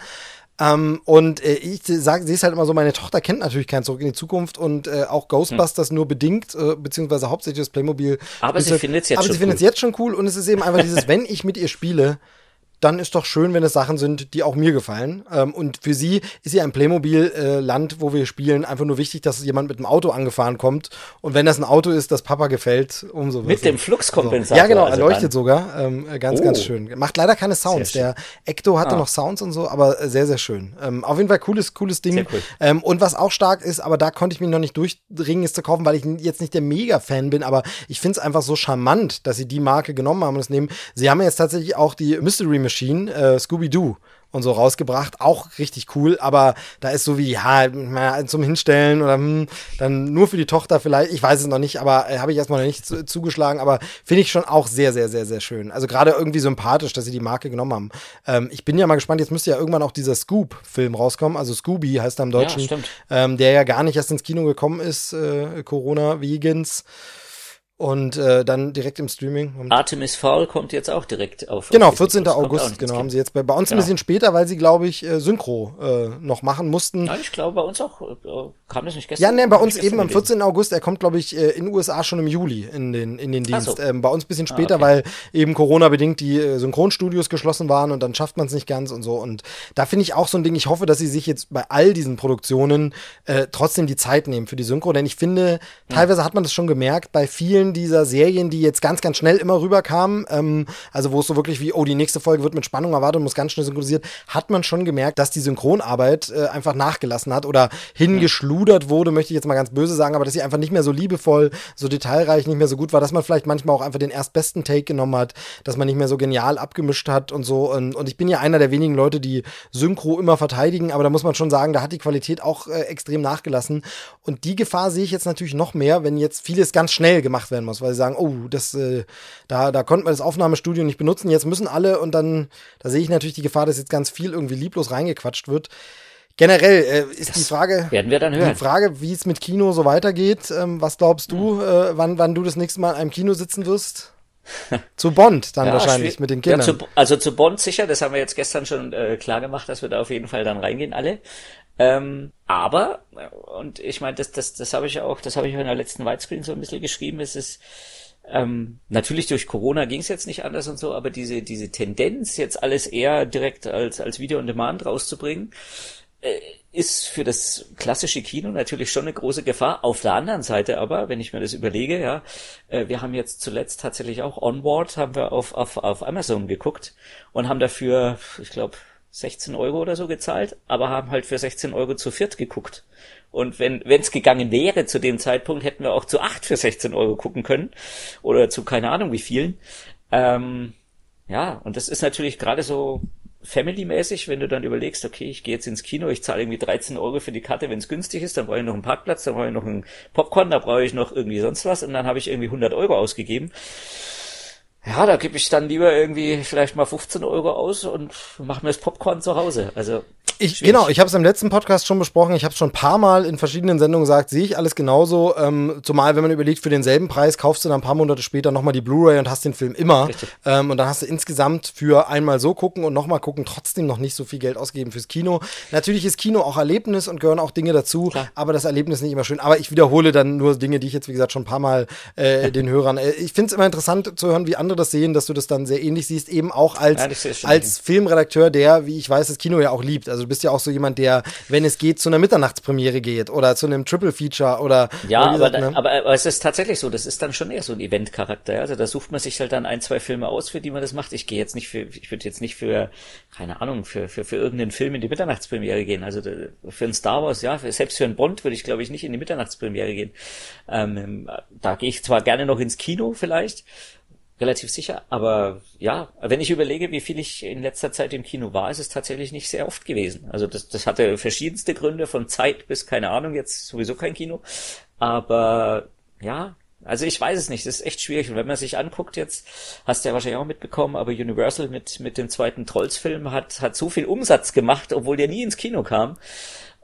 Ähm, und äh, ich sage, sehe es halt immer so, meine Tochter kennt natürlich kein Zurück in die Zukunft und äh, auch Ghostbusters nur bedingt, äh, beziehungsweise hauptsächlich das Playmobil.
Aber sie
Spielzeug.
findet's jetzt
Aber
schon
sie findet es
cool.
jetzt schon cool und es ist eben einfach dieses, wenn ich mit ihr spiele, dann ist doch schön, wenn es Sachen sind, die auch mir gefallen. Ähm, und für sie ist ja ein Playmobil-Land, wo wir spielen, einfach nur wichtig, dass jemand mit dem Auto angefahren kommt. Und wenn das ein Auto ist, das Papa gefällt, umso besser.
Mit dem Fluxkompensator.
Ja, genau, er
also
leuchtet sogar. Ähm, äh, ganz,
Oh.
ganz schön. Macht leider keine Sounds. Der Ecto hatte
Ah.
noch Sounds und so, aber äh, sehr, sehr schön. Ähm, auf jeden Fall cooles, cooles Ding.
Sehr cool.
Ähm, und was auch stark ist, aber da konnte ich mich noch nicht durchringen, es zu kaufen, weil ich jetzt nicht der Mega-Fan bin, aber ich finde es einfach so charmant, dass sie die Marke genommen haben und es nehmen. Sie haben jetzt tatsächlich auch die Mystery Machine, äh, Scooby-Doo und so rausgebracht. Auch richtig cool, aber da ist so wie, ja, zum Hinstellen oder hm, dann nur für die Tochter vielleicht, ich weiß es noch nicht, aber äh, habe ich erstmal noch nicht zu, zugeschlagen, aber finde ich schon auch sehr, sehr, sehr, sehr schön. Also gerade irgendwie sympathisch, dass sie die Marke genommen haben. Ähm, ich bin ja mal gespannt, jetzt müsste ja irgendwann auch dieser Scoop-Film rauskommen, also Scooby heißt er im Deutschen,
stimmt.
ähm, der ja gar nicht erst ins Kino gekommen ist, äh, Corona-Vegens. Und äh, dann direkt im Streaming.
Artemis Fowl kommt jetzt auch direkt auf.
Genau,
auf Disney
14.
Plus, kommt auch
August, genau, haben sie jetzt bei, bei uns ein
Genau.
bisschen später, weil sie, glaube ich, äh, Synchro äh, noch machen mussten.
Nein, ich glaube bei uns auch. Äh, kam das nicht gestern?
Ja, nee, bei uns eben am
gelesen.
14. August, er kommt, glaube ich, äh, in den USA schon im Juli in den, in den Dienst.
so.
Ähm, bei uns ein bisschen später,
okay.
weil eben Corona-bedingt die äh, Synchronstudios geschlossen waren und dann schafft man es nicht ganz und so. Und da finde ich auch so ein Ding, ich hoffe, dass sie sich jetzt bei all diesen Produktionen äh, trotzdem die Zeit nehmen für die Synchro, denn ich finde, teilweise hat man das schon gemerkt, bei vielen dieser Serien, die jetzt ganz, ganz schnell immer rüberkamen, ähm, also wo es so wirklich wie, oh, die nächste Folge wird mit Spannung erwartet und muss ganz schnell synchronisiert, hat man schon gemerkt, dass die Synchronarbeit äh, einfach nachgelassen hat oder hingeschludert wurde, möchte ich jetzt mal ganz böse sagen, aber dass sie einfach nicht mehr so liebevoll, so detailreich, nicht mehr so gut war, dass man vielleicht manchmal auch einfach den erstbesten Take genommen hat, dass man nicht mehr so genial abgemischt hat und so. Und, und ich bin ja einer der wenigen Leute, die Synchro immer verteidigen, aber da muss man schon sagen, da hat die Qualität auch äh, extrem nachgelassen. Und die Gefahr sehe ich jetzt natürlich noch mehr, wenn jetzt vieles ganz schnell gemacht werden muss, weil sie sagen, oh, das, äh, da, da konnten wir das Aufnahmestudio nicht benutzen, jetzt müssen alle und dann, da sehe ich natürlich die Gefahr, dass jetzt ganz viel irgendwie lieblos reingequatscht wird. Generell äh, ist die Frage,
Werden wir dann
die
hören.
Frage, wie es mit Kino so weitergeht. Ähm, was glaubst du,
Hm.
äh, wann, wann du das nächste Mal in einem Kino sitzen wirst? zu Bond dann
Ja,
wahrscheinlich mit den
Ja,
Kindern.
zu, also zu Bond sicher, das haben wir jetzt gestern schon äh, klar gemacht, dass wir da auf jeden Fall dann reingehen alle. Ähm, aber, äh, und ich meine, das, das, das habe ich auch, das habe ich auch in der letzten Widescreen so ein bisschen geschrieben, es ist ähm, natürlich durch Corona ging es jetzt nicht anders und so, aber diese, diese Tendenz, jetzt alles eher direkt als, als Video on Demand rauszubringen, äh, ist für das klassische Kino natürlich schon eine große Gefahr. Auf der anderen Seite aber, wenn ich mir das überlege, ja, äh, wir haben jetzt zuletzt tatsächlich auch Onward, haben wir auf, auf, auf Amazon geguckt und haben dafür, ich glaube, 16 Euro oder so gezahlt, aber haben halt für 16 Euro zu viert geguckt. Und wenn es gegangen wäre zu dem Zeitpunkt, hätten wir auch zu acht für 16 Euro gucken können. Oder zu keine Ahnung wie vielen. Ähm, ja, und das ist natürlich gerade so Family-mäßig, wenn du dann überlegst, okay, ich gehe jetzt ins Kino, ich zahle irgendwie 13 Euro für die Karte, wenn es günstig ist, dann brauche ich noch einen Parkplatz, dann brauche ich noch einen Popcorn, da brauche ich noch irgendwie sonst was und dann habe ich irgendwie 100 Euro ausgegeben. Ja, da gebe ich dann lieber irgendwie vielleicht mal 15 Euro aus und mache mir das Popcorn zu Hause. Also
Ich, genau, ich habe es im letzten Podcast schon besprochen. Ich habe es schon ein paar Mal in verschiedenen Sendungen gesagt, sehe ich alles genauso. Ähm, zumal, wenn man überlegt, für denselben Preis kaufst du dann ein paar Monate später nochmal die Blu-ray und hast den Film immer. Ähm, und dann hast du insgesamt für einmal so gucken und nochmal gucken trotzdem noch nicht so viel Geld ausgeben fürs Kino. Natürlich ist Kino auch Erlebnis und gehören auch Dinge dazu, Klar. aber das Erlebnis ist nicht immer schön. Aber ich wiederhole dann nur Dinge, die ich jetzt, wie gesagt, schon ein paar Mal äh, den Hörern. Äh, ich finde es immer interessant zu hören, wie andere das sehen, dass du das dann sehr ähnlich siehst, eben auch als, ja, als Filmredakteur, der, wie ich weiß, das Kino ja auch liebt. Also du bist ja auch so jemand, der, wenn es geht, zu einer Mitternachtspremiere geht oder zu einem Triple Feature oder.
Ja, aber, gesagt, ne? aber, aber, es ist tatsächlich so, das ist dann schon eher so ein Event-Charakter. Also da sucht man sich halt dann ein, zwei Filme aus, für die man das macht. Ich gehe jetzt nicht für, ich würde jetzt nicht für, keine Ahnung, für, für, für irgendeinen Film in die Mitternachtspremiere gehen. Also für ein Star Wars, ja, selbst für einen Bond würde ich, glaube ich, nicht in die Mitternachtspremiere gehen. Ähm, da gehe ich zwar gerne noch ins Kino vielleicht, relativ sicher. Aber ja, wenn ich überlege, wie viel ich in letzter Zeit im Kino war, ist es tatsächlich nicht sehr oft gewesen. Also das, das hatte verschiedenste Gründe, von Zeit bis keine Ahnung, jetzt sowieso kein Kino. Aber ja, also ich weiß es nicht, das ist echt schwierig. Und wenn man sich anguckt jetzt, hast du ja wahrscheinlich auch mitbekommen, aber Universal mit, mit dem zweiten Trolls-Film hat, hat so viel Umsatz gemacht, obwohl der nie ins Kino kam.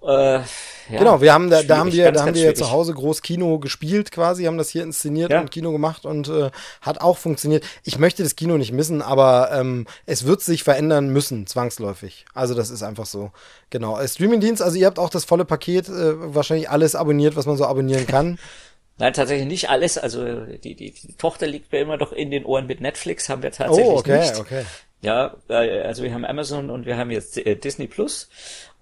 Äh, ja, genau, wir haben da, da haben wir, ganz, da haben wir zu Hause groß Kino gespielt quasi, haben das hier inszeniert ja. und Kino gemacht und äh, hat auch funktioniert. Ich möchte das Kino nicht missen, aber ähm, es wird sich verändern müssen, zwangsläufig. Also das ist einfach so. Genau. Äh, Streamingdienst, also ihr habt auch das volle Paket, äh, wahrscheinlich alles abonniert, was man so abonnieren kann.
Nein, tatsächlich nicht alles. Also die, die, die Tochter liegt mir immer noch in den Ohren mit Netflix, haben wir tatsächlich oh, okay, nicht. Okay. Ja, äh, also wir haben Amazon und wir haben jetzt äh, Disney Plus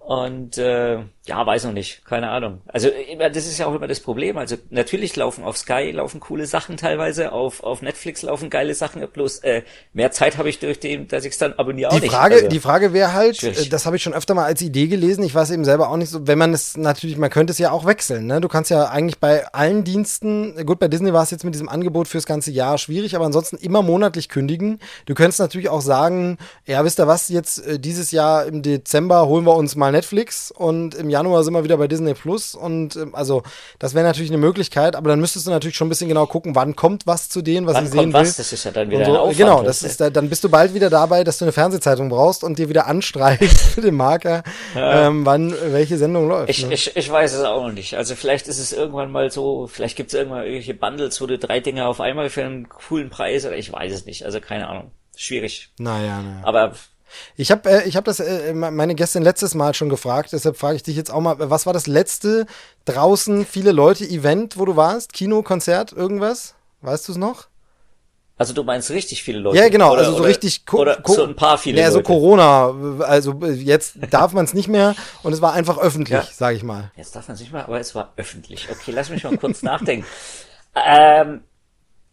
und äh, ja, weiß noch nicht, keine Ahnung. Also das ist ja auch immer das Problem. Also natürlich laufen auf Sky laufen coole Sachen teilweise, auf auf Netflix laufen geile Sachen. Bloß äh, mehr Zeit habe ich durch den, dass ich es dann abonniere
die Frage, nicht. Also, die Frage wäre halt, schwierig. das habe ich schon öfter mal als Idee gelesen. Ich weiß eben selber auch nicht so, wenn man es natürlich, man könnte es ja auch wechseln. Ne? Du kannst ja eigentlich bei allen Diensten, gut, bei Disney war es jetzt mit diesem Angebot fürs ganze Jahr schwierig, aber ansonsten immer monatlich kündigen. Du könntest natürlich auch sagen, ja, wisst ihr was, jetzt äh, dieses Jahr im Dezember holen wir uns mal Netflix und im Januar sind wir wieder bei Disney Plus und ähm, also das wäre natürlich eine Möglichkeit, aber dann müsstest du natürlich schon ein bisschen genau gucken, wann kommt was zu denen, was wann ich sehen will. Was?
Das ist ja dann wieder
so. Aufwand, Genau, das ist dann bist du bald wieder dabei, dass du eine Fernsehzeitung brauchst und dir wieder anstreichst mit dem Marker, ja. ähm, wann welche Sendung läuft.
Ich,
ne?
ich, ich weiß es auch nicht. Also vielleicht ist es irgendwann mal so, vielleicht gibt es irgendwann irgendwelche Bundles, wo du drei Dinge auf einmal für einen coolen Preis oder ich weiß es nicht. Also keine Ahnung. Schwierig.
Naja, naja.
Aber
ich habe äh, ich hab das äh, meine Gästin letztes Mal schon gefragt, deshalb frage ich dich jetzt auch mal, was war das letzte draußen viele Leute Event, wo du warst? Kino, Konzert, irgendwas? Weißt du es noch?
Also du meinst richtig viele Leute?
Ja, genau, oder, also so oder, richtig
oder so ein paar viele
ja, Leute. so Corona, also jetzt darf man es nicht mehr und es war einfach öffentlich, ja. sage ich mal.
Jetzt darf man es nicht mehr, aber es war öffentlich. Okay, lass mich mal kurz nachdenken. Ähm,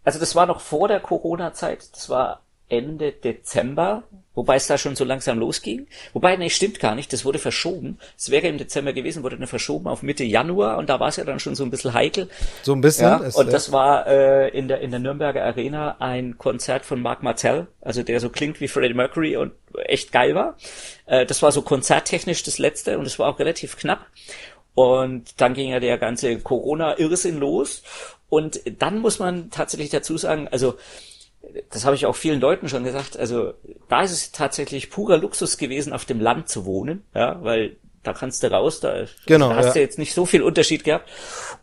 also das war noch vor der Corona-Zeit, das war Ende Dezember, wobei es da schon so langsam losging. Wobei, nee, stimmt gar nicht, das wurde verschoben. Es wäre im Dezember gewesen, wurde dann verschoben auf Mitte Januar und da war es ja dann schon so ein bisschen heikel.
So ein bisschen?
Ja, und das war äh, in, der, in der Nürnberger Arena ein Konzert von Mark Martell, also der so klingt wie Freddie Mercury und echt geil war. Äh, das war so konzerttechnisch das letzte und es war auch relativ knapp. Und dann ging ja der ganze Corona-Irrsinn los. Und dann muss man tatsächlich dazu sagen, also das habe ich auch vielen Leuten schon gesagt, also da ist es tatsächlich purer Luxus gewesen, auf dem Land zu wohnen, ja, weil da kannst du raus, da,
genau,
da hast ja. du jetzt nicht so viel Unterschied gehabt.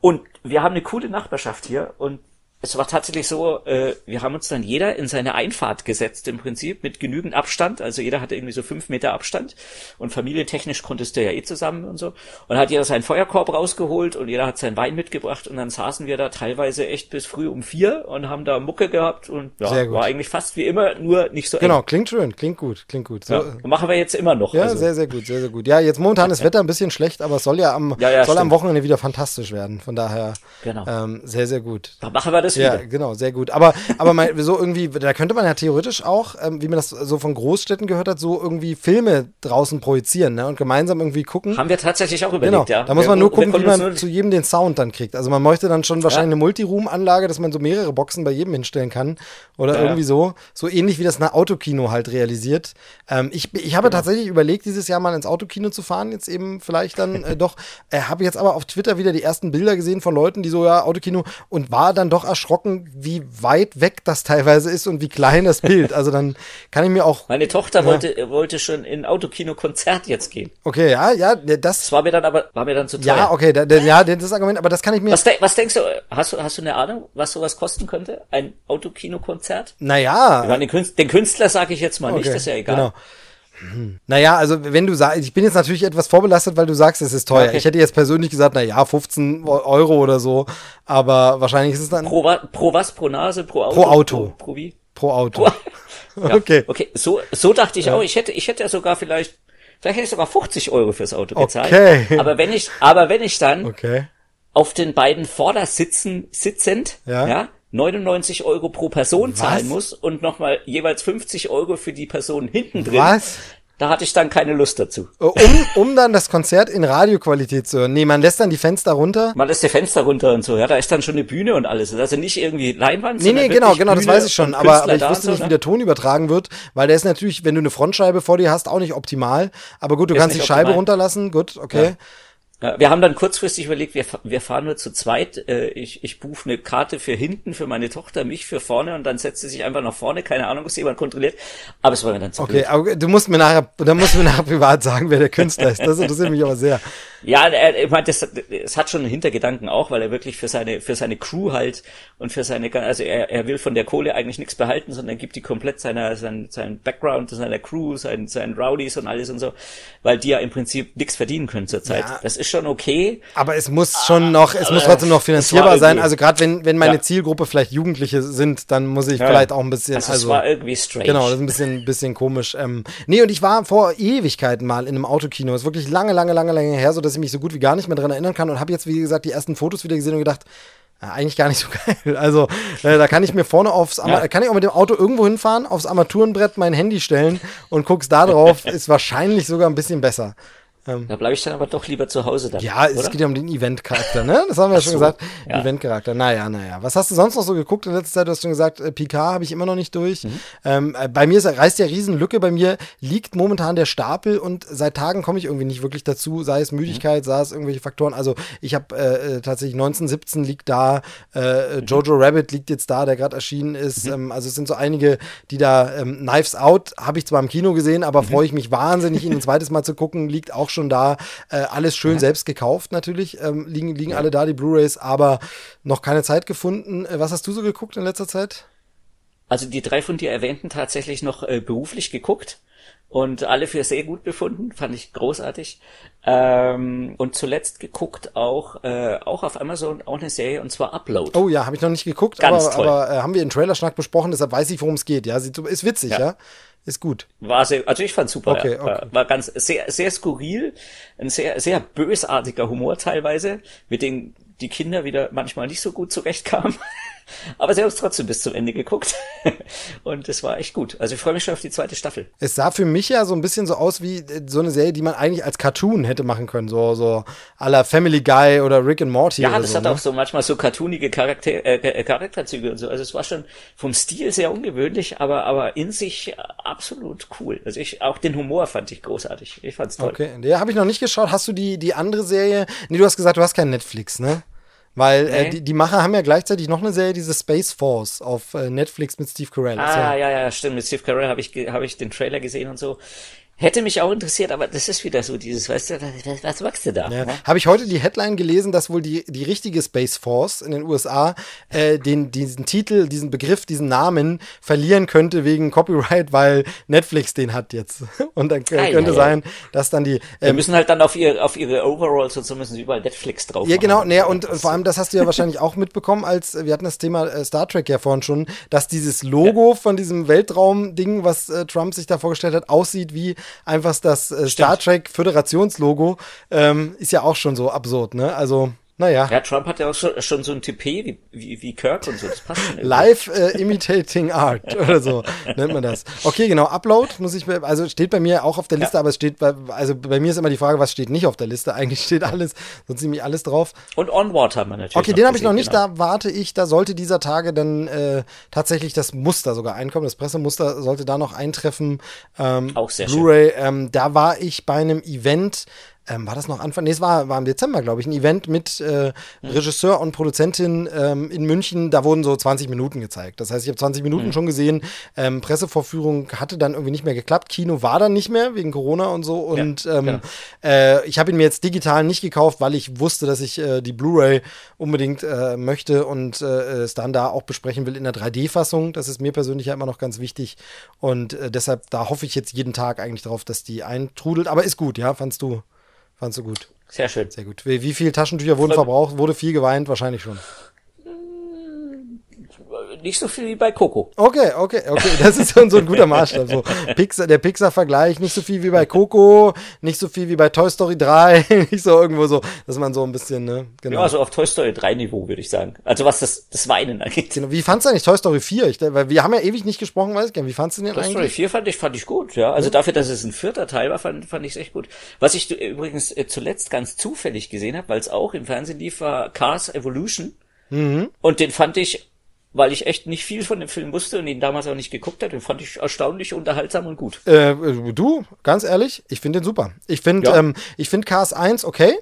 Und wir haben eine coole Nachbarschaft hier und es war tatsächlich so, äh, wir haben uns dann jeder in seine Einfahrt gesetzt im Prinzip mit genügend Abstand. Also jeder hatte irgendwie so fünf Meter Abstand und familientechnisch konntest du ja eh zusammen und so. Und hat jeder seinen Feuerkorb rausgeholt und jeder hat seinen Wein mitgebracht und dann saßen wir da teilweise echt bis früh um vier und haben da Mucke gehabt und ja, war eigentlich fast wie immer, nur nicht so
Genau, eng. klingt schön, klingt gut, klingt gut.
So, ja, machen wir jetzt immer noch.
Ja, also. sehr, sehr gut, sehr, sehr gut. Ja, jetzt momentan ist Wetter ein bisschen schlecht, aber es soll ja am, ja, soll am Wochenende wieder fantastisch werden. Von daher genau. ähm, sehr, sehr gut.
Da machen wir das
wieder. Ja, genau, sehr gut. Aber, aber mal, so irgendwie, da könnte man ja theoretisch auch, ähm, wie man das so von Großstädten gehört hat, so irgendwie Filme draußen projizieren ne? und gemeinsam irgendwie gucken.
Haben wir tatsächlich auch überlegt,
genau.
ja.
Da muss man nur gucken, wie man zu jedem den Sound dann kriegt. Also man möchte dann schon wahrscheinlich ja. eine Multiroom-Anlage, dass man so mehrere Boxen bei jedem hinstellen kann oder ja. irgendwie so. So ähnlich wie das eine Autokino halt realisiert. Ähm, ich, ich habe genau. tatsächlich überlegt, dieses Jahr mal ins Autokino zu fahren, jetzt eben vielleicht dann äh, doch. Äh, habe jetzt aber auf Twitter wieder die ersten Bilder gesehen von Leuten, die so, ja, Autokino und war dann doch erschrocken erschrocken, wie weit weg das teilweise ist und wie klein das Bild. Also dann kann ich mir auch.
Meine Tochter ja. wollte, wollte schon in Autokino-Konzert jetzt gehen.
Okay, ja, ja, das.
Das war mir dann aber, war mir dann zu
teuer. Ja, okay, da, da, ja, das Argument, aber das kann ich mir.
Was, de was denkst du, hast du, hast du eine Ahnung, was sowas kosten könnte? Ein Autokino-Konzert?
Naja.
Den Künstler, den Künstler sage ich jetzt mal okay, nicht, das ist ja egal. Genau.
Naja, also wenn du sagst, ich bin jetzt natürlich etwas vorbelastet, weil du sagst, es ist teuer. Okay. Ich hätte jetzt persönlich gesagt, na ja, 15 Euro oder so, aber wahrscheinlich ist es dann.
Pro, pro was? Pro Nase? Pro
Auto? Pro Auto.
Pro, pro wie?
Pro Auto.
Pro, ja, okay. Okay, so, so dachte ich ja. auch. Ich hätte, ich hätte ja sogar vielleicht, vielleicht hätte ich sogar 50 Euro fürs Auto gezahlt. Okay. Aber wenn ich, aber wenn ich dann
okay.
auf den beiden Vordersitzen sitzend, ja, ja 99 Euro pro Person Was? zahlen muss und nochmal jeweils 50 Euro für die Person hinten drin.
Was?
Da hatte ich dann keine Lust dazu.
Um, um dann das Konzert in Radioqualität zu hören. Nee, man lässt dann die Fenster runter.
Man lässt die Fenster runter und so, ja. Da ist dann schon eine Bühne und alles. Also nicht irgendwie Leinwand.
Nee, nee, genau, genau, das weiß ich schon. Aber, aber ich wusste nicht, so, wie der Ton übertragen wird, weil der ist natürlich, wenn du eine Frontscheibe vor dir hast, auch nicht optimal. Aber gut, du kannst die Scheibe optimal. runterlassen. Gut, okay. Ja.
Wir haben dann kurzfristig überlegt, wir, wir fahren nur zu zweit. Äh, ich, ich buche eine Karte für hinten für meine Tochter, mich für vorne und dann setzt sie sich einfach nach vorne. Keine Ahnung, was jemand kontrolliert. Aber es war mir dann zu
Okay, blöd. aber du musst mir nachher, da musst du mir nachher privat sagen, wer der Künstler ist. Das interessiert mich aber sehr.
Ja, ich meine, das, das hat schon einen Hintergedanken auch, weil er wirklich für seine für seine Crew halt und für seine, also er, er will von der Kohle eigentlich nichts behalten, sondern gibt die komplett seiner sein, sein Background, seiner Crew, seinen seinen Rowdies und alles und so, weil die ja im Prinzip nichts verdienen können zurzeit. Ja. Das ist schon okay.
Aber es muss schon noch, es muss trotzdem noch finanzierbar sein. Also gerade wenn wenn meine ja. Zielgruppe vielleicht Jugendliche sind, dann muss ich ja. vielleicht auch ein bisschen. Also,
also es war irgendwie strange.
Genau, das ist ein bisschen bisschen komisch. Ähm, nee, und ich war vor Ewigkeiten mal in einem Autokino. Das ist wirklich lange, lange, lange, lange her, so dass ich mich so gut wie gar nicht mehr dran erinnern kann und habe jetzt, wie gesagt, die ersten Fotos wieder gesehen und gedacht, eigentlich gar nicht so geil. Also äh, da kann ich mir vorne aufs, ja. kann ich auch mit dem Auto irgendwo hinfahren, aufs Armaturenbrett mein Handy stellen und guck's da drauf, ist wahrscheinlich sogar ein bisschen besser.
Ähm, da bleibe ich dann aber doch lieber zu Hause dann.
Ja, es oder? geht ja um den Event-Charakter, ne? Das haben wir ja schon so, gesagt. Ja. Event-Charakter. Naja, naja. Was hast du sonst noch so geguckt in letzter Zeit? Du hast schon gesagt, äh, Picard habe ich immer noch nicht durch. Mhm. Ähm, äh, bei mir ist, reißt ja Riesenlücke. Bei mir liegt momentan der Stapel und seit Tagen komme ich irgendwie nicht wirklich dazu. Sei es Müdigkeit, mhm. sei es irgendwelche Faktoren. Also ich habe äh, äh tatsächlich 1917 liegt da, äh, mhm. Jojo Rabbit liegt jetzt da, der gerade erschienen ist. Mhm. Ähm, also es sind so einige, die da, ähm, Knives Out habe ich zwar im Kino gesehen, aber mhm. freue ich mich wahnsinnig, ihn ein zweites Mal zu gucken, liegt auch schon da. Äh, alles schön ja. selbst gekauft natürlich. Ähm, liegen liegen ja. alle da, die Blu-Rays, aber noch keine Zeit gefunden. Äh, was hast du so geguckt in letzter Zeit?
Also die drei von dir erwähnten tatsächlich noch äh, beruflich geguckt und alle für sehr gut befunden, fand ich großartig. Ähm, und zuletzt geguckt auch äh, auch auf Amazon auch eine Serie und zwar Upload.
Oh ja, habe ich noch nicht geguckt, Ganz aber, toll. aber äh, haben wir in Trailerschnack besprochen, deshalb weiß ich, worum es geht. Ja, ist witzig, ja. ja? Ist gut.
War sehr, also ich fand super.
Okay,
ja.
okay.
War, war ganz sehr, sehr skurril, ein sehr, sehr bösartiger Humor teilweise, mit dem die Kinder wieder manchmal nicht so gut zurechtkamen. Aber sie haben es trotzdem bis zum Ende geguckt. und es war echt gut. Also ich freue mich schon auf die zweite Staffel.
Es sah für mich ja so ein bisschen so aus wie äh, so eine Serie, die man eigentlich als Cartoon hätte machen können. So, so à la Family Guy oder Rick and Morty.
Ja, das
so,
hat ne? auch so manchmal so cartoonige Charakter, äh, äh, Charakterzüge und so. Also es war schon vom Stil sehr ungewöhnlich, aber, aber in sich absolut cool. Also ich, auch den Humor fand ich großartig. Ich fand's toll.
Okay, der habe ich noch nicht geschaut. Hast du die, die andere Serie? Nee, du hast gesagt, du hast kein Netflix, ne? Weil nee. äh, die, die Macher haben ja gleichzeitig noch eine Serie, diese Space Force auf äh, Netflix mit Steve Carell.
Ah, ja, ja, ja, stimmt. Mit Steve Carell habe ich, hab ich den Trailer gesehen und so. Hätte mich auch interessiert, aber das ist wieder so dieses, weißt du, was, was machst du da? Ja.
Ne? Habe ich heute die Headline gelesen, dass wohl die, die richtige Space Force in den USA äh, den, diesen Titel, diesen Begriff, diesen Namen verlieren könnte wegen Copyright, weil Netflix den hat jetzt. Und dann äh, könnte ah, sein, dass dann die. Ähm,
Wir müssen halt dann auf ihre, auf ihre Overalls und so müssen sie überall Netflix drauf
Ja, genau, nee, und, und vor allem, das hast du ja wahrscheinlich auch mitbekommen, als wir hatten das Thema äh, Star Trek ja vorhin schon, dass dieses Logo ja. von diesem Weltraum-Ding, was äh, Trump sich da vorgestellt hat, aussieht wie einfach das äh, Star Trek Föderationslogo ähm, ist ja auch schon so absurd, ne? Also naja.
Ja, Trump hat ja auch schon, schon so ein Tippé wie, wie, wie Kirk und so. Das passt schon
Live äh, Imitating Art oder so nennt man das. Okay, genau. Upload muss ich, also steht bei mir auch auf der Liste, ja. aber es steht bei, also bei mir ist immer die Frage, was steht nicht auf der Liste. Eigentlich steht alles, so ziemlich alles drauf.
Und Onward haben wir natürlich.
Okay, den habe ich noch nicht. Genau. Da warte ich. Da sollte dieser Tage dann äh, tatsächlich das Muster sogar einkommen. Das Pressemuster sollte da noch eintreffen. Ähm,
auch sehr
Blu-ray. Ähm, da war ich bei einem Event ähm, war das noch Anfang? Nee, es war, war im Dezember, glaube ich, ein Event mit äh, Regisseur und Produzentin ähm, in München. Da wurden so 20 Minuten gezeigt. Das heißt, ich habe 20 Minuten mhm. schon gesehen. Ähm, Pressevorführung hatte dann irgendwie nicht mehr geklappt. Kino war dann nicht mehr wegen Corona und so. Und ja, ähm, genau. äh, ich habe ihn mir jetzt digital nicht gekauft, weil ich wusste, dass ich äh, die Blu-ray unbedingt äh, möchte und äh, es dann da auch besprechen will in der 3D-Fassung. Das ist mir persönlich ja immer noch ganz wichtig. Und äh, deshalb, da hoffe ich jetzt jeden Tag eigentlich darauf, dass die eintrudelt. Aber ist gut, ja, fandst du? Fandst du gut?
Sehr schön.
Sehr gut. Wie, wie viele Taschentücher wurden verbraucht? Wurde viel geweint? Wahrscheinlich schon
nicht so viel wie bei Coco.
Okay, okay, okay. Das ist so ein guter Maßstab. So Pixar, der Pixar-Vergleich, nicht so viel wie bei Coco, nicht so viel wie bei Toy Story 3, nicht so irgendwo so, dass man so ein bisschen, ne?
Genau. Ja, so auf Toy Story 3 Niveau, würde ich sagen. Also was das, das Weinen angeht.
Genau. Wie fandst du eigentlich Toy Story 4? Ich, weil wir haben ja ewig nicht gesprochen, weiß ich gar nicht. Wie fandst du den
Toy
eigentlich?
Toy Story 4 fand ich, fand ich gut, ja. Also ja. dafür, dass es ein vierter Teil war, fand, fand ich es echt gut. Was ich übrigens äh, zuletzt ganz zufällig gesehen habe, weil es auch im Fernsehen lief, war Cars Evolution. Mhm. Und den fand ich weil ich echt nicht viel von dem Film wusste und ihn damals auch nicht geguckt habe. Den fand ich erstaunlich unterhaltsam und gut.
Äh, du, ganz ehrlich, ich finde den super. Ich finde, ja. ähm, ich finde Cars 1 okay.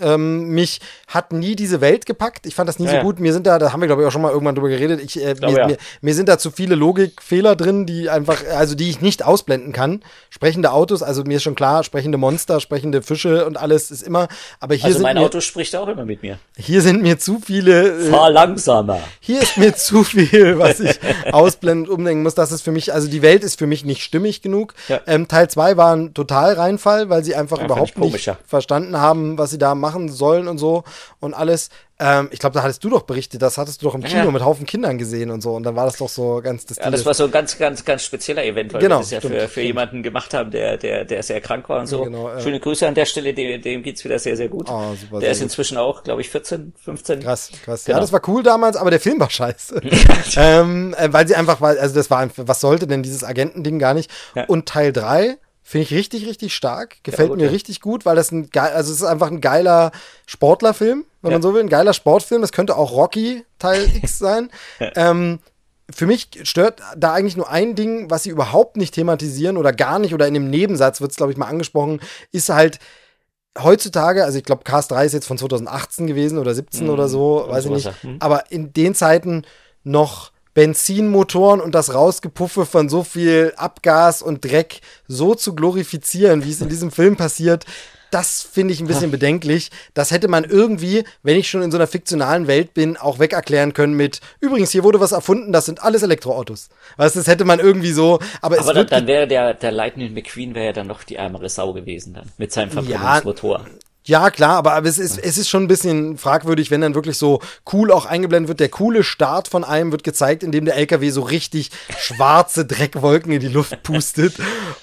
Ähm, mich hat nie diese Welt gepackt. Ich fand das nie ja, so gut. Mir sind da, da haben wir glaube ich auch schon mal irgendwann drüber geredet. Ich, äh, glaube, mir, ja. mir, mir, sind da zu viele Logikfehler drin, die einfach, also die ich nicht ausblenden kann. Sprechende Autos, also mir ist schon klar, sprechende Monster, sprechende Fische und alles ist immer. Aber hier
also
sind
mein
mir,
Auto spricht auch immer mit mir.
Hier sind mir zu viele.
Äh, Fahr langsamer.
Hier ist mir zu viel, was ich ausblenden umdenken muss. Das ist für mich, also die Welt ist für mich nicht stimmig genug. Ja. Ähm, Teil 2 war ein total Reinfall, weil sie einfach überhaupt nicht verstanden haben, was sie da machen sollen und so und alles. Ähm, ich glaube, da hattest du doch berichtet, das hattest du doch im Kino ja. mit Haufen Kindern gesehen und so. Und dann war das doch so ganz
das Ja, das war so ein ganz, ganz, ganz spezieller Event, weil genau, wir das ja stimmt, für, für jemanden gemacht haben, der, der, der sehr krank war und so. Genau, äh, Schöne Grüße an der Stelle, dem, dem geht's wieder sehr, sehr gut. Oh, super, der ist inzwischen gut. auch, glaube ich, 14, 15.
Krass, krass. Genau. Ja, das war cool damals, aber der Film war scheiße. ähm, äh, weil sie einfach, weil, also das war einfach, was sollte denn dieses Agentending gar nicht? Ja. Und Teil 3 Finde ich richtig, richtig stark. Gefällt ja, gut, mir ja. richtig gut, weil das ein geil, also es ist einfach ein geiler Sportlerfilm, wenn ja. man so will. Ein geiler Sportfilm. Das könnte auch Rocky Teil X sein. ähm, für mich stört da eigentlich nur ein Ding, was sie überhaupt nicht thematisieren oder gar nicht, oder in dem Nebensatz wird es, glaube ich, mal angesprochen, ist halt heutzutage, also ich glaube, Cast 3 ist jetzt von 2018 gewesen oder 17 mhm. oder so, weiß ich nicht. Mhm. Aber in den Zeiten noch Benzinmotoren und das Rausgepuffe von so viel Abgas und Dreck so zu glorifizieren, wie es in diesem Film passiert, das finde ich ein bisschen bedenklich. Das hätte man irgendwie, wenn ich schon in so einer fiktionalen Welt bin, auch wegerklären können mit, übrigens, hier wurde was erfunden, das sind alles Elektroautos. Weißt du, das hätte man irgendwie so, aber, aber
es dann, dann wäre der, der Lightning McQueen wäre ja dann noch die ärmere Sau gewesen dann, mit seinem Verbrennungsmotor.
Ja, ja, klar, aber, es ist, es ist schon ein bisschen fragwürdig, wenn dann wirklich so cool auch eingeblendet wird. Der coole Start von einem wird gezeigt, indem der LKW so richtig schwarze Dreckwolken in die Luft pustet.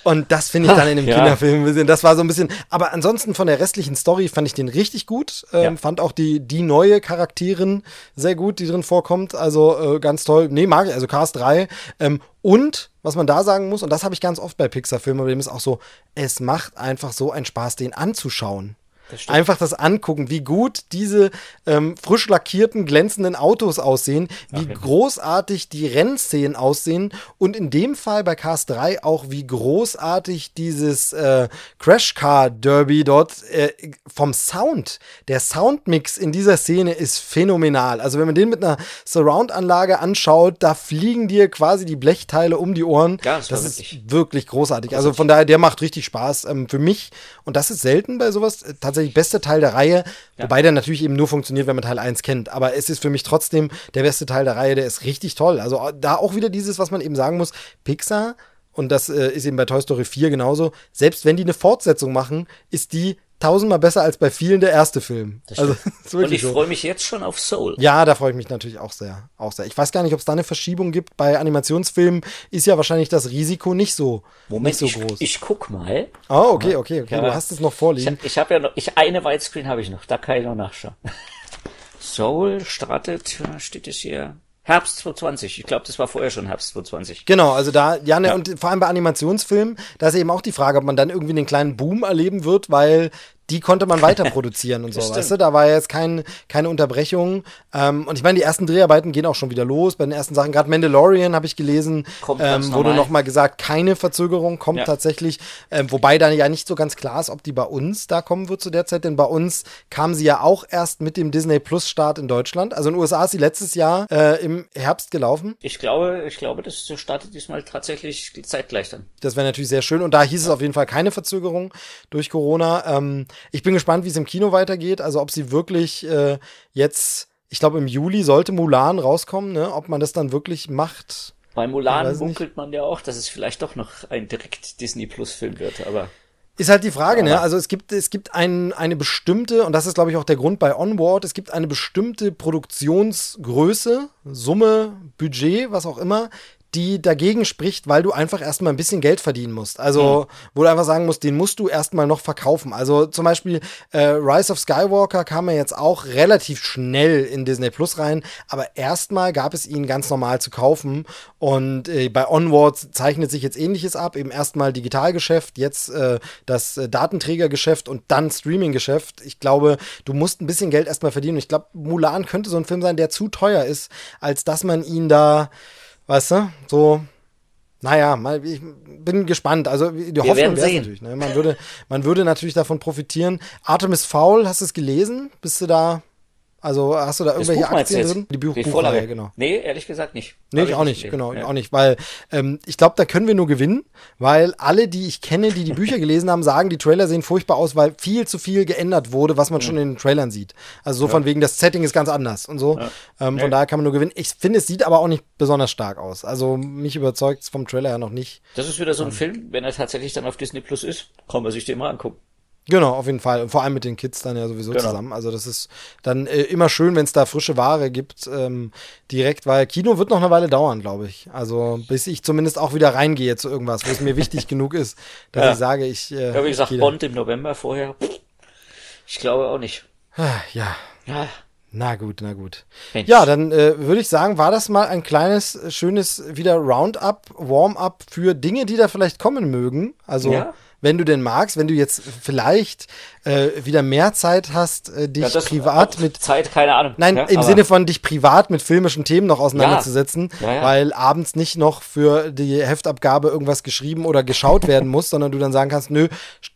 Und das finde ich dann in dem ja. Kinderfilm ein bisschen. Das war so ein bisschen. Aber ansonsten von der restlichen Story fand ich den richtig gut. Ähm, ja. Fand auch die, die neue Charakterin sehr gut, die drin vorkommt. Also äh, ganz toll. Nee, mag ich. Also Cast 3. Ähm, und was man da sagen muss, und das habe ich ganz oft bei Pixar-Filmen, aber dem ist auch so, es macht einfach so einen Spaß, den anzuschauen. Das Einfach das angucken, wie gut diese ähm, frisch lackierten, glänzenden Autos aussehen, wie okay. großartig die Rennszenen aussehen und in dem Fall bei Cars 3 auch, wie großartig dieses äh, Crash Car Derby dort äh, vom Sound. Der Soundmix in dieser Szene ist phänomenal. Also wenn man den mit einer Surround-Anlage anschaut, da fliegen dir quasi die Blechteile um die Ohren. Ja, das, das ist wirklich, wirklich großartig. großartig. Also von daher, der macht richtig Spaß ähm, für mich. Und das ist selten bei sowas. Tatsächlich tatsächlich beste Teil der Reihe, ja. wobei der natürlich eben nur funktioniert, wenn man Teil 1 kennt. Aber es ist für mich trotzdem der beste Teil der Reihe, der ist richtig toll. Also da auch wieder dieses, was man eben sagen muss, Pixar, und das äh, ist eben bei Toy Story 4 genauso, selbst wenn die eine Fortsetzung machen, ist die tausendmal besser als bei vielen der erste Film.
Also, und ich so. freue mich jetzt schon auf Soul.
Ja, da freue ich mich natürlich auch sehr, auch sehr. Ich weiß gar nicht, ob es da eine Verschiebung gibt. Bei Animationsfilmen ist ja wahrscheinlich das Risiko nicht so,
Moment,
nicht so
groß. Ich, ich guck mal.
Oh, okay, okay, okay. Ja, du hast es noch vorliegen.
Ich habe hab ja noch, ich eine Widescreen habe ich noch. Da kann ich noch nachschauen. Soul startet, steht es hier. Herbst 2020. Ich glaube, das war vorher schon Herbst 2020.
Genau, also da, ja, ne, ja. und vor allem bei Animationsfilmen, da ist eben auch die Frage, ob man dann irgendwie einen kleinen Boom erleben wird, weil die konnte man weiter produzieren und so, weißt du? Da war jetzt kein, keine Unterbrechung. Ähm, und ich meine, die ersten Dreharbeiten gehen auch schon wieder los. Bei den ersten Sachen, gerade Mandalorian habe ich gelesen, ähm, wurde nochmal gesagt, keine Verzögerung kommt ja. tatsächlich. Ähm, wobei dann ja nicht so ganz klar ist, ob die bei uns da kommen wird zu der Zeit, denn bei uns kam sie ja auch erst mit dem Disney Plus Start in Deutschland. Also in den USA ist sie letztes Jahr äh, im Herbst gelaufen.
Ich glaube, ich glaube, das startet diesmal tatsächlich zeitgleich dann.
Das wäre natürlich sehr schön. Und da hieß es auf jeden Fall keine Verzögerung durch Corona. Ähm, ich bin gespannt, wie es im Kino weitergeht. Also ob sie wirklich äh, jetzt, ich glaube im Juli sollte Mulan rauskommen, ne? Ob man das dann wirklich macht.
Bei Mulan munkelt man ja auch, dass es vielleicht doch noch ein direkt Disney Plus Film wird, aber
ist halt die Frage, ne? Also es gibt, es gibt ein, eine bestimmte, und das ist, glaube ich, auch der Grund bei Onward, es gibt eine bestimmte Produktionsgröße, Summe, Budget, was auch immer, die dagegen spricht, weil du einfach erstmal ein bisschen Geld verdienen musst. Also, mhm. wo du einfach sagen musst, den musst du erstmal noch verkaufen. Also zum Beispiel äh, Rise of Skywalker kam ja jetzt auch relativ schnell in Disney Plus rein, aber erstmal gab es ihn ganz normal zu kaufen. Und äh, bei Onward zeichnet sich jetzt ähnliches ab. Eben erstmal Digitalgeschäft, jetzt äh, das äh, Datenträgergeschäft und dann Streaminggeschäft. Ich glaube, du musst ein bisschen Geld erstmal verdienen. Und ich glaube, Mulan könnte so ein Film sein, der zu teuer ist, als dass man ihn da Weißt du? So, naja, mal, ich bin gespannt. Also die Wir Hoffnung wäre natürlich. Ne? Man, würde, man würde natürlich davon profitieren. Artemis Fowl, hast du es gelesen? Bist du da also hast du da irgendwelche Aktien drin?
Die, Buch Buchreihe, genau. Nee, ehrlich gesagt nicht.
Nee, ich auch nicht, nicht genau, ja. auch nicht, weil ähm, ich glaube, da können wir nur gewinnen, weil alle, die ich kenne, die die Bücher gelesen haben, sagen, die Trailer sehen furchtbar aus, weil viel zu viel geändert wurde, was man mhm. schon in den Trailern sieht. Also so ja. von wegen, das Setting ist ganz anders und so. Ja. Ähm, von daher kann man nur gewinnen. Ich finde, es sieht aber auch nicht besonders stark aus. Also mich überzeugt es vom Trailer ja noch nicht.
Das ist wieder so ein ähm. Film, wenn er tatsächlich dann auf Disney Plus ist, kann man sich den mal angucken.
Genau, auf jeden Fall. Vor allem mit den Kids dann ja sowieso genau. zusammen. Also das ist dann äh, immer schön, wenn es da frische Ware gibt, ähm, direkt, weil Kino wird noch eine Weile dauern, glaube ich. Also bis ich zumindest auch wieder reingehe zu irgendwas, wo es mir wichtig genug ist, dass ja. ich sage, ich.
Äh, ja, wie gesagt, Bond im November vorher. Ich glaube auch nicht.
Ah, ja. Ja. Na gut, na gut. Mensch. Ja, dann äh, würde ich sagen, war das mal ein kleines, schönes wieder Roundup, Warm-up für Dinge, die da vielleicht kommen mögen. Also ja wenn du denn magst, wenn du jetzt vielleicht äh, wieder mehr Zeit hast, äh, dich ja, privat mit
Zeit, keine Ahnung.
Nein,
ja,
im Sinne von dich privat mit filmischen Themen noch auseinanderzusetzen, ja. weil abends nicht noch für die Heftabgabe irgendwas geschrieben oder geschaut werden muss, sondern du dann sagen kannst, nö,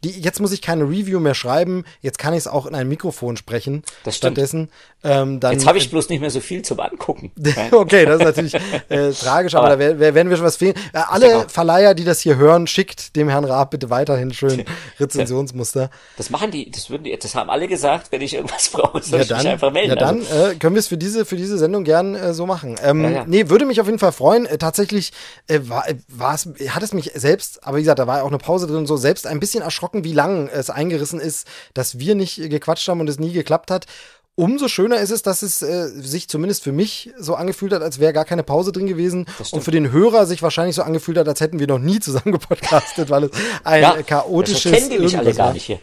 die, jetzt muss ich keine Review mehr schreiben, jetzt kann ich es auch in ein Mikrofon sprechen.
Das stimmt.
Stattdessen, ähm, dann,
jetzt habe ich bloß nicht mehr so viel zum Angucken.
okay, das ist natürlich äh, tragisch, aber, aber da werden wir schon was fehlen. Äh, alle Verleiher, die das hier hören, schickt dem Herrn Raab bitte weiterhin schön Rezensionsmuster.
Das machen die, das würden die, das haben alle gesagt, wenn ich irgendwas brauche, soll ja, dann, ich mich einfach melden.
Ja, dann also. äh, können wir es für diese, für diese Sendung gern äh, so machen. Ähm, ja, ja. Nee, würde mich auf jeden Fall freuen. Äh, tatsächlich äh, war, äh, war es, hat es mich selbst, aber wie gesagt, da war auch eine Pause drin, so selbst ein bisschen erschrocken, wie lang es eingerissen ist, dass wir nicht gequatscht haben und es nie geklappt hat. Umso schöner ist es, dass es äh, sich zumindest für mich so angefühlt hat, als wäre gar keine Pause drin gewesen. Und für den Hörer sich wahrscheinlich so angefühlt hat, als hätten wir noch nie zusammen gepodcastet, weil es ein ja, chaotisches. Das
kennen die mich alle gar nicht hier.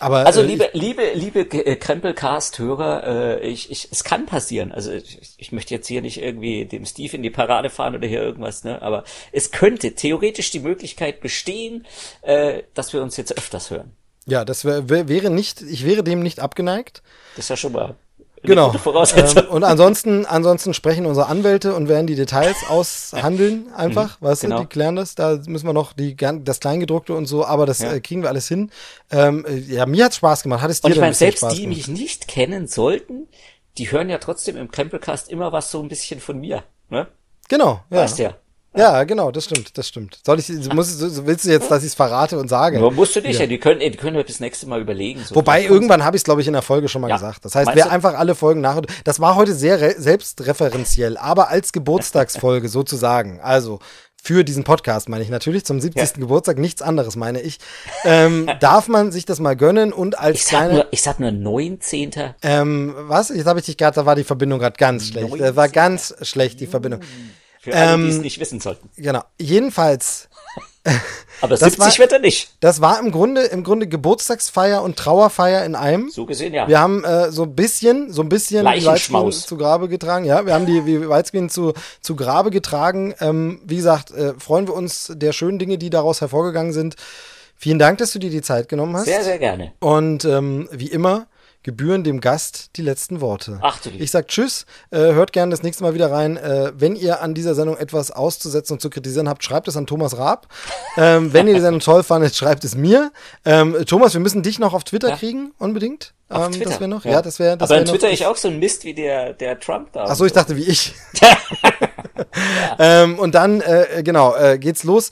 Aber, also äh, liebe, liebe, liebe äh, Krempelcast-Hörer, äh, ich, ich, es kann passieren. Also ich, ich möchte jetzt hier nicht irgendwie dem Steve in die Parade fahren oder hier irgendwas, ne? Aber es könnte theoretisch die Möglichkeit bestehen, äh, dass wir uns jetzt öfters hören.
Ja, das wär, wär, wäre nicht, ich wäre dem nicht abgeneigt.
Das ist ja schon mal
genau. Ähm, und ansonsten, ansonsten sprechen unsere Anwälte und werden die Details aushandeln, einfach, mhm, weißt genau. du, die klären das. Da müssen wir noch die, das Kleingedruckte und so, aber das ja. äh, kriegen wir alles hin. Ähm, äh, ja, mir hat's Spaß gemacht. Hat es dir
und ich
meine,
selbst Spaß die gemacht? mich nicht kennen sollten, die hören ja trotzdem im Krempelcast immer was so ein bisschen von mir. Ne?
Genau,
ja. Weißt ja.
Ja, genau, das stimmt, das stimmt. Soll ich, muss, willst du jetzt, dass ich es verrate und sage?
Nur musst du nicht, ja. ja. Die können, die können wir bis nächste Mal überlegen.
So Wobei, irgendwann habe ich es, glaube ich, in der Folge schon mal ja. gesagt. Das heißt, wer einfach alle Folgen nach, das war heute sehr selbstreferenziell, aber als Geburtstagsfolge sozusagen. Also, für diesen Podcast, meine ich natürlich, zum 70. Ja. Geburtstag, nichts anderes meine ich, ähm, darf man sich das mal gönnen und als
ich sag kleine... Nur, ich sag nur 19.
Ähm, was? Jetzt habe ich dich gerade, da war die Verbindung gerade ganz schlecht. 19. Da war ganz schlecht die Verbindung.
Für alle, ähm, die es nicht wissen sollten.
Genau. Jedenfalls.
Aber 70 war, wird er nicht.
Das war im Grunde, im Grunde Geburtstagsfeier und Trauerfeier in einem.
So gesehen, ja.
Wir haben äh, so ein bisschen, so ein bisschen
Weißwein
zu Grabe getragen. Ja, wir haben die, die zu, zu Grabe getragen. Ähm, wie gesagt, äh, freuen wir uns der schönen Dinge, die daraus hervorgegangen sind. Vielen Dank, dass du dir die Zeit genommen hast.
Sehr, sehr gerne.
Und ähm, wie immer gebühren dem Gast die letzten Worte.
Ach du
Ich sag Tschüss, äh, hört gerne das nächste Mal wieder rein. Äh, wenn ihr an dieser Sendung etwas auszusetzen und zu kritisieren habt, schreibt es an Thomas Raab. ähm, wenn ihr die Sendung toll fandet, schreibt es mir. Ähm, Thomas, wir müssen dich noch auf Twitter
Ja.
kriegen, unbedingt.
Auf
ähm,
Twitter.
Das wäre noch, ja, das wäre, das
Aber
wäre
dann twitter ich auch so ein Mist wie der, der Trump da.
Achso, ich dachte wie ich. ähm, und dann, äh, genau, äh, geht's los.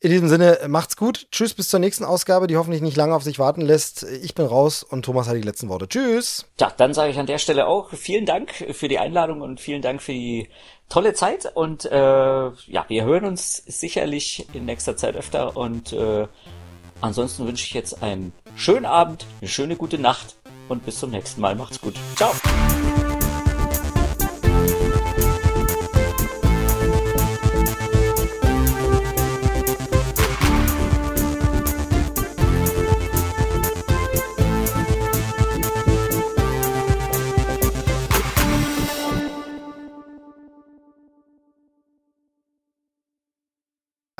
In diesem Sinne, macht's gut. Tschüss, bis zur nächsten Ausgabe, die hoffentlich nicht lange auf sich warten lässt. Ich bin raus und Thomas hat die letzten Worte. Tschüss.
Ja, dann sage ich an der Stelle auch vielen Dank für die Einladung und vielen Dank für die tolle Zeit. Und äh, ja, wir hören uns sicherlich in nächster Zeit öfter. Und äh, ansonsten wünsche ich jetzt einen schönen Abend, eine schöne gute Nacht und bis zum nächsten Mal. Macht's gut. Ciao.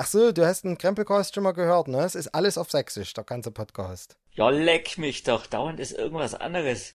Ach so, du hast einen Krempelcast schon mal gehört, ne? Es ist alles auf Sächsisch, der ganze Podcast.
Ja, leck mich doch. Dauernd ist irgendwas anderes.